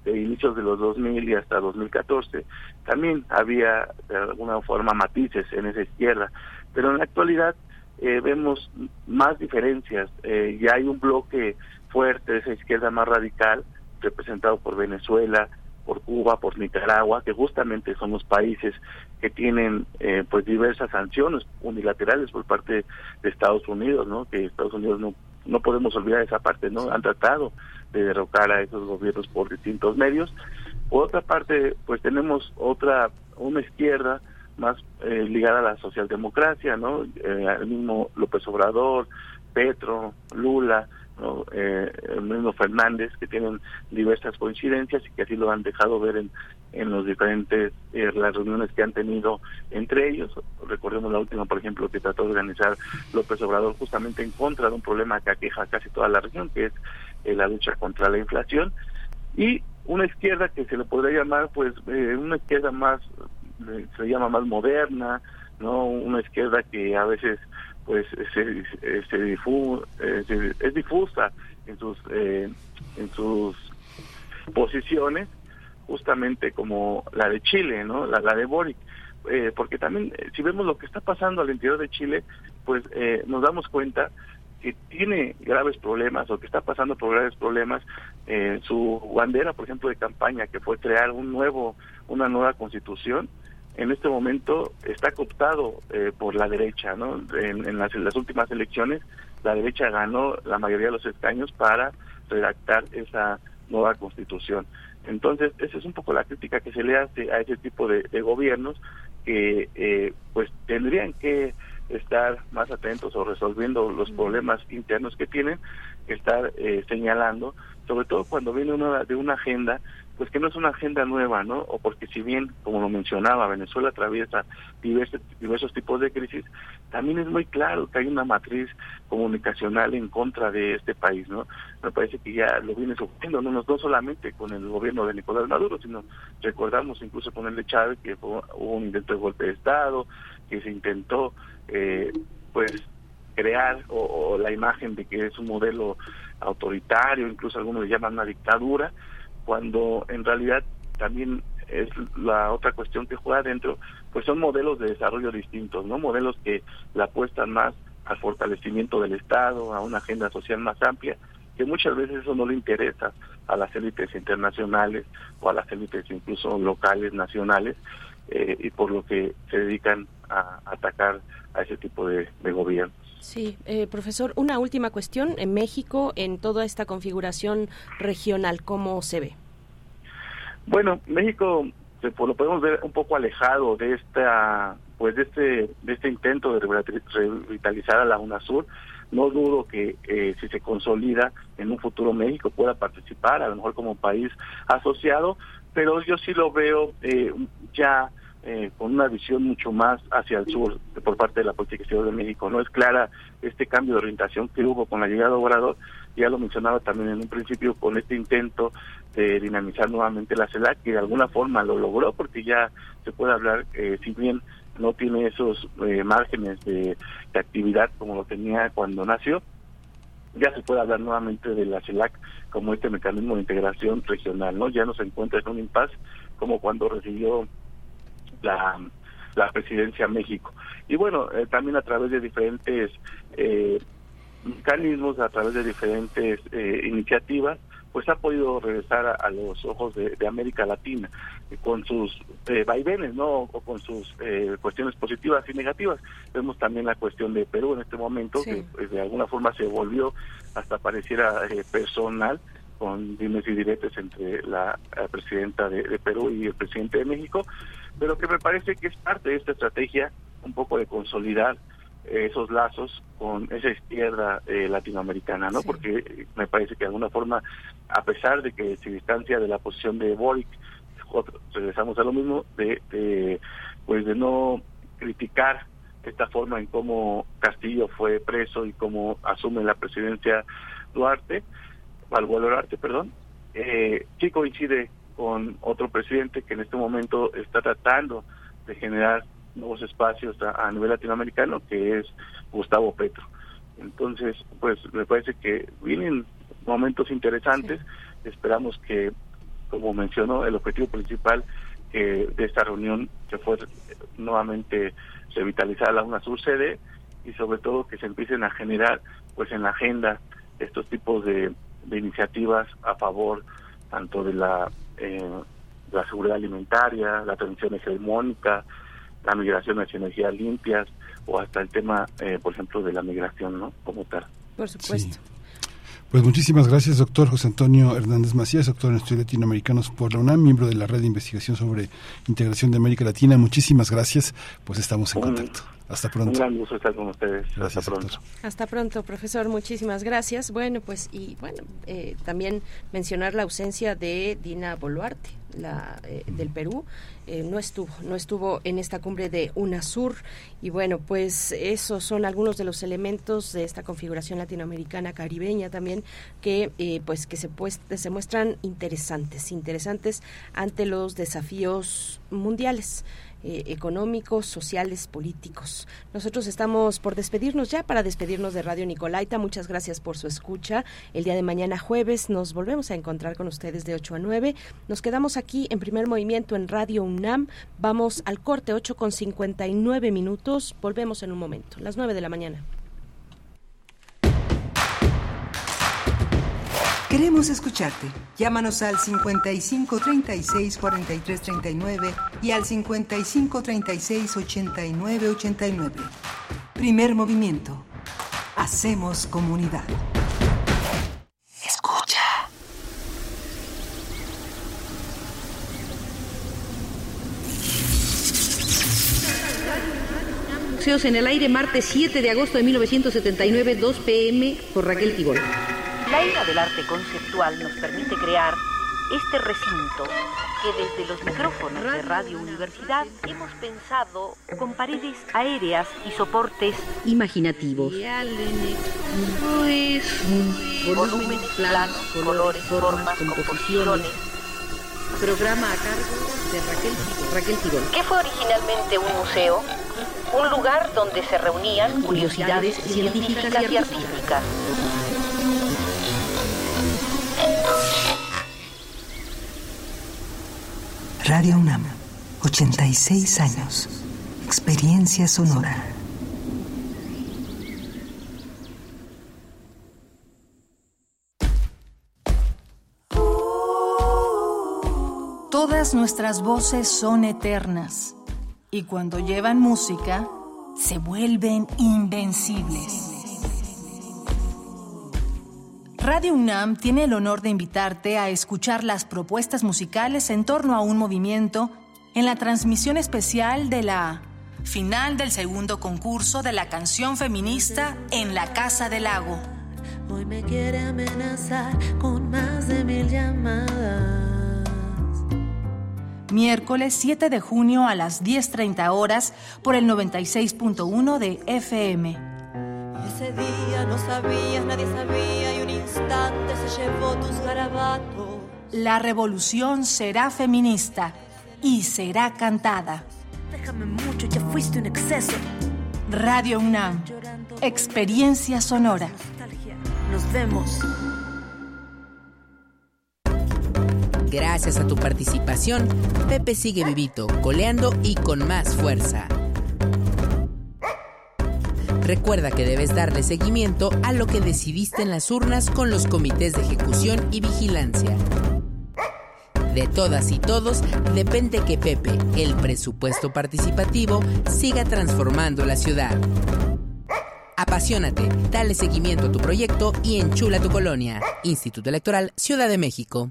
de inicios de los 2000 y hasta 2014, también había de alguna forma matices en esa izquierda, pero en la actualidad eh, vemos más diferencias. Eh, ya hay un bloque fuerte de esa izquierda más radical, representado por Venezuela, por Cuba, por Nicaragua, que justamente son los países que tienen eh, pues diversas sanciones unilaterales por parte de Estados Unidos, ¿no? Que Estados Unidos no no podemos olvidar esa parte, ¿no? Han tratado de derrocar a esos gobiernos por distintos medios. Por otra parte, pues tenemos otra una izquierda más eh, ligada a la socialdemocracia, ¿no? Eh, el mismo López Obrador, Petro, Lula. Eh, el mismo Fernández, que tienen diversas coincidencias y que así lo han dejado ver en, en los diferentes las reuniones que han tenido entre ellos. Recordemos la última, por ejemplo, que trató de organizar López Obrador justamente en contra de un problema que aqueja casi toda la región, que es la lucha contra la inflación. Y una izquierda que se le podría llamar, pues, una izquierda más se llama más moderna, no una izquierda que a veces pues se, se, difu, eh, es difusa en sus eh, en sus posiciones justamente como la de Chile no la, la de Boric. Eh, porque también si vemos lo que está pasando al interior de Chile pues nos damos cuenta que tiene graves problemas o que está pasando por graves problemas su bandera por ejemplo de campaña que fue crear un nuevo una nueva constitución en este momento está cooptado eh, por la derecha, ¿no? En, las, últimas elecciones, la derecha ganó la mayoría de los escaños para redactar esa nueva constitución. Entonces, esa es un poco la crítica que se le hace a ese tipo de, gobiernos que, eh, pues, tendrían que estar más atentos o resolviendo los problemas internos que tienen, estar eh, señalando, sobre todo cuando viene una de una agenda pues que no es una agenda nueva, ¿no? O porque si bien, como lo mencionaba, Venezuela atraviesa diversos, diversos tipos de crisis, también es muy claro que hay una matriz comunicacional en contra de este país, ¿no? Me parece que ya lo viene sufriendo, no, no solamente con el gobierno de Nicolás Maduro, sino recordamos incluso con el de Chávez que hubo un intento de golpe de Estado, que se intentó, eh, pues, crear o, o la imagen de que es un modelo autoritario, incluso algunos le llaman una dictadura, cuando en realidad también es la otra cuestión que juega adentro, pues son modelos de desarrollo distintos, ¿no? Modelos que la apuestan más al fortalecimiento del Estado, a una agenda social más amplia, que muchas veces eso no le interesa a las élites internacionales o a las élites incluso locales, nacionales, eh, y por lo que se dedican a atacar a ese tipo de, gobiernos. Sí, eh, profesor, una última cuestión. En México, en toda esta configuración regional, ¿cómo se ve? Bueno, México pues, lo podemos ver un poco alejado de esta, pues de este, de este intento de revitalizar a la UNASUR. No dudo que eh, si se consolida en un futuro México pueda participar, a lo mejor como país asociado, pero yo sí lo veo eh, ya eh, con una visión mucho más hacia el sur por parte de la política exterior de México. No es clara este cambio de orientación que hubo con la llegada de Obrador, ya lo mencionaba también en un principio con este intento de dinamizar nuevamente la CELAC, que de alguna forma lo logró, porque ya se puede hablar, eh, si bien no tiene esos eh, márgenes de, de actividad como lo tenía cuando nació, ya se puede hablar nuevamente de la CELAC como este mecanismo de integración regional, ¿no? Ya no se encuentra en un impasse como cuando recibió la, la presidencia México. Y bueno, eh, también a través de diferentes eh, mecanismos, a través de diferentes eh, iniciativas, pues ha podido regresar a, a los ojos de, de América Latina eh, con sus eh, vaivenes, ¿no? O con sus eh, cuestiones positivas y negativas. Vemos también la cuestión de Perú en este momento, que pues, de alguna forma se volvió hasta pareciera eh, personal con dimes y diretes entre la, la presidenta de, de Perú y el presidente de México, pero que me parece que es parte de esta estrategia un poco de consolidar eh, esos lazos con esa izquierda eh, latinoamericana, ¿no? Porque me parece que de alguna forma, a pesar de que se distancia de la posición de Boric, otro- regresamos a lo mismo, de, de, pues de no criticar esta forma en cómo Castillo fue preso y cómo asume la presidencia Duarte, Balboa Duarte, perdón, eh, sí coincide con otro presidente que en este momento está tratando de generar nuevos espacios a, a nivel latinoamericano, que es Gustavo Petro. Entonces, pues me parece que vienen momentos interesantes. Esperamos que, como mencionó, el objetivo principal eh, de esta reunión, que fue nuevamente revitalizar la UNASUR sede y sobre todo que se empiecen a generar pues en la agenda estos tipos de, de iniciativas a favor tanto de la, eh, la seguridad alimentaria, la transición hegemónica, la migración hacia energías limpias o hasta el tema, eh, por ejemplo, de la migración, ¿no? Como tal. Por supuesto. Pues muchísimas gracias, doctor José Antonio Hernández Macías, doctor en estudios latinoamericanos por la UNAM, miembro de la red de investigación sobre integración de América Latina. Muchísimas gracias, pues estamos en Un- contacto. Hasta Un pronto. gran gusto estar con ustedes. Gracias, Hasta pronto. Hasta pronto, profesor. Muchísimas gracias. Bueno, pues y bueno, eh, también mencionar la ausencia de Dina Boluarte, la eh, del Perú. Eh, no estuvo, no estuvo en esta cumbre de UNASUR. Y bueno, pues esos son algunos de los elementos de esta configuración latinoamericana caribeña también que eh, pues que se pues, se muestran interesantes, interesantes ante los desafíos mundiales eh, económicos, sociales, políticos. Nosotros estamos por despedirnos ya, para despedirnos de Radio Nicolaita. Muchas gracias por su escucha. El día de mañana jueves nos volvemos a encontrar con ustedes de 8 a 9. Nos quedamos aquí en primer movimiento en Radio UNAM. Vamos al corte 8 con 59 minutos. Volvemos en un momento, las 9 de la mañana. Queremos escucharte. Llámanos al 55 36 43 39 y al 55 36 89 89. Primer movimiento. Hacemos comunidad. Escucha. Museos en el aire, martes 7 de agosto de 1979, 2 pm, por Raquel Tibol. La era del arte conceptual nos permite crear este recinto que desde los micrófonos de Radio Universidad hemos pensado con paredes aéreas y soportes Imaginativos. volúmenes planos, colores, formas, composiciones. Programa a cargo de Raquel, Raquel Tibol. ¿Qué fue originalmente un museo? Un lugar donde se reunían curiosidades científicas y artísticas. Radio UNAM. 86 años. Experiencia sonora. Todas nuestras voces son eternas y cuando llevan música se vuelven invencibles. Radio UNAM tiene el honor de invitarte a escuchar las propuestas musicales en torno a un movimiento en la transmisión especial de la final del segundo concurso de la canción feminista en la Casa del Lago. Hoy me quiere amenazar con más de mil llamadas. Miércoles 7 de junio a las 10.30 horas por el 96.1 de FM. Ese día no sabías, nadie sabía y un instante se llevó tus garabatos. La revolución será feminista y será cantada. Déjame mucho, ya fuiste un exceso. Radio UNAM. Experiencia sonora. Nos vemos. Gracias a tu participación, Pepe sigue vivito, coleando y con más fuerza. Recuerda que debes darle seguimiento a lo que decidiste en las urnas con los comités de ejecución y vigilancia. De todas y todos depende que Pepe, el presupuesto participativo, siga transformando la ciudad. Apasionate, dale seguimiento a tu proyecto y enchula tu colonia. Instituto Electoral Ciudad de México.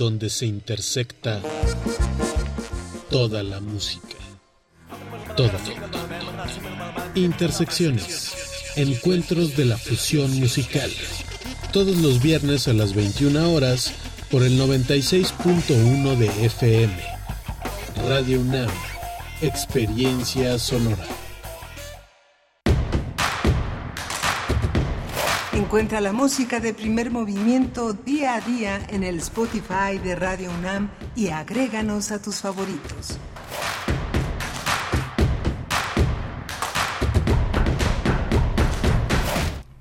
donde se intersecta toda la música. Toda. Intersecciones. Encuentros de la fusión musical. Todos los viernes a las 21 horas por el 96.1 de FM. Radio UNAM. Experiencia sonora. Encuentra la música de primer movimiento día a día en el Spotify de Radio UNAM y agréganos a tus favoritos.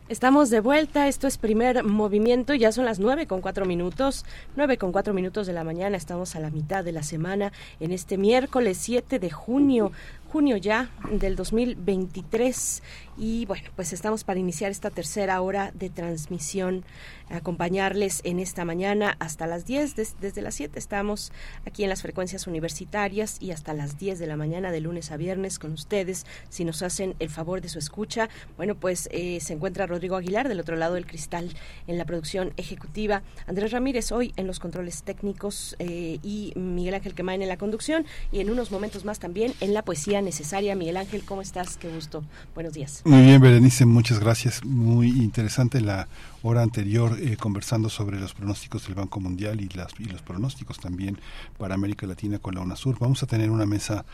Estamos de vuelta, esto es primer movimiento, ya son las nueve con cuatro minutos, nueve con cuatro minutos de la mañana, estamos a la mitad de la semana en este miércoles 7 de junio, junio ya del 2023 y bueno, pues estamos para iniciar esta tercera hora de transmisión, acompañarles en esta mañana hasta las 10, desde las 7 estamos aquí en las frecuencias universitarias y hasta las 10 de la mañana de lunes a viernes con ustedes, si nos hacen el favor de su escucha. Bueno, pues eh, se encuentra Rodrigo Aguilar del otro lado del cristal en la producción ejecutiva, Andrés Ramírez hoy en los controles técnicos eh, y Miguel Ángel Quemain en la conducción y en unos momentos más también en la poesía necesaria. Miguel Ángel, ¿cómo estás? Qué gusto. Buenos días. Muy bien, Berenice, muchas gracias. Muy interesante la hora anterior eh, conversando sobre los pronósticos del Banco Mundial y, los pronósticos también para América Latina con la UNASUR. Vamos a tener una mesa,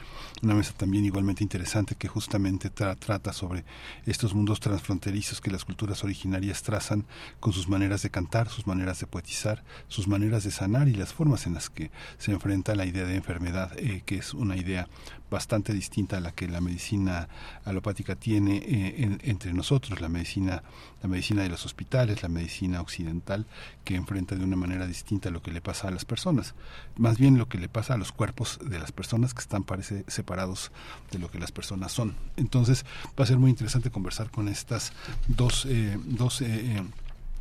una mesa también igualmente interesante que justamente trata sobre estos mundos transfronterizos que las culturas originarias trazan con sus maneras de cantar, sus maneras de poetizar, sus maneras de sanar y las formas en las que se enfrenta la idea de enfermedad, eh, que es una idea bastante distinta a la que la medicina alopática tiene eh, entre nosotros, la medicina, la medicina de los hospitales, la medicina occidental, que enfrenta de una manera distinta lo que le pasa a las personas, más bien lo que le pasa a los cuerpos de las personas que están parece separados de lo que las personas son. Entonces va a ser muy interesante conversar con estas dos, eh, dos eh,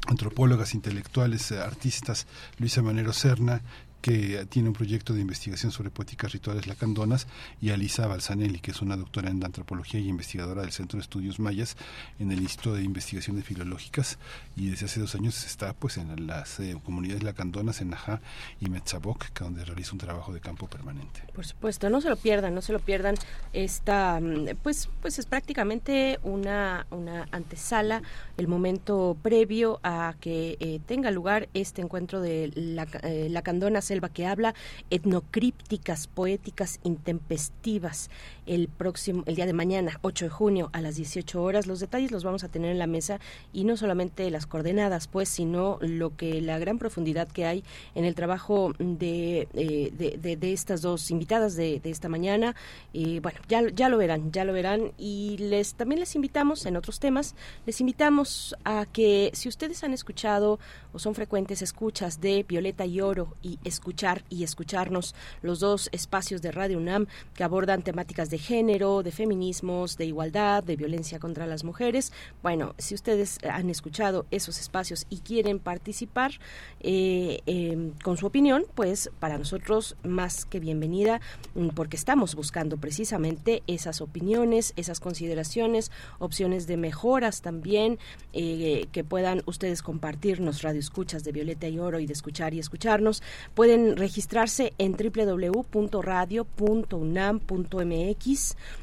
antropólogas intelectuales, artistas, Luisa Manero Serna que tiene un proyecto de investigación sobre poéticas rituales lacandonas, y Alisa Balsanelli, que es una doctora en antropología y investigadora del Centro de Estudios Mayas en el Instituto de Investigaciones Filológicas, y desde hace dos años está pues en las eh, comunidades lacandonas en Najá y Metzaboc, donde realiza un trabajo de campo permanente. Por supuesto, no se lo pierdan, no se lo pierdan. Esta, mm, pues, pues es prácticamente una, una antesala, el momento previo a que eh, tenga lugar este encuentro de la, eh, lacandonas selva que habla, etnocrípticas, poéticas, intempestivas, el próximo, el día de mañana, 8 de junio, a las 18 horas. Los detalles los vamos a tener en la mesa y no solamente las coordenadas, pues, sino lo que la gran profundidad que hay en el trabajo de, eh, de, de, estas dos invitadas de, de esta mañana. Bueno, ya, ya lo verán, ya lo verán. Y les también les invitamos en otros temas, les invitamos a que si ustedes han escuchado o son frecuentes escuchas de Violeta y Oro y escuchar y escucharnos, los dos espacios de Radio UNAM que abordan temáticas de género, de feminismos, de igualdad, de violencia contra las mujeres. Bueno, si ustedes han escuchado esos espacios y quieren participar eh, em, con su opinión, pues para nosotros más que bienvenida, mm, porque estamos buscando precisamente esas opiniones, esas consideraciones, opciones de mejoras también eh, que puedan ustedes compartirnos radio escuchas de Violeta y Oro y de escuchar y escucharnos. Pueden registrarse en www.radio.unam.mx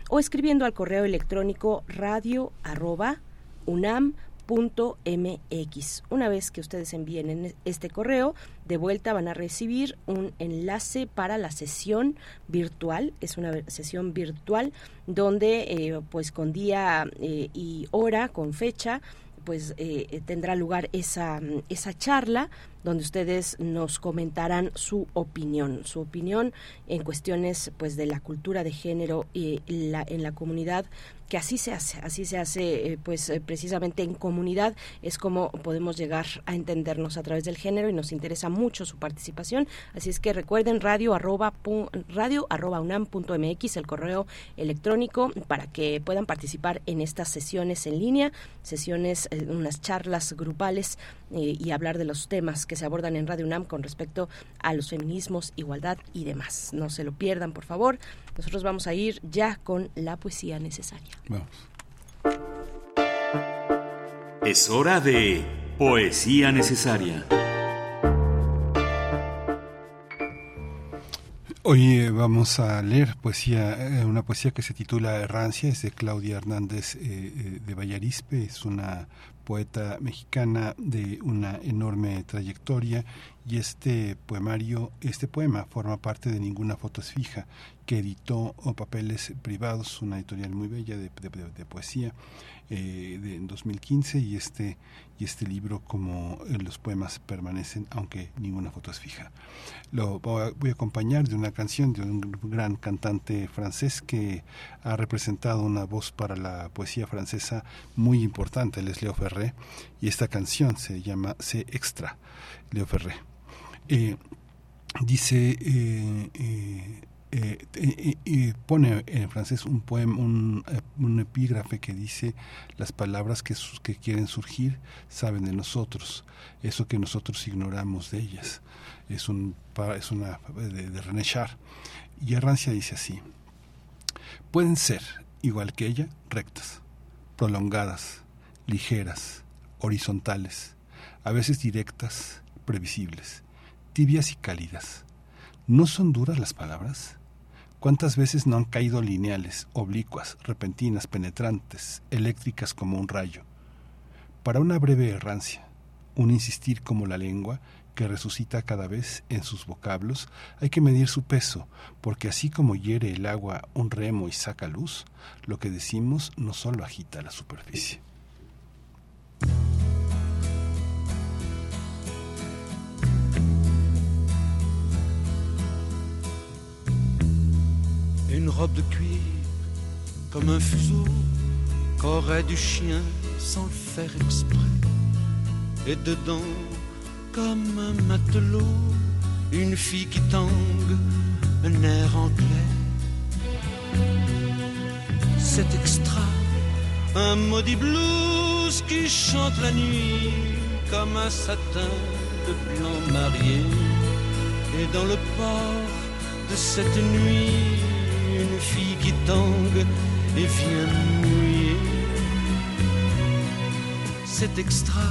o escribiendo al correo electrónico radio Una vez que ustedes envíen este correo, de vuelta van a recibir un enlace para la sesión virtual. Es una sesión virtual donde, eh, pues, con día eh, y hora, con fecha, pues eh, tendrá lugar esa, esa charla donde ustedes nos comentarán su opinión, su opinión en cuestiones pues de la cultura de género y la, en la comunidad que así se hace, así se hace eh, pues eh, precisamente en comunidad es como podemos llegar a entendernos a través del género y nos interesa mucho su participación, así es que recuerden radio arroba, radio arroba unam punto mx, el correo electrónico para que puedan participar en estas sesiones en línea, sesiones, eh, unas charlas grupales y hablar de los temas que se abordan en Radio UNAM con respecto a los feminismos, igualdad y demás. No se lo pierdan, por favor. Nosotros vamos a ir ya con la poesía necesaria. Vamos. Es hora de poesía necesaria. Hoy eh, vamos a leer poesía, eh, una poesía que se titula Errancia, es de Claudia Hernández eh, de Vallarispe, es una poeta mexicana de una enorme trayectoria y este poemario, este poema forma parte de Ninguna foto es fija, que editó Papeles Privados, una editorial muy bella de, poesía eh, de, en 2015 y este, y este libro como eh, los poemas permanecen aunque ninguna foto es fija. Lo voy a, acompañar de una canción de un gran cantante francés que ha representado una voz para la poesía francesa muy importante, él es Leo Ferré, y esta canción se llama Se Extra, Leo Ferré. Eh, dice eh, eh, pone en francés un poema, un, un, epígrafe que dice las palabras que, que quieren surgir saben de nosotros, eso que nosotros ignoramos de ellas. Es, un, es una de, de René Char. Y Arrancia dice así, pueden ser, igual que ella, rectas, prolongadas, ligeras, horizontales, a veces directas, previsibles tibias y cálidas. ¿No son duras las palabras? ¿Cuántas veces no han caído lineales, oblicuas, repentinas, penetrantes, eléctricas como un rayo? Para una breve errancia, un insistir como la lengua, que resucita cada vez en sus vocablos, hay que medir su peso, porque así como hiere el agua un remo y saca luz, lo que decimos no solo agita la superficie. Une robe de cuir comme un fuseau qu'aurait du chien sans le faire exprès. Et dedans, comme un matelot, une fille qui tangue, un air anglais. C'est extra, un maudit blues qui chante la nuit comme un satin de blanc marié. Et dans le port de cette nuit, fille qui tangue et vient mouiller. C'est extra,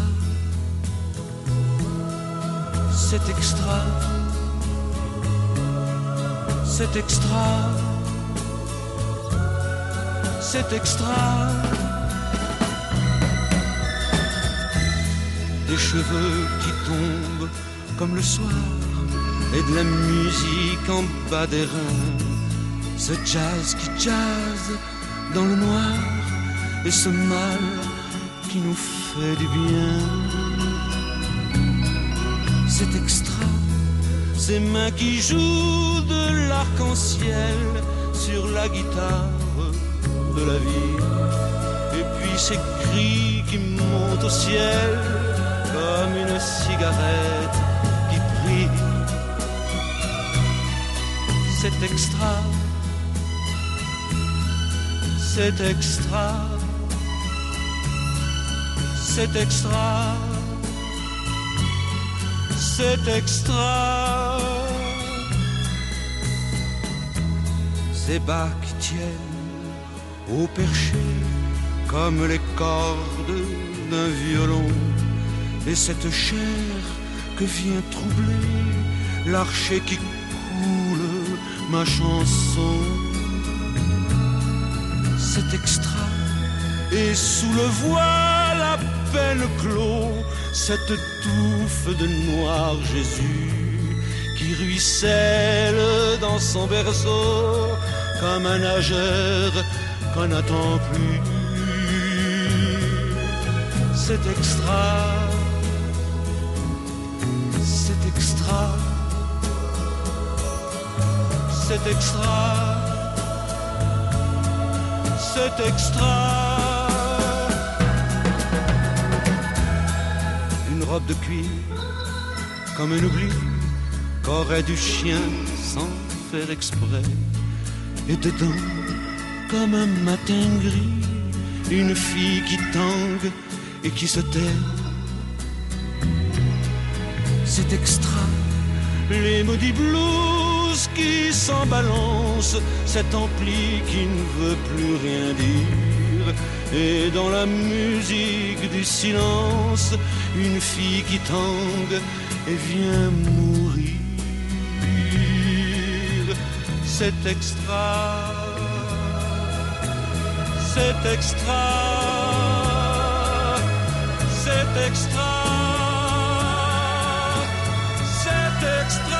c'est extra, c'est extra, c'est extra. Des cheveux qui tombent comme le soir et de la musique en bas des reins ce jazz qui jazz dans le noir et ce mal qui nous fait du bien. C'est extra, ces mains qui jouent de l'arc-en-ciel sur la guitare de la vie. Et puis ces cris qui montent au ciel comme une cigarette qui brille c'est extra, c'est extra, c'est extra, c'est extra. Ces qui tiennent au perché comme les cordes d'un violon et cette chair que vient troubler l'archer qui coule ma chanson. C'est extra et sous le voile à peine clos cette touffe de noir Jésus qui ruisselle dans son berceau comme un nageur qu'on n'attend plus. C'est extra, c'est extra, c'est extra, c'est extra. Une robe de cuir, comme un oubli qu'aurait du chien sans faire exprès. Et dedans, comme un matin gris, une fille qui tangue et qui se tait. C'est extra, les maudits blues qui s'en balancent, cet ampli qui ne veut plus rien dire. Et dans la musique du silence, une fille qui tangue et vient mourir. C'est extra c'est extra, c'est extra, c'est extra.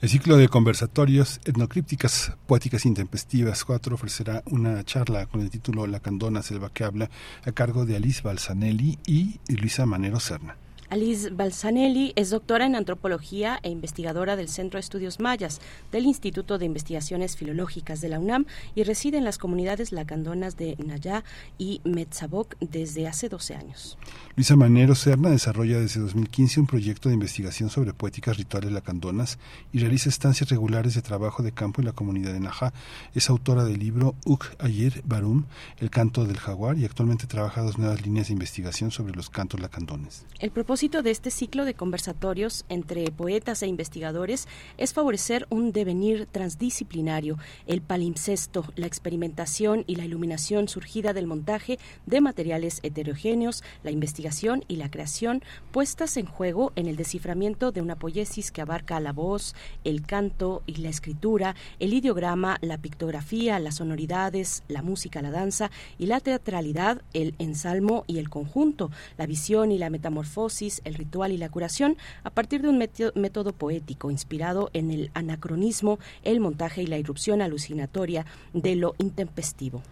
El ciclo de conversatorios etnocrípticas poéticas intempestivas 4 ofrecerá una charla con el título La candona selva que habla a cargo de Alice Balsanelli y Luisa Manero Serna. Alice Balsanelli es doctora en antropología e investigadora del Centro de Estudios Mayas del Instituto de Investigaciones Filológicas de la UNAM y reside en las comunidades lacandonas de Nayá y Metzaboc desde hace 12 años. Luisa Manero Serna desarrolla desde 2015 un proyecto de investigación sobre poéticas rituales lacandonas y realiza estancias regulares de trabajo de campo en la comunidad de Najá. Es autora del libro Uk Ayer Barum, El canto del jaguar, y actualmente trabaja dos nuevas líneas de investigación sobre los cantos lacandones. El propósito de este ciclo de conversatorios entre poetas e investigadores es favorecer un devenir transdisciplinario, el palimpsesto, la experimentación y la iluminación surgida del montaje de materiales heterogéneos, la investigación y la creación puestas en juego en el desciframiento de una poiesis que abarca la voz, el canto y la escritura, el ideograma, la pictografía, las sonoridades, la música, la danza y la teatralidad, el ensalmo y el conjunto, la visión y la metamorfosis, el ritual y la curación, a partir de un método poético inspirado en el anacronismo, el montaje y la irrupción alucinatoria de lo intempestivo.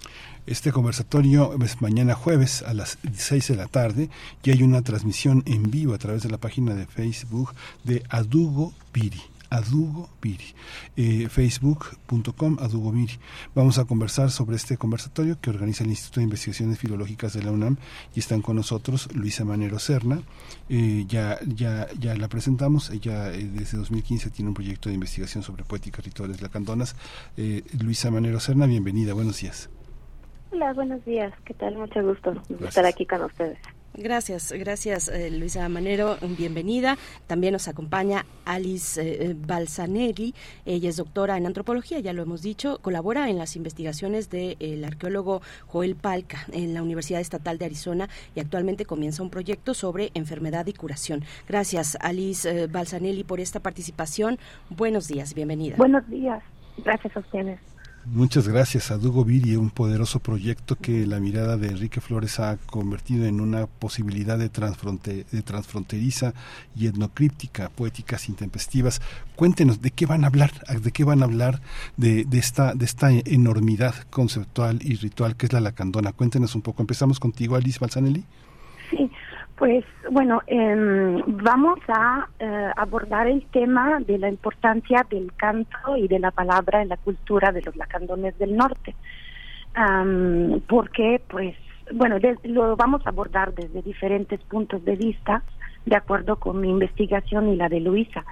Este conversatorio es mañana jueves a las 6 de la tarde y hay una transmisión en vivo a través de la página de Facebook de Adugo Piri. Adugo Piri, eh, facebook.com Adugo. Vamos a conversar sobre este conversatorio que organiza el Instituto de Investigaciones Filológicas de la UNAM y están con nosotros Luisa Manero Serna. Eh, ya, ya, ya la presentamos, ella eh, desde 2015 tiene un proyecto de investigación sobre poética rituales lacandonas. Eh, Luisa Manero Serna, bienvenida, buenos días. Hola, buenos días, ¿qué tal? Mucho gusto estar aquí con ustedes. Gracias, gracias eh, Luisa Manero, bienvenida. También nos acompaña Alice eh, Balsanelli, ella es doctora en antropología, ya lo hemos dicho, colabora en las investigaciones del arqueólogo Joel Palca en la Universidad Estatal de Arizona y actualmente comienza un proyecto sobre enfermedad y curación. Gracias Alice eh, Balsanelli por esta participación. Buenos días, bienvenida. Buenos días, gracias a ustedes. Muchas gracias a Dugo Viri, un poderoso proyecto que la mirada de Enrique Flores ha convertido en una posibilidad de, de transfronteriza y etnocríptica, poéticas intempestivas. Cuéntenos de qué van a hablar, de qué van a hablar de, de, esta, de esta enormidad conceptual y ritual que es la lacandona. Cuéntenos un poco. Empezamos contigo, Alice Balsanelli. Pues bueno, eh, vamos a eh, abordar el tema de la importancia del canto y de la palabra en la cultura de los lacandones del norte, um, porque pues bueno, lo vamos a abordar desde diferentes puntos de vista, de acuerdo con mi investigación y la de Luisa.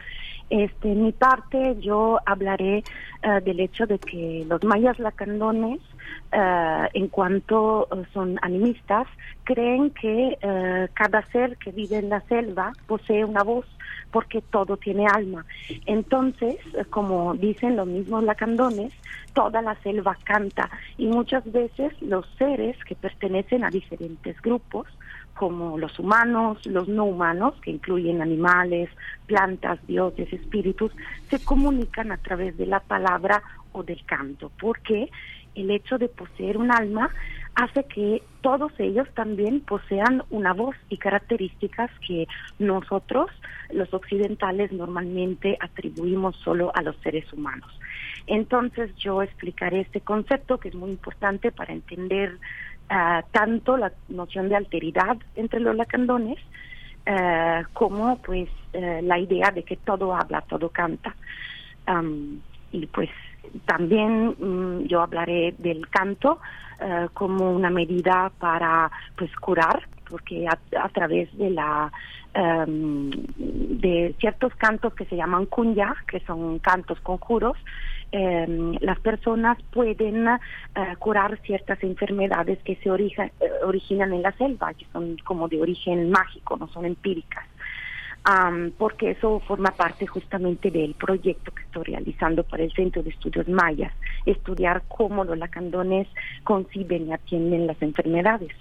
Este, en mi parte, yo hablaré uh, del hecho de que los mayas lacandones Uh, en cuanto uh, son animistas, creen que uh, cada ser que vive en la selva posee una voz porque todo tiene alma. Entonces, como dicen los mismos lacandones, toda la selva canta. Y muchas veces los seres que pertenecen a diferentes grupos, como los humanos, los no humanos, que incluyen animales, plantas, dioses, espíritus, se comunican a través de la palabra o del canto, porque el hecho de poseer un alma hace que todos ellos también posean una voz y características que nosotros, los occidentales, normalmente atribuimos solo a los seres humanos. Entonces yo explicaré este concepto que es muy importante para entender uh, tanto la noción de alteridad entre los lacandones uh, como pues uh, la idea de que todo habla, todo canta. Um, y pues también mm, yo hablaré del canto uh, como una medida para pues curar porque a, a través de la um, de ciertos cantos que se llaman kunya que son cantos conjuros eh, las personas pueden uh, curar ciertas enfermedades que se orija, uh, originan en la selva, que son como de origen mágico, no son empíricas um, porque eso forma parte justamente del proyecto que estoy realizando para el Centro de Estudios Mayas, estudiar cómo los lacandones conciben y atienden las enfermedades.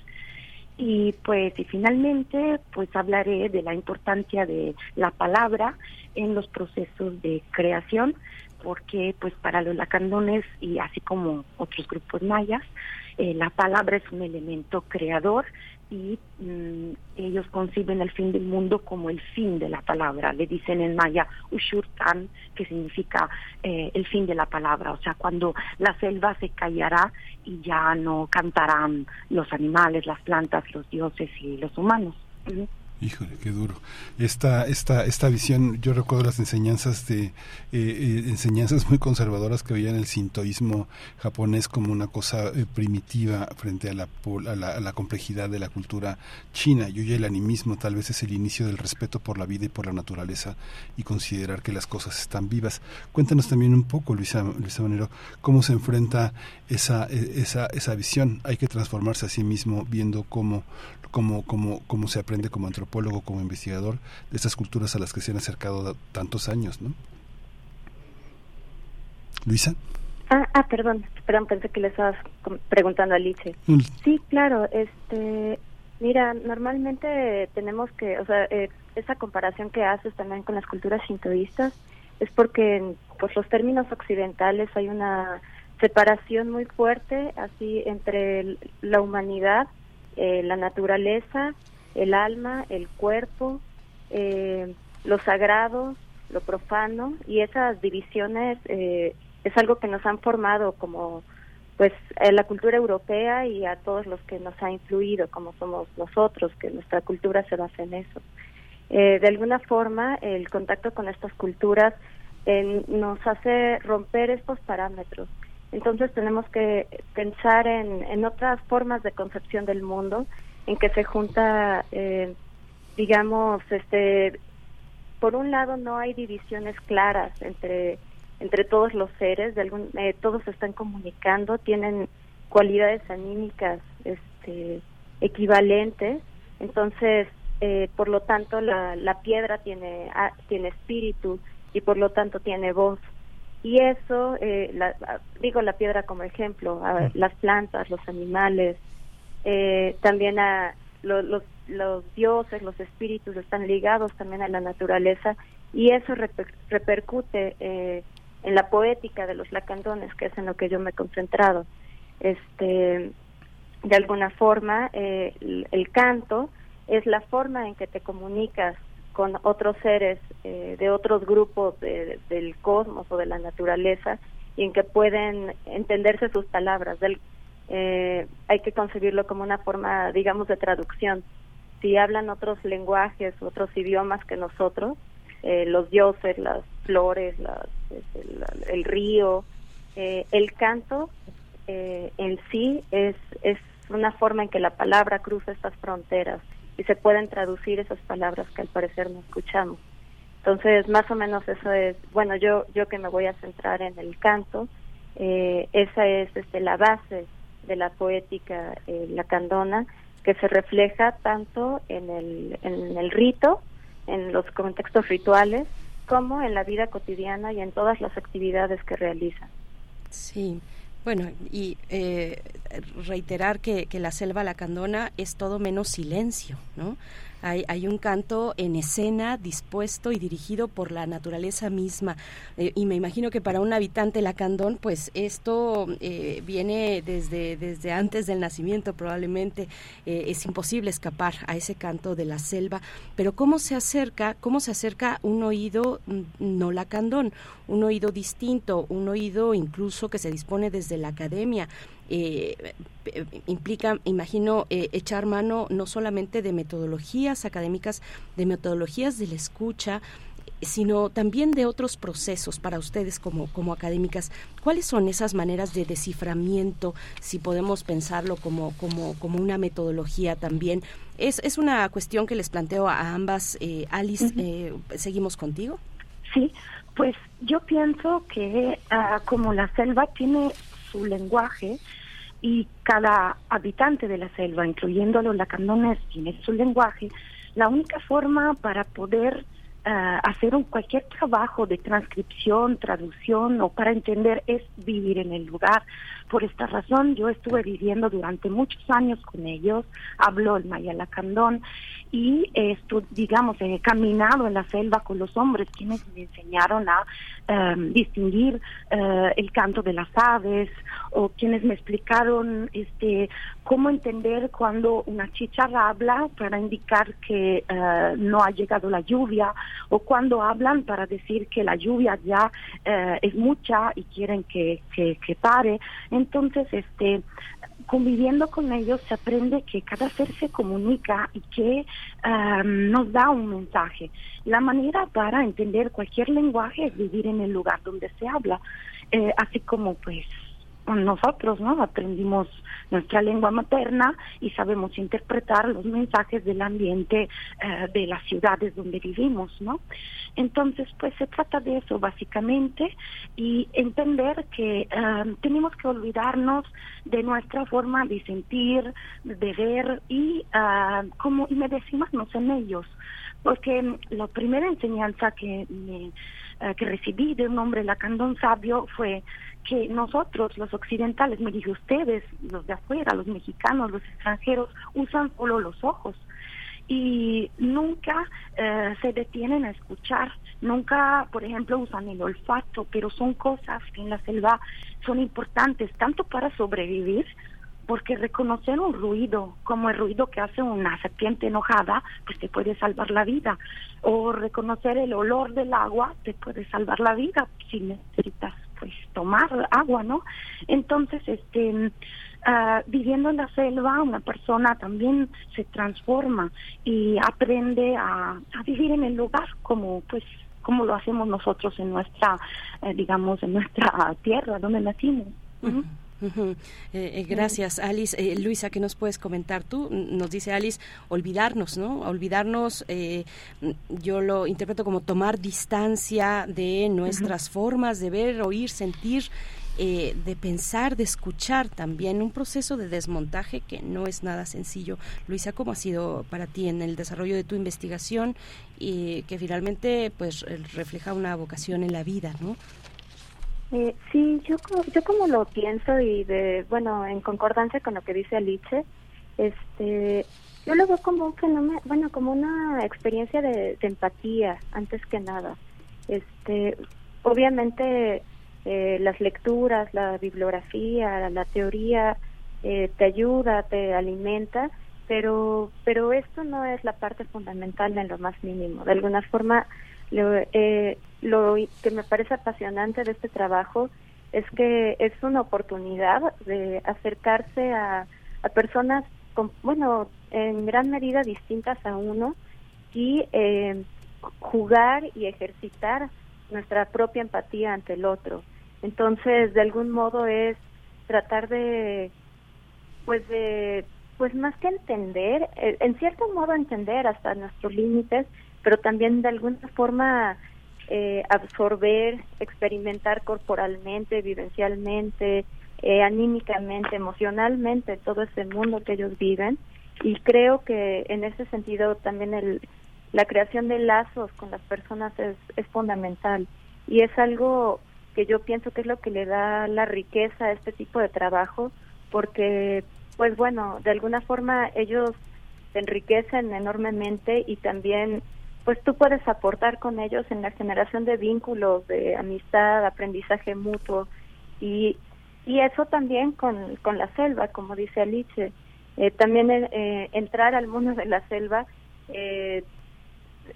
Y pues y finalmente pues hablaré de la importancia de la palabra en los procesos de creación porque pues para los lacandones y así como otros grupos mayas eh, la palabra es un elemento creador y mm, ellos conciben el fin del mundo como el fin de la palabra. Le dicen en maya Ushurtan, que significa eh, el fin de la palabra, o sea, cuando la selva se callará y ya no cantarán los animales, las plantas, los dioses y los humanos. Híjole, qué duro. Esta, esta, esta visión, yo recuerdo las enseñanzas de eh, eh, enseñanzas muy conservadoras que veían el sintoísmo japonés como una cosa eh, primitiva frente a la, a a, la, complejidad de la cultura china. Y hoy el animismo tal vez es el inicio del respeto por la vida y por la naturaleza y considerar que las cosas están vivas. Cuéntanos también un poco, Luisa, Luisa Manero, cómo se enfrenta esa, esa, esa visión. Hay que transformarse a sí mismo viendo cómo, cómo, cómo, cómo se aprende como antropólogo como investigador de estas culturas a las que se han acercado tantos años, ¿no? Luisa. Ah, ah perdón, perdón, pensé que le estabas preguntando a Alice. Mm. Sí, claro, este, mira, normalmente tenemos que, o sea, eh, esa comparación que haces también con las culturas sintoístas es porque en pues, los términos occidentales hay una separación muy fuerte así entre la humanidad, eh, la naturaleza el alma, el cuerpo, eh, lo sagrado, lo profano y esas divisiones eh, es algo que nos han formado como pues la cultura europea y a todos los que nos ha influido como somos nosotros que nuestra cultura se basa en eso. Eh, de alguna forma el contacto con estas culturas eh, nos hace romper estos parámetros entonces tenemos que pensar en, en otras formas de concepción del mundo en que se junta, eh, digamos, este, por un lado no hay divisiones claras entre entre todos los seres, de algún, eh, todos están comunicando, tienen cualidades anímicas este, equivalentes, entonces, eh, por lo tanto, la, la piedra tiene, ah, tiene espíritu y por lo tanto tiene voz. Y eso, eh, la, digo la piedra como ejemplo, a, las plantas, los animales, eh, también a lo, los, los dioses, los espíritus están ligados también a la naturaleza y eso reper, repercute eh, en la poética de los lacandones, que es en lo que yo me he concentrado. Este, de alguna forma, eh, el, canto es la forma en que te comunicas con otros seres eh, de otros grupos del cosmos o de la naturaleza y en que pueden entenderse sus palabras. Del, eh, hay que concebirlo como una forma, digamos, de traducción. Si hablan otros lenguajes, otros idiomas que nosotros, eh, los dioses, las flores, las, este, el, río, eh, el canto en sí es, es una forma en que la palabra cruza estas fronteras y se pueden traducir esas palabras que al parecer no escuchamos. Entonces, más o menos eso es, bueno, yo yo que me voy a centrar en el canto, eh, esa es este, la base de la poética eh, lacandona que se refleja tanto en el, en el rito, en los contextos rituales, como en la vida cotidiana y en todas las actividades que realizan. Sí, bueno, y eh, reiterar que, que la selva lacandona es todo menos silencio, ¿no? Hay, un canto en escena dispuesto y dirigido por la naturaleza misma. Eh, y me imagino que para un habitante lacandón, pues esto eh, viene desde, desde antes del nacimiento probablemente. Eh, es imposible escapar a ese canto de la selva. Pero ¿cómo se acerca, cómo se acerca un oído mm, no lacandón? Un oído distinto, un oído incluso que se dispone desde la academia eh, implica, imagino, eh, echar mano no solamente de metodologías académicas, de metodologías de la escucha, sino también de otros procesos para ustedes como, como académicas. ¿Cuáles son esas maneras de desciframiento, si podemos pensarlo como, como, como una metodología también? Es, es una cuestión que les planteo a ambas. Eh, Alice, eh, ¿seguimos contigo? Sí, pues yo pienso que ah, como la selva tiene su lenguaje y cada habitante de la selva, incluyendo los lacandones, tiene su lenguaje, la única forma para poder uh, hacer un, cualquier trabajo de transcripción, traducción o para entender es vivir en el lugar. Por esta razón yo estuve viviendo durante muchos años con ellos, hablo el maya lacandón y esto, digamos, he caminado en la selva con los hombres quienes me enseñaron a em, distinguir eh, el canto de las aves o quienes me explicaron este cómo entender cuando una chicharra habla para indicar que eh, no ha llegado la lluvia o cuando hablan para decir que la lluvia ya eh, es mucha y quieren que, que, que pare. Entonces, este conviviendo con ellos se aprende que cada ser se comunica y que nos da un mensaje. La manera para entender cualquier lenguaje es vivir en el lugar donde se habla, eh, así como pues nosotros, ¿no? Aprendimos nuestra lengua materna y sabemos interpretar los mensajes del ambiente eh, de las ciudades donde vivimos, ¿no? Entonces, pues se trata de eso básicamente y entender que eh, tenemos que olvidarnos de nuestra forma de sentir, de ver y uh, como y decimos en ellos, porque la primera enseñanza que me, que recibí de un hombre lacandón sabio fue que nosotros, los occidentales, me dije ustedes, los de afuera, los mexicanos, los extranjeros, usan solo los ojos y nunca eh, se detienen a escuchar, nunca, por ejemplo, usan el olfato, pero son cosas que en la selva son importantes tanto para sobrevivir, porque reconocer un ruido como el ruido que hace una serpiente enojada, pues te puede salvar la vida, o reconocer el olor del agua te puede salvar la vida si necesitas pues tomar agua, ¿no? Entonces, este, uh, viviendo en la selva, una persona también se transforma y aprende a, a vivir en el lugar como, pues, como lo hacemos nosotros en nuestra, eh, digamos, en nuestra tierra donde nacimos. Eh, eh, gracias, Alice. Eh, Luisa, ¿qué nos puedes comentar tú? Nos dice Alice, olvidarnos, ¿no? Olvidarnos, yo lo interpreto como tomar distancia de nuestras formas de ver, oír, sentir. de pensar, de escuchar también, un proceso de desmontaje que no es nada sencillo. Luisa, ¿cómo ha sido para ti en el desarrollo de tu investigación y que finalmente pues refleja una vocación en la vida, ¿no? Eh, sí, yo, yo como lo pienso y de, bueno, en concordancia con lo que dice Alice, este, yo lo veo como un fenómeno, bueno, como una experiencia de, empatía, antes que nada. Este, obviamente eh, las lecturas, la bibliografía, la teoría eh, te ayuda, te alimenta, pero pero esto no es la parte fundamental en lo más mínimo. De alguna forma, lo, eh, lo que me parece apasionante de este trabajo es que es una oportunidad de acercarse a, a personas, bueno, en gran medida distintas a uno y eh, jugar y ejercitar nuestra propia empatía ante el otro. Entonces, de algún modo es tratar de, pues de, pues más que entender, eh, en cierto modo entender hasta nuestros límites, pero también de alguna forma eh, absorber, experimentar corporalmente, vivencialmente, eh, anímicamente, emocionalmente todo ese mundo que ellos viven. Y creo que en ese sentido también el, la creación de lazos con las personas es, es fundamental. Y es algo que yo pienso que es lo que le da la riqueza a este tipo de trabajo, porque, pues bueno, de alguna forma ellos se enriquecen enormemente y también, pues tú puedes aportar con ellos en la generación de vínculos, de amistad, aprendizaje mutuo. Y, y eso también con, con la selva, como dice Alice. Eh, también eh, entrar al mundo de la selva eh,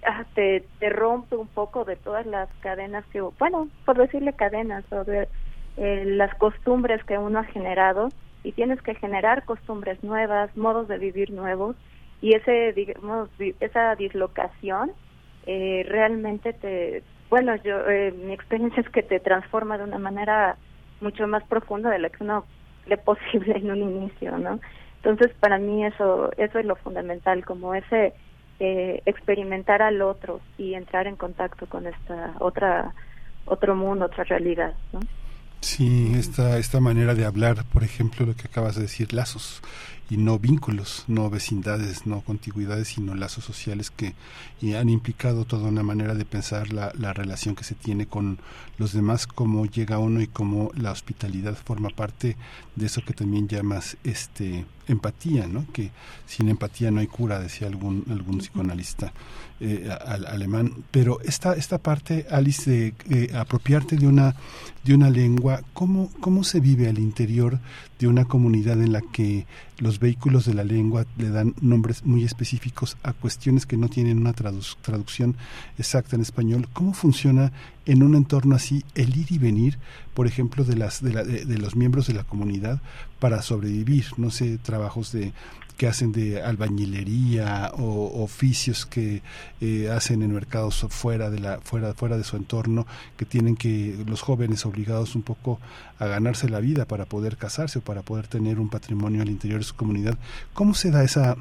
ah, te, te rompe un poco de todas las cadenas que, bueno, por decirle cadenas o de eh, las costumbres que uno ha generado. Y tienes que generar costumbres nuevas, modos de vivir nuevos y ese, digamos, di- esa dislocación eh, realmente te, bueno, yo, eh, mi experiencia es que te transforma de una manera mucho más profunda de la que uno le posible en un inicio, ¿no? Entonces, para mí eso, eso es lo fundamental, como ese eh, experimentar al otro y entrar en contacto con esta otra otro mundo, otra realidad, ¿no? Sí, esta, esta manera de hablar, por ejemplo, lo que acabas de decir, lazos y no vínculos, no vecindades, no contigüidades, sino lazos sociales que y han implicado toda una manera de pensar la, la relación que se tiene con los demás, cómo llega uno y cómo la hospitalidad forma parte de eso que también llamas este empatía, ¿no? Que sin empatía no hay cura, decía algún algún psicoanalista eh, al- alemán. Pero esta esta parte, Alice, de eh, apropiarte de una de una lengua, ¿cómo cómo se vive al interior de una comunidad en la que los vehículos de la lengua le dan nombres muy específicos a cuestiones que no tienen una tradu- traducción exacta en español. ¿Cómo funciona en un entorno así el ir y venir, por ejemplo, de las de, la- de- de los miembros de la comunidad para sobrevivir? No sé, trabajos de que hacen de albañilería o oficios que eh, hacen en mercados fuera de la fuera fuera de su entorno que tienen que los jóvenes obligados un poco a ganarse la vida para poder casarse o para poder tener un patrimonio al interior de su comunidad. Cómo se da esa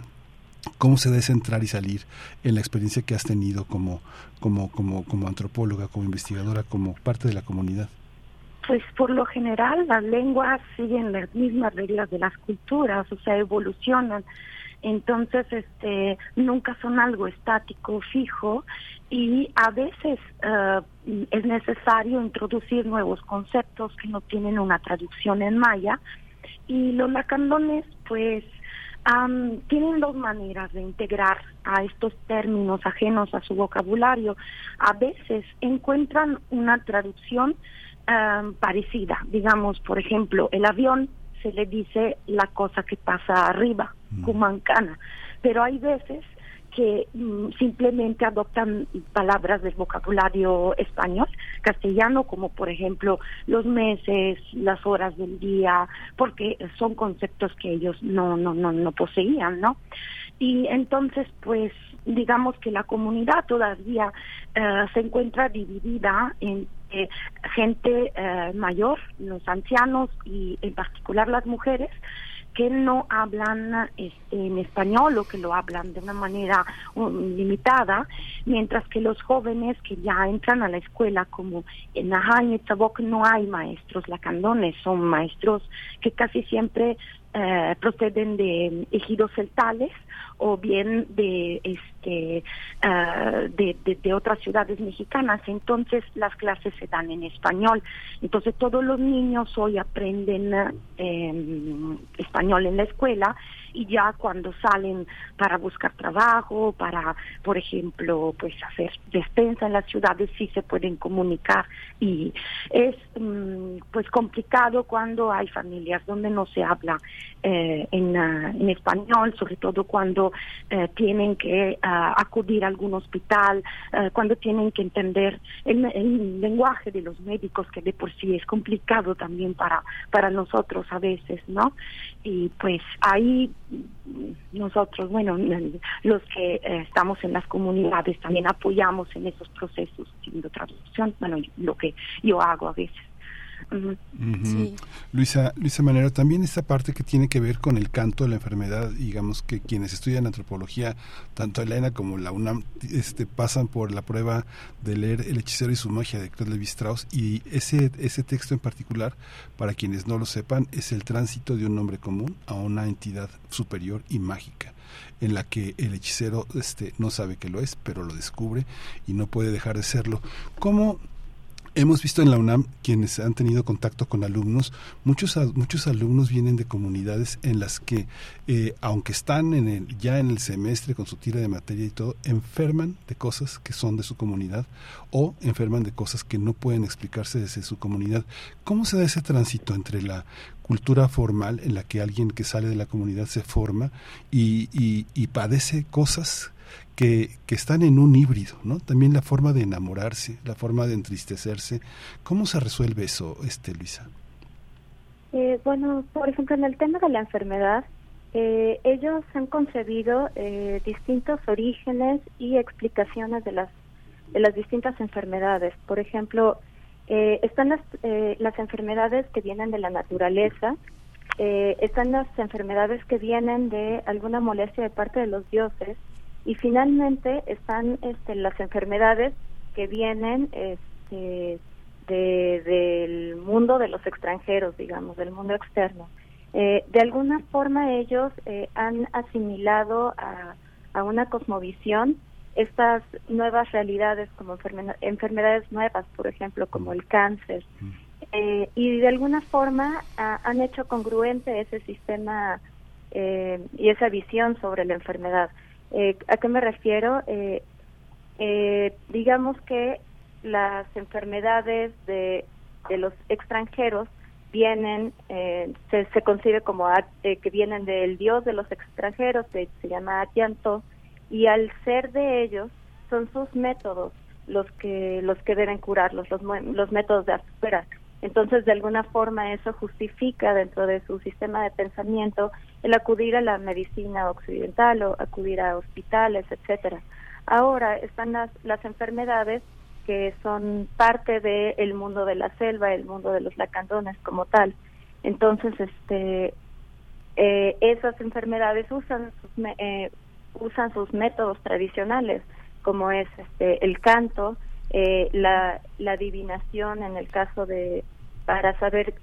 cómo se da ese entrar y salir en la experiencia que has tenido como como como como antropóloga como investigadora como parte de la comunidad Pues por lo general las lenguas siguen las mismas reglas de las culturas, o sea, evolucionan. Entonces, este, nunca son algo estático, fijo, y a veces eh, es necesario introducir nuevos conceptos que no tienen una traducción en maya. Y los lacandones, pues, am, tienen dos maneras de integrar a estos términos ajenos a su vocabulario. A veces encuentran una traducción am, parecida. Digamos, por ejemplo, el avión se le dice la cosa que pasa arriba, cumancana, pero hay veces que mm, simplemente adoptan palabras del vocabulario español, castellano, como por ejemplo los meses, las horas del día, porque son conceptos que ellos no, no, no, no poseían, ¿no? Y entonces, pues, digamos que la comunidad todavía eh, se encuentra dividida en eh, gente eh, mayor, los ancianos y en particular las mujeres, que no hablan este, en español o que lo hablan de una manera um, limitada, mientras que los jóvenes que ya entran a la escuela, como en Najañ y Tabok, no hay maestros lacandones, son maestros que casi siempre eh, proceden de ejidos celtales o bien de este ah, de, otras ciudades mexicanas. Entonces las clases se dan en español. Entonces todos los niños hoy aprenden eh, español en la escuela y ya cuando salen para buscar trabajo, para, por ejemplo, pues hacer despensa en las ciudades, sí se pueden comunicar y es mm, pues complicado cuando hay familias donde no se habla eh, en, ah, en español, sobre todo cuando eh, tienen que ah, acudir a algún hospital, eh, cuando tienen que entender el, lenguaje de los médicos, que de por sí es complicado también para, para nosotros a veces, ¿no? Y pues ahí nosotros, bueno, los que eh, estamos en las comunidades también apoyamos en esos procesos haciendo traducción, bueno, lo que yo hago a veces. Luisa, Luisa Manero, también esta parte que tiene que ver con el canto de la enfermedad, digamos que quienes estudian antropología, tanto Elena como la UNAM, este, pasan por la prueba de leer El hechicero y su magia de Claude Lévi-Strauss y ese, ese texto en particular, para quienes no lo sepan, es el tránsito de un hombre común a una entidad superior y mágica en la que el hechicero este, no sabe que lo es, pero lo descubre y no puede dejar de serlo. ¿Cómo, Hemos visto en la UNAM quienes han tenido contacto con alumnos, muchos muchos alumnos vienen de comunidades en las que, eh, aunque están en el, ya en el semestre con su tira de materia y todo, enferman de cosas que son de su comunidad o enferman de cosas que no pueden explicarse desde su comunidad. ¿Cómo se da ese tránsito entre la cultura formal en la que alguien que sale de la comunidad se forma y, y- y padece cosas que, están en un híbrido, ¿no? También la forma de enamorarse, la forma de entristecerse. ¿Cómo se resuelve eso, este Luisa? Eh, bueno, por ejemplo, en el tema de la enfermedad, eh, ellos han concebido eh, distintos orígenes y explicaciones de las de las distintas enfermedades. Por ejemplo, eh, están las, las enfermedades que vienen de la naturaleza, están las enfermedades que vienen de alguna molestia de parte de los dioses y finalmente están este, las enfermedades que vienen este, de, del mundo de los extranjeros, digamos, del mundo externo. Eh, de alguna forma ellos eh, han asimilado a, una cosmovisión estas nuevas realidades como enferme- enfermedades nuevas, por ejemplo, como el cáncer. Eh, y de alguna forma han hecho congruente ese sistema eh, y esa visión sobre la enfermedad. Eh, ¿A qué me refiero? Eh, eh, digamos que las enfermedades de, los extranjeros vienen, eh, se, se concibe como a- eh, que vienen del dios de los extranjeros, se llama Atianto, y al ser de ellos son sus métodos los que los que deben curarlos, los, los métodos de afuera. Entonces, de alguna forma, eso justifica dentro de su sistema de pensamiento el acudir a la medicina occidental o acudir a hospitales, etcétera. Ahora están las, las enfermedades que son parte del mundo de la selva, el mundo de los lacandones como tal. Entonces, este, eh, esas enfermedades usan sus, eh, usan sus métodos tradicionales, como es este, el canto, eh, la, la adivinación en el caso de, para saber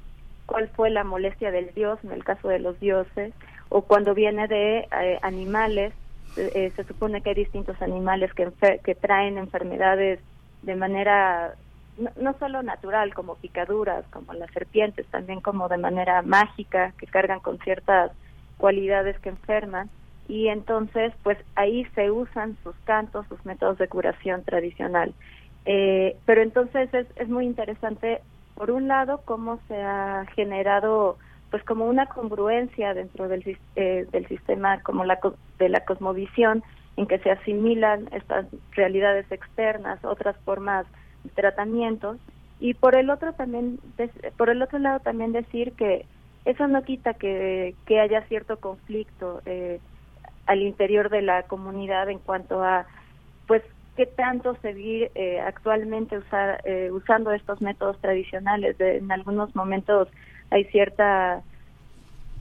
cuál fue la molestia del dios, en el caso de los dioses, o cuando viene de eh, animales, eh, se supone que hay distintos animales que, que traen enfermedades de manera no solo natural, como picaduras, como las serpientes, también como de manera mágica, que cargan con ciertas cualidades que enferman. Y entonces, pues ahí se usan sus cantos, sus métodos de curación tradicional. Eh, pero entonces es, es muy interesante, por un lado, cómo se ha generado pues como una congruencia dentro del, eh, del sistema como la de la cosmovisión en que se asimilan estas realidades externas, otras formas de tratamientos y por el otro también por el otro lado también decir que eso no quita que, que haya cierto conflicto eh, al interior de la comunidad en cuanto a pues qué tanto seguir eh, actualmente usar, eh, usando estos métodos tradicionales. De- en algunos momentos hay cierta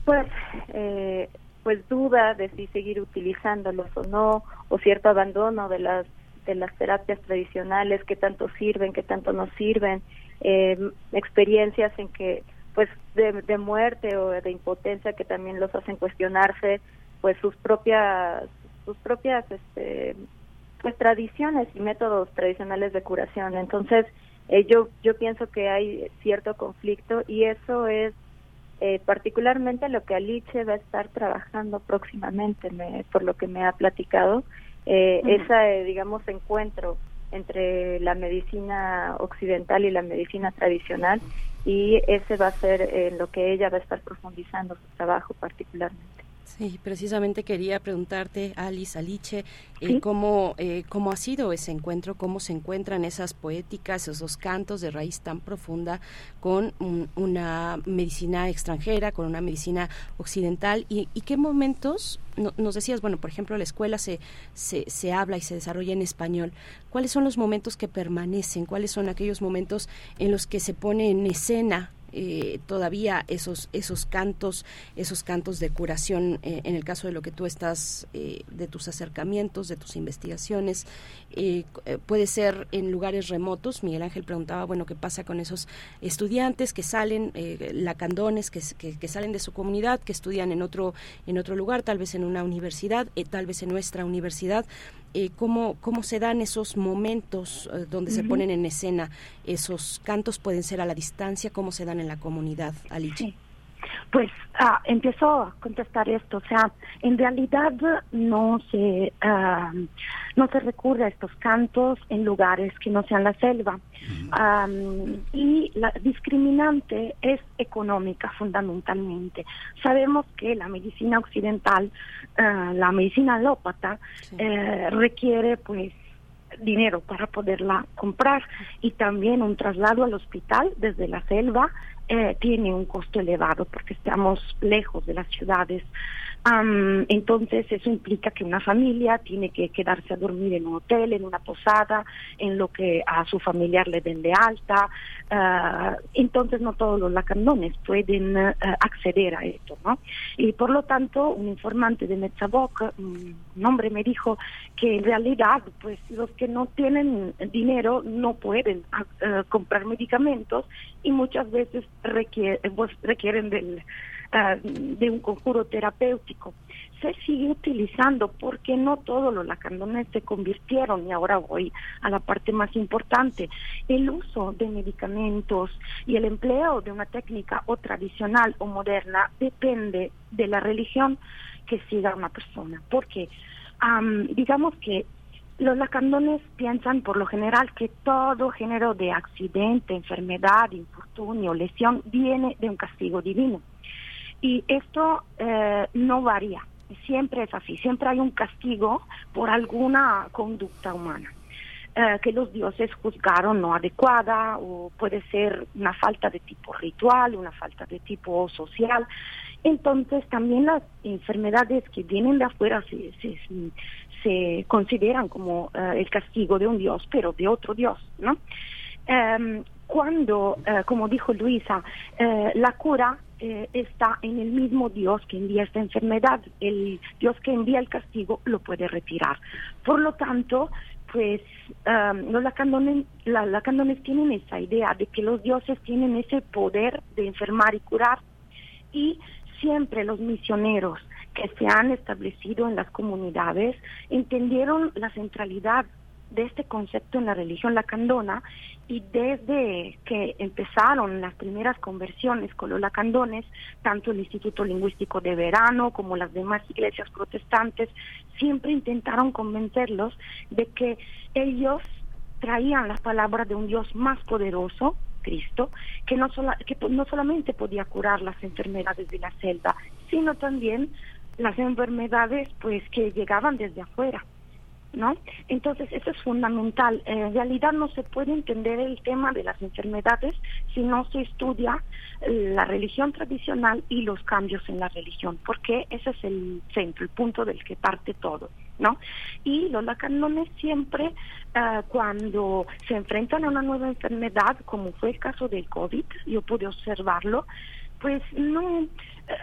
pues eh, pues duda de si seguir utilizándolos o no o cierto abandono de las de las terapias tradicionales que tanto sirven que tanto no sirven. Eh, experiencias en que pues de, de muerte o de impotencia que también los hacen cuestionarse pues sus propias sus propias este pues tradiciones y métodos tradicionales de curación entonces eh, yo yo pienso que hay cierto conflicto y eso es eh, particularmente lo que Alice va a estar trabajando próximamente me, por lo que me ha platicado eh, ese digamos encuentro entre la medicina occidental y la medicina tradicional y ese va a ser en lo que ella va a estar profundizando su trabajo particularmente. Sí, precisamente quería preguntarte, Alice, Aliche, eh, cómo, eh, cómo ha sido ese encuentro, cómo se encuentran esas poéticas, esos cantos de raíz tan profunda con una medicina extranjera, con una medicina occidental, y, qué momentos, nos decías, bueno, por ejemplo, la escuela se, se, se habla y se desarrolla en español, ¿cuáles son los momentos que permanecen? ¿Cuáles son aquellos momentos en los que se pone en escena eh, todavía esos esos cantos esos cantos de curación eh, en el caso de lo que tú estás eh, de tus acercamientos de tus investigaciones puede ser en lugares remotos. Miguel Ángel preguntaba bueno qué pasa con esos estudiantes que salen lacandones que, que, que, salen de su comunidad que estudian en otro en otro lugar tal vez en una universidad tal vez en nuestra universidad eh, cómo, cómo se dan esos momentos eh, donde se ponen en escena esos cantos, pueden ser a la distancia, cómo se dan en la comunidad, Alicia. Pues ah, empiezo a contestar esto, o sea, en realidad no se ah, no se recurre a estos cantos en lugares que no sean la selva. Y la discriminante es económica fundamentalmente. Sabemos que la medicina occidental, ah, la medicina alópata eh, requiere pues dinero para poderla comprar y también un traslado al hospital desde la selva eh, tiene un costo elevado porque estamos lejos de las ciudades entonces eso implica que una familia tiene que quedarse a dormir en un hotel, en una posada, en lo que a su familiar le den de alta. Ah, entonces no todos los lacandones pueden ah, acceder a esto, ¿no? Y por lo tanto un informante de Metzaboc, un hombre me dijo que en realidad pues los que no tienen dinero no pueden ah, comprar medicamentos y muchas veces pues, requieren del de un conjuro terapéutico. Se sigue utilizando porque no todos los lacandones se convirtieron y ahora voy a la parte más importante. El uso de medicamentos y el empleo de una técnica o tradicional o moderna depende de la religión que siga una persona. Porque digamos que los lacandones piensan por lo general que todo género de accidente, enfermedad, infortunio, lesión viene de un castigo divino. Y esto eh, no varía, siempre es así, siempre hay un castigo por alguna conducta humana. Eh, que los dioses juzgaron no adecuada o puede ser una falta de tipo ritual, una falta de tipo social. Entonces también las enfermedades que vienen de afuera se, se, consideran como eh, el castigo de un dios, pero de otro dios, ¿no? Em, cuando, como dijo Luisa, la cura eh, está en el mismo Dios que envía esta enfermedad. El Dios que envía el castigo lo puede retirar. Por lo tanto, pues um, los lacandones, la, lacandones tienen esa idea de que los dioses tienen ese poder de enfermar y curar y siempre los misioneros que se han establecido en las comunidades entendieron la centralidad de este concepto en la religión lacandona y desde que empezaron las primeras conversiones con los lacandones, tanto el Instituto Lingüístico de Verano como las demás iglesias protestantes, siempre intentaron convencerlos de que ellos traían las palabras de un Dios más poderoso, Cristo, que no, que no solamente podía curar las enfermedades de la selva, sino también las enfermedades pues que llegaban desde afuera ¿no? Entonces, eso es fundamental. En realidad no se puede entender el tema de las enfermedades si no se estudia la religión tradicional y los cambios en la religión, porque ese es el centro, el punto del que parte todo. ¿no? Y los lacanones siempre ah, cuando se enfrentan a una nueva enfermedad, como fue el caso del COVID, yo pude observarlo, pues no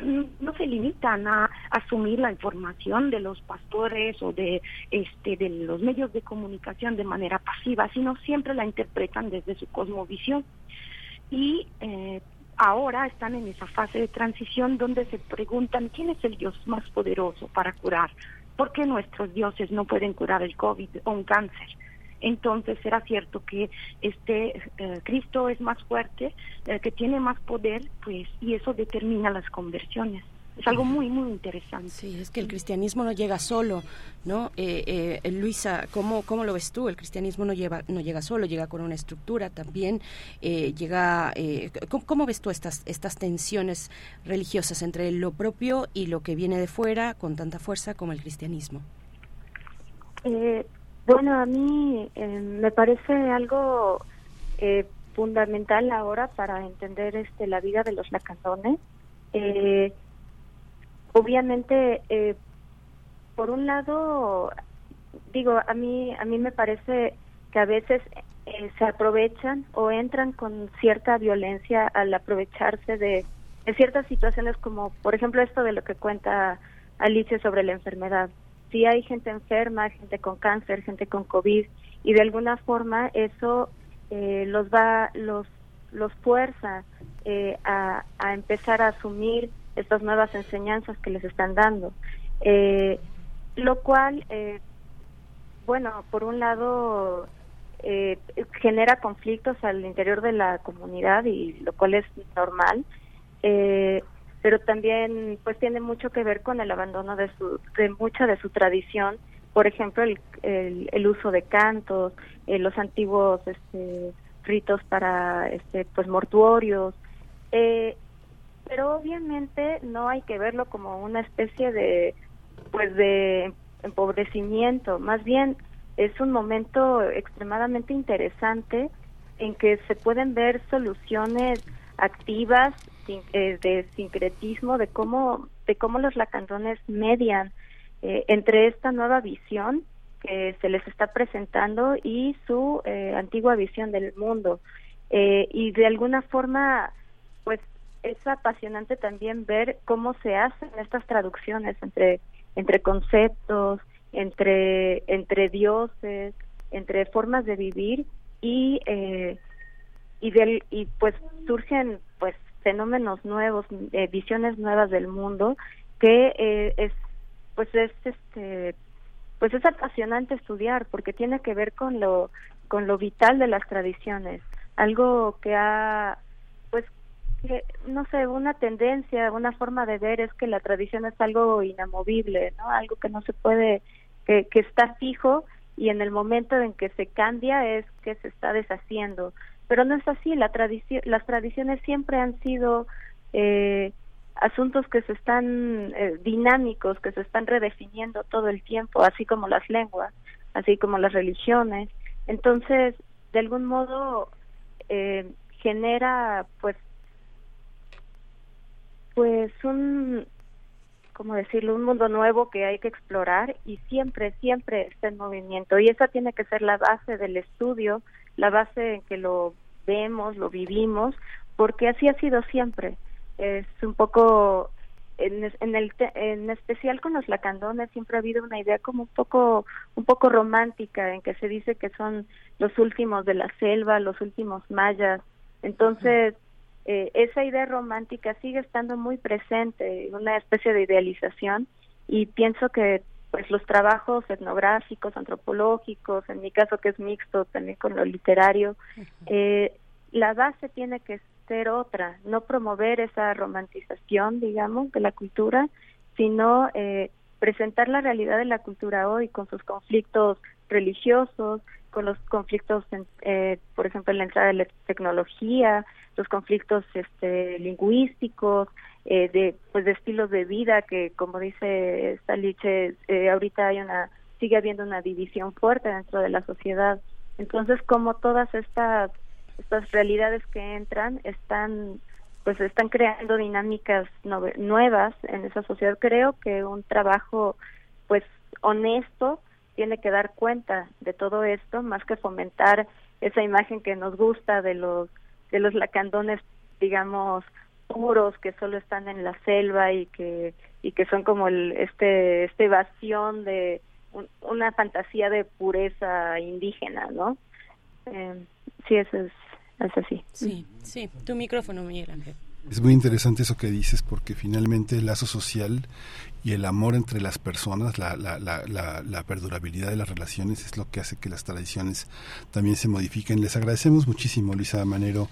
no se limitan a asumir la información de los pastores o de este de los medios de comunicación de manera pasiva, sino siempre la interpretan desde su cosmovisión y eh, ahora están en esa fase de transición donde se preguntan quién es el Dios más poderoso para curar, por qué nuestros dioses no pueden curar el COVID o un cáncer. Entonces será cierto que este eh, Cristo es más fuerte, eh, que tiene más poder, pues, y eso determina las conversiones. Es algo muy, muy interesante. Sí, es que el cristianismo no llega solo, ¿no? Eh, eh, Luisa, ¿cómo, ¿cómo lo ves tú? El cristianismo no, lleva, no llega solo, llega con una estructura también, eh, llega... Eh, ¿cómo, ¿cómo, ves tú estas, estas tensiones religiosas entre lo propio y lo que viene de fuera con tanta fuerza como el cristianismo? Eh, bueno, a mí me parece algo fundamental ahora para entender este la vida de los lacandones. Eh, obviamente eh, por un lado digo a mí a mí me parece que a veces eh, se aprovechan o entran con cierta violencia al aprovecharse de, de, ciertas situaciones como por ejemplo esto de lo que cuenta Alicia sobre la enfermedad si hay gente enferma gente con cáncer gente con covid y de alguna forma eso eh, los va los los fuerza eh, a, a empezar a asumir estas nuevas enseñanzas que les están dando. Eh, lo cual, eh, bueno, por un lado eh, genera conflictos al interior de la comunidad y lo cual es normal, eh, pero también pues tiene mucho que ver con el abandono de su de mucha de su tradición, por ejemplo el, el, el uso de cantos, eh, los antiguos este, ritos para este pues mortuorios, eh, pero obviamente no hay que verlo como una especie de pues de empobrecimiento, más bien es un momento extremadamente interesante en que se pueden ver soluciones activas eh, de sincretismo de cómo de cómo los lacandones median eh, entre esta nueva visión que se les está presentando y su eh, antigua visión del mundo. Eh, y de alguna forma pues es apasionante también ver cómo se hacen estas traducciones entre entre conceptos, entre entre dioses, entre formas de vivir y eh, y del y pues surgen fenómenos nuevos, eh, visiones nuevas del mundo que eh, es pues es este pues es apasionante estudiar porque tiene que ver con lo con lo vital de las tradiciones, algo que ha pues que, no sé, una tendencia, una forma de ver es que la tradición es algo inamovible, ¿no? Algo que no se puede, que, que está fijo y en el momento en que se cambia es que se está deshaciendo. Pero no es así, la tradición, las tradiciones siempre han sido eh, asuntos que se están eh, dinámicos, que se están redefiniendo todo el tiempo, así como las lenguas, así como las religiones. Entonces, de algún modo, eh, genera pues pues un, como decirlo, un mundo nuevo que hay que explorar y siempre, siempre está en movimiento. Y esa tiene que ser la base del estudio, la base en que lo vemos, lo vivimos, porque así ha sido siempre. Es un poco, en, en, el, en especial con los lacandones, siempre ha habido una idea como un poco, un poco romántica, en que se dice que son los últimos de la selva, los últimos mayas. Entonces, eh, esa idea romántica sigue estando muy presente, una especie de idealización, y pienso que pues los trabajos etnográficos, antropológicos, en mi caso que es mixto también con lo literario, eh, la base tiene que ser otra, no promover esa romantización, digamos, de la cultura, sino eh, presentar la realidad de la cultura hoy con sus conflictos religiosos, con los conflictos, en, eh, por ejemplo, en la entrada de la tecnología, los conflictos este, lingüísticos, eh, de pues de estilos de vida que, como dice Staliche, eh, ahorita hay una sigue habiendo una división fuerte dentro de la sociedad. Entonces, como todas estas estas realidades que entran están pues están creando dinámicas nuevas en esa sociedad. Creo que un trabajo pues honesto tiene que dar cuenta de todo esto más que fomentar esa imagen que nos gusta de los de los lacandones digamos puros que solo están en la selva y que y que son como el este este evasión de una fantasía de pureza indígena no eh, sí eso es es así. Sí sí. Tu micrófono Miguel Ángel. Es muy interesante eso que dices porque finalmente el lazo social y el amor entre las personas, la, la, la, la, perdurabilidad de las relaciones es lo que hace que las tradiciones también se modifiquen. Les agradecemos muchísimo, Luisa Manero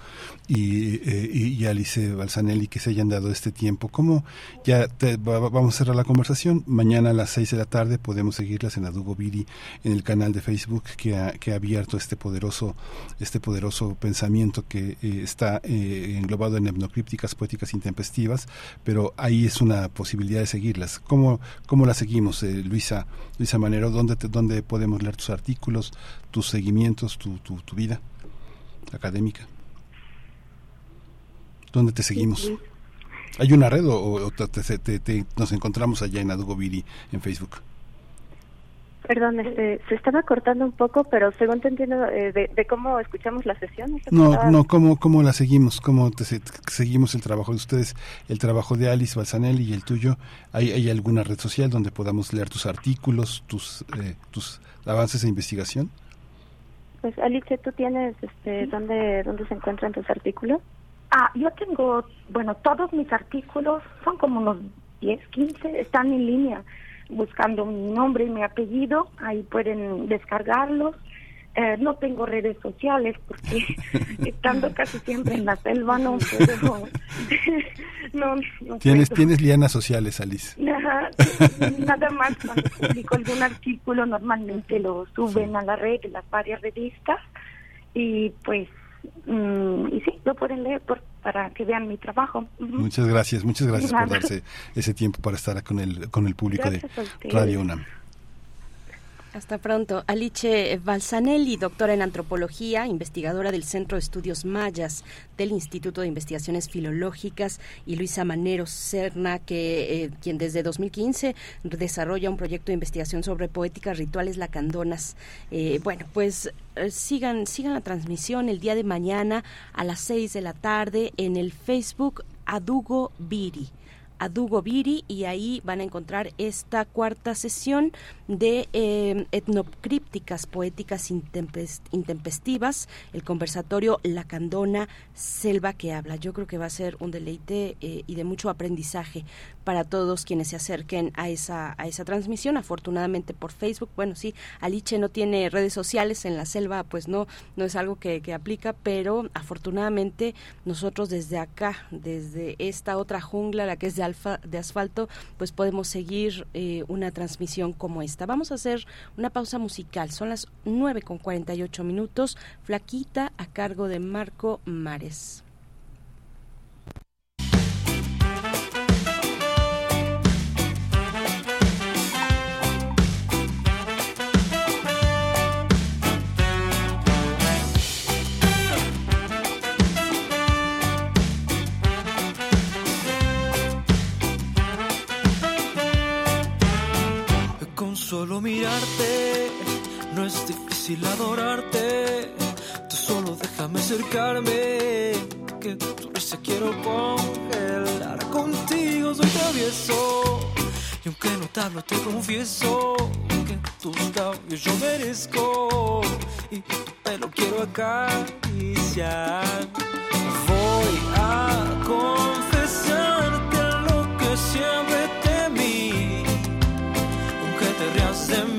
y, eh, y, Alice Balsanelli, que se hayan dado este tiempo. ¿Cómo? Ya vamos a cerrar la conversación. Mañana a las seis de la tarde podemos seguirlas en Adugo Viri, en el canal de Facebook que ha, que ha abierto este poderoso, este poderoso pensamiento que eh, está eh, englobado en hipnocrípticas poéticas intempestivas, pero ahí es una posibilidad de seguirlas ¿Cómo, cómo la seguimos, eh, Luisa, Luisa Manero? ¿Dónde, ¿Dónde podemos leer tus artículos, tus seguimientos, tu, tu, tu vida académica? ¿Dónde te seguimos? ¿Hay una red o, te, nos encontramos allá en Adugobiri en Facebook? Perdón, este, se estaba cortando un poco, pero según te entiendo eh, de, cómo escuchamos la sesión. No, no, cómo, cómo la seguimos, cómo seguimos el trabajo de ustedes, el trabajo de Alice Balsanelli y el tuyo. ¿Hay, ¿Hay alguna red social donde podamos leer tus artículos, tus, eh, tus avances de investigación? Pues Alice, ¿tú tienes este, dónde, dónde se encuentran tus artículos? Ah, yo tengo, bueno, todos mis artículos son como unos 10, 15, están en línea buscando mi nombre y mi apellido, ahí pueden descargarlos. Eh, no tengo redes sociales porque <laughs> estando casi siempre en la selva no puedo. <laughs> <laughs> no, ¿Tienes, ¿Tienes lianas sociales, Alice? nada más cuando publico algún artículo normalmente lo suben a la red, las varias revistas y pues y sí, lo pueden leer para que vean mi trabajo. Muchas gracias, muchas gracias por darse ese tiempo para estar con el, con el público de Radio UNAM. Hasta pronto. Alice Balsanelli, doctora en antropología, investigadora del Centro de Estudios Mayas del Instituto de Investigaciones Filológicas, y Luisa Manero Serna, que eh, quien desde 2015 desarrolla un proyecto de investigación sobre poéticas rituales lacandonas. Eh, bueno, pues eh, sigan, sigan la transmisión el día de mañana a las 6 de la tarde en el Facebook Adugo Biri. Adugo Viri y ahí van a encontrar esta cuarta sesión de eh, etnocrípticas poéticas intempestivas, el conversatorio La Candona Selva que habla. Yo creo que va a ser un deleite eh, y de mucho aprendizaje para todos quienes se acerquen a esa, a esa transmisión, afortunadamente por Facebook. Bueno, sí, Aliche no tiene redes sociales en la selva, pues no, no es algo que, aplica, pero afortunadamente nosotros desde acá, desde esta otra jungla, la que es de, alfa, de asfalto, pues podemos seguir eh, una transmisión como esta. Vamos a hacer una pausa musical, son las 9 con 48 minutos, Flaquita a cargo de Marco Mares. Solo mirarte, no es difícil adorarte. Tú solo déjame acercarme, que tu risa quiero congelar. Contigo soy travieso, y aunque no te hablo, te confieso que tus labios yo merezco, y tu pelo quiero acariciar. Voy a confesarte de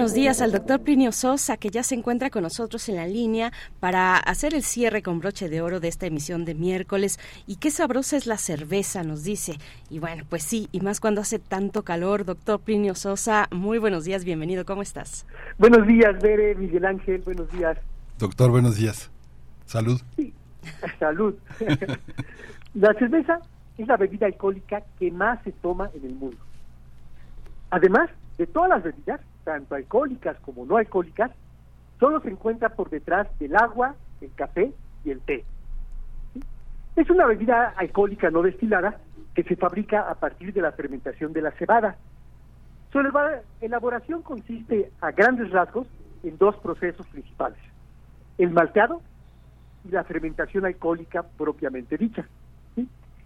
Buenos días al doctor Plinio Sosa, que ya se encuentra con nosotros en la línea para hacer el cierre con broche de oro de esta emisión de miércoles. Y qué sabrosa es la cerveza, nos dice. Y bueno, pues sí, y más cuando hace tanto calor. Doctor Plinio Sosa, muy buenos días, bienvenido, ¿cómo estás? Buenos días, Bere, Miguel Ángel, buenos días. Doctor, buenos días. Salud. <laughs> Salud. <laughs> la cerveza es la bebida alcohólica que más se toma en el mundo. Además de todas las bebidas, tanto alcohólicas como no alcohólicas, solo se encuentra por detrás del agua, el café y el té. Es una bebida alcohólica no destilada que se fabrica a partir de la fermentación de la cebada. Su elaboración consiste a grandes rasgos en dos procesos principales, el malteado y la fermentación alcohólica propiamente dicha.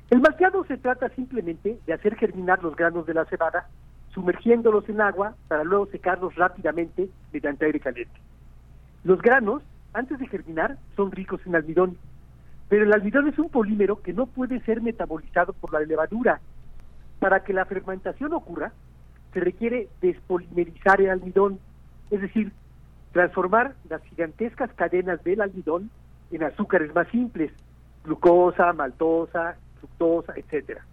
El malteado se trata simplemente de hacer germinar los granos de la cebada sumergiéndolos en agua para luego secarlos rápidamente mediante aire caliente. Los granos, antes de germinar, son ricos en almidón, pero el almidón es un polímero que no puede ser metabolizado por la levadura. Para que la fermentación ocurra, se requiere despolimerizar el almidón, es decir, transformar las gigantescas cadenas del almidón en azúcares más simples, glucosa, maltosa, fructosa, etcétera.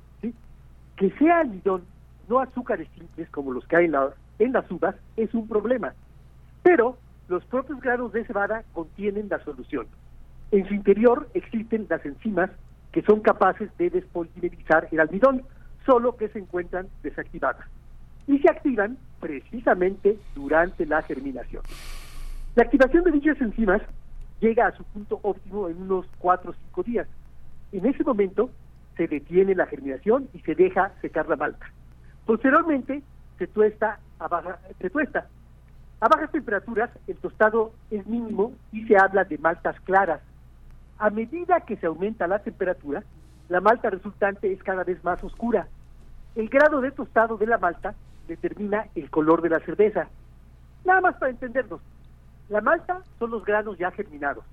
Que sea almidón, no azúcares simples como los que hay en, la- en las uvas, es un problema. Pero los propios granos de cebada contienen la solución. En su interior existen las enzimas que son capaces de despolimerizar el almidón, solo que se encuentran desactivadas. Y se activan precisamente durante la germinación. La activación de dichas enzimas llega a su punto óptimo en unos 4 o 5 días. En ese momento se detiene la germinación y se deja secar la malta. Posteriormente se tuesta a baja, se tuesta. A bajas temperaturas el tostado es mínimo y se habla de maltas claras. A medida que se aumenta la temperatura, la malta resultante es cada vez más oscura. El grado de tostado de la malta determina el color de la cerveza. Nada más para entendernos. La malta son los granos ya germinados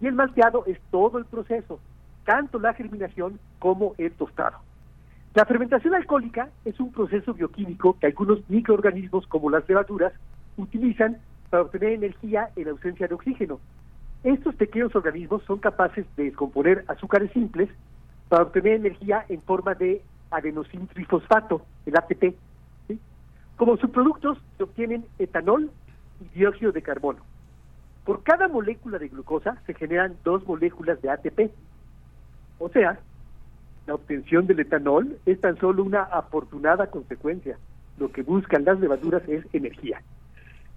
y el malteado es todo el proceso, tanto la germinación como el tostado. La fermentación alcohólica es un proceso bioquímico que algunos microorganismos como las levaduras utilizan para obtener energía en ausencia de oxígeno. Estos pequeños organismos son capaces de descomponer azúcares simples para obtener energía en forma de adenosín trifosfato, el ATP. Como subproductos se obtienen etanol y dióxido de carbono. Por cada molécula de glucosa se generan dos moléculas de ATP. O sea, la obtención del etanol es tan solo una afortunada consecuencia. Lo que buscan las levaduras es energía.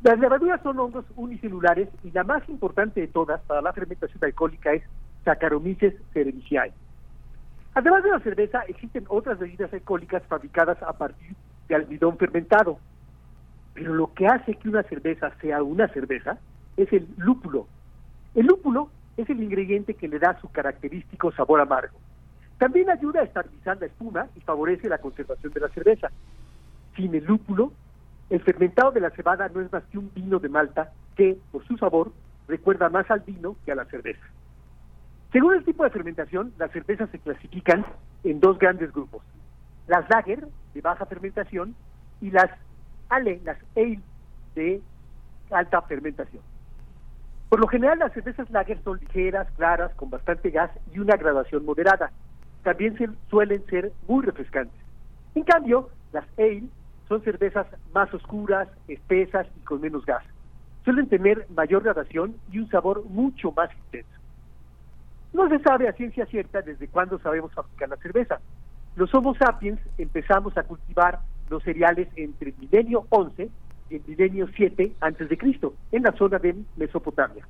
Las levaduras son hongos unicelulares y la más importante de todas para la fermentación alcohólica es Saccharomyces cerevisiae. Además de la cerveza, existen otras bebidas alcohólicas fabricadas a partir de almidón fermentado. Pero lo que hace que una cerveza sea una cerveza es el lúpulo. El lúpulo es el ingrediente que le da su característico sabor amargo. También ayuda a estabilizar la espuma y favorece la conservación de la cerveza. Sin el lúpulo, el fermentado de la cebada no es más que un vino de Malta que, por su sabor, recuerda más al vino que a la cerveza. Según el tipo de fermentación, las cervezas se clasifican en dos grandes grupos. Las lager, de baja fermentación, y las ale, las ale, de alta fermentación. Por lo general las cervezas lager son ligeras, claras, con bastante gas y una graduación moderada. También se- suelen ser muy refrescantes. En cambio, las ale son cervezas más oscuras, espesas y con menos gas. Suelen tener mayor gradación y un sabor mucho más intenso. No se sabe a ciencia cierta desde cuándo sabemos fabricar la cerveza. Los Homo sapiens empezamos a cultivar los cereales entre el milenio 11 y el milenio 7 antes de Cristo, en la zona de Mesopotamia.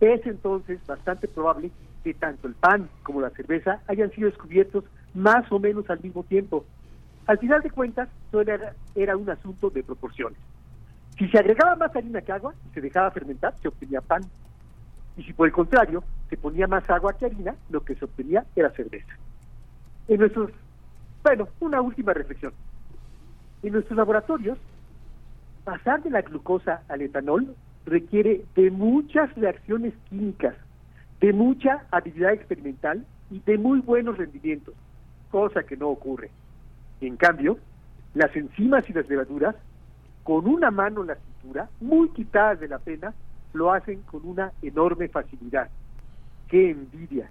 Es entonces bastante probable que tanto el pan como la cerveza hayan sido descubiertos más o menos al mismo tiempo. Al final de cuentas, era, era un asunto de proporciones. Si se agregaba más harina que agua y se dejaba fermentar, se obtenía pan. Y si por el contrario se ponía más agua que harina, lo que se obtenía era cerveza. En nuestros, bueno, una última reflexión. En nuestros laboratorios, pasar de la glucosa al etanol requiere de muchas reacciones químicas, de mucha habilidad experimental y de muy buenos rendimientos, cosa que no ocurre. En cambio, las enzimas y las levaduras, con una mano en la cintura, muy quitadas de la pena, lo hacen con una enorme facilidad. ¡Qué envidia!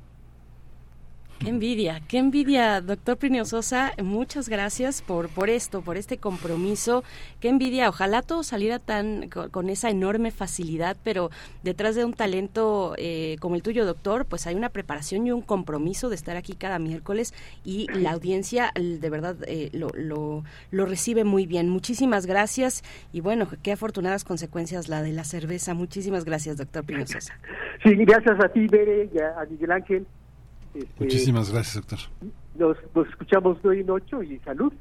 Envidia, qué envidia, doctor Plinio Sosa. Muchas gracias por, por esto, por este compromiso. Qué envidia. Ojalá todo saliera tan con, esa enorme facilidad, pero detrás de un talento eh, como el tuyo, doctor, pues hay una preparación y un compromiso de estar aquí cada miércoles y la audiencia de verdad eh, lo, lo, lo recibe muy bien. Muchísimas gracias y bueno, qué afortunadas consecuencias la de la cerveza. Muchísimas gracias, doctor Plinio Sosa. Sí, gracias a ti, Bere, y a Miguel Ángel. Este, Muchísimas gracias, doctor. Nos, nos escuchamos de hoy en ocho y salud.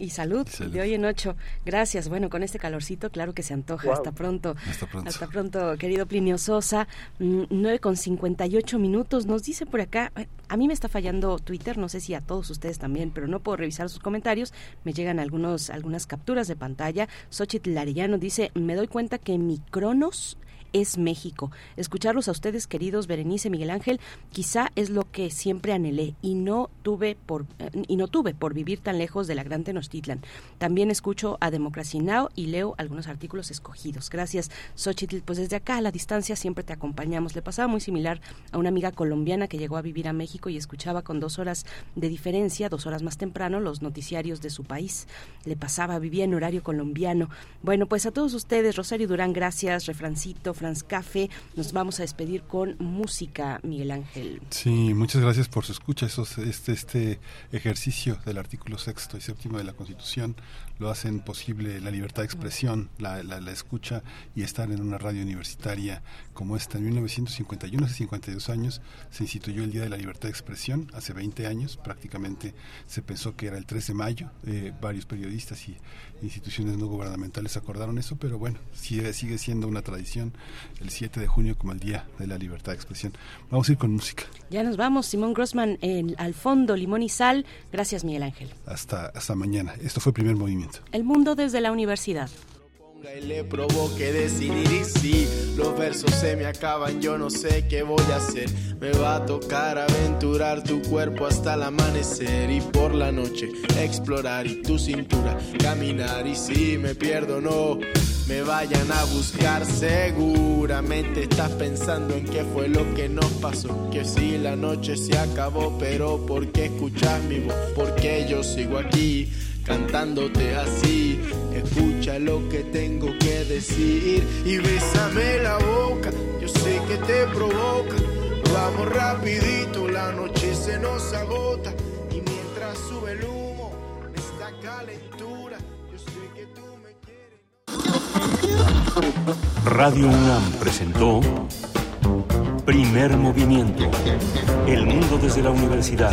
Y salud, de hoy en ocho. Gracias. Bueno, con este calorcito, claro que se antoja. Wow. Hasta pronto. Hasta pronto. Hasta pronto, querido Plinio Sosa. Mm, 9 con 58 minutos. Nos dice por acá, a mí me está fallando Twitter, no sé si a todos ustedes también, pero no puedo revisar sus comentarios. Me llegan algunos, algunas capturas de pantalla. Xochitl Arellano dice, me doy cuenta que mi Cronos es México. Escucharlos a ustedes, queridos Berenice, Miguel Ángel, quizá es lo que siempre anhelé y no tuve por eh, y no tuve por vivir tan lejos de la gran Tenochtitlan. También escucho a Democracy Now y leo algunos artículos escogidos. Gracias, Xochitl. Pues desde acá a la distancia siempre te acompañamos. Le pasaba muy similar a una amiga colombiana que llegó a vivir a México y escuchaba con dos horas de diferencia, dos horas más temprano, los noticiarios de su país. Le pasaba, vivía en horario colombiano. Bueno, pues a todos ustedes, Rosario Durán, gracias, Refrancito, Franz Café. Nos vamos a despedir con música, Miguel Ángel. Sí, muchas gracias por su escucha. Esos, este, este ejercicio del artículo sexto y séptimo de la Constitución lo hacen posible la libertad de expresión, la, la, la escucha y estar en una radio universitaria como esta. En 1951, hace 52 años, se instituyó el Día de la Libertad de Expresión. Hace 20 años prácticamente se pensó que era el 3 de mayo. Eh, varios periodistas y instituciones no gubernamentales acordaron eso, pero bueno, sigue, sigue siendo una tradición el 7 de junio como el Día de la Libertad de Expresión. Vamos a ir con música. Ya nos vamos, Simón Grossman en, al fondo, limón y sal. Gracias, Miguel Ángel. Hasta, hasta mañana. Esto fue el primer movimiento. El mundo desde la universidad. y le provoque decidir y si los versos se me acaban yo no sé qué voy a hacer. Me va a tocar aventurar tu cuerpo hasta el amanecer y por la noche explorar y tu cintura caminar. Y si me pierdo no me vayan a buscar. Seguramente estás pensando en qué fue lo que nos pasó. Que si la noche se acabó pero por qué escuchas mi voz porque yo sigo aquí cantándote así. Escucha lo que tengo que decir y bésame la boca. Yo sé que te provoca. Vamos rapidito, la noche se nos agota y mientras sube el humo, esta calentura, yo sé que tú me quieres. Radio UNAM presentó Primer Movimiento. El mundo desde la universidad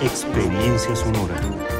Experiencia sonora.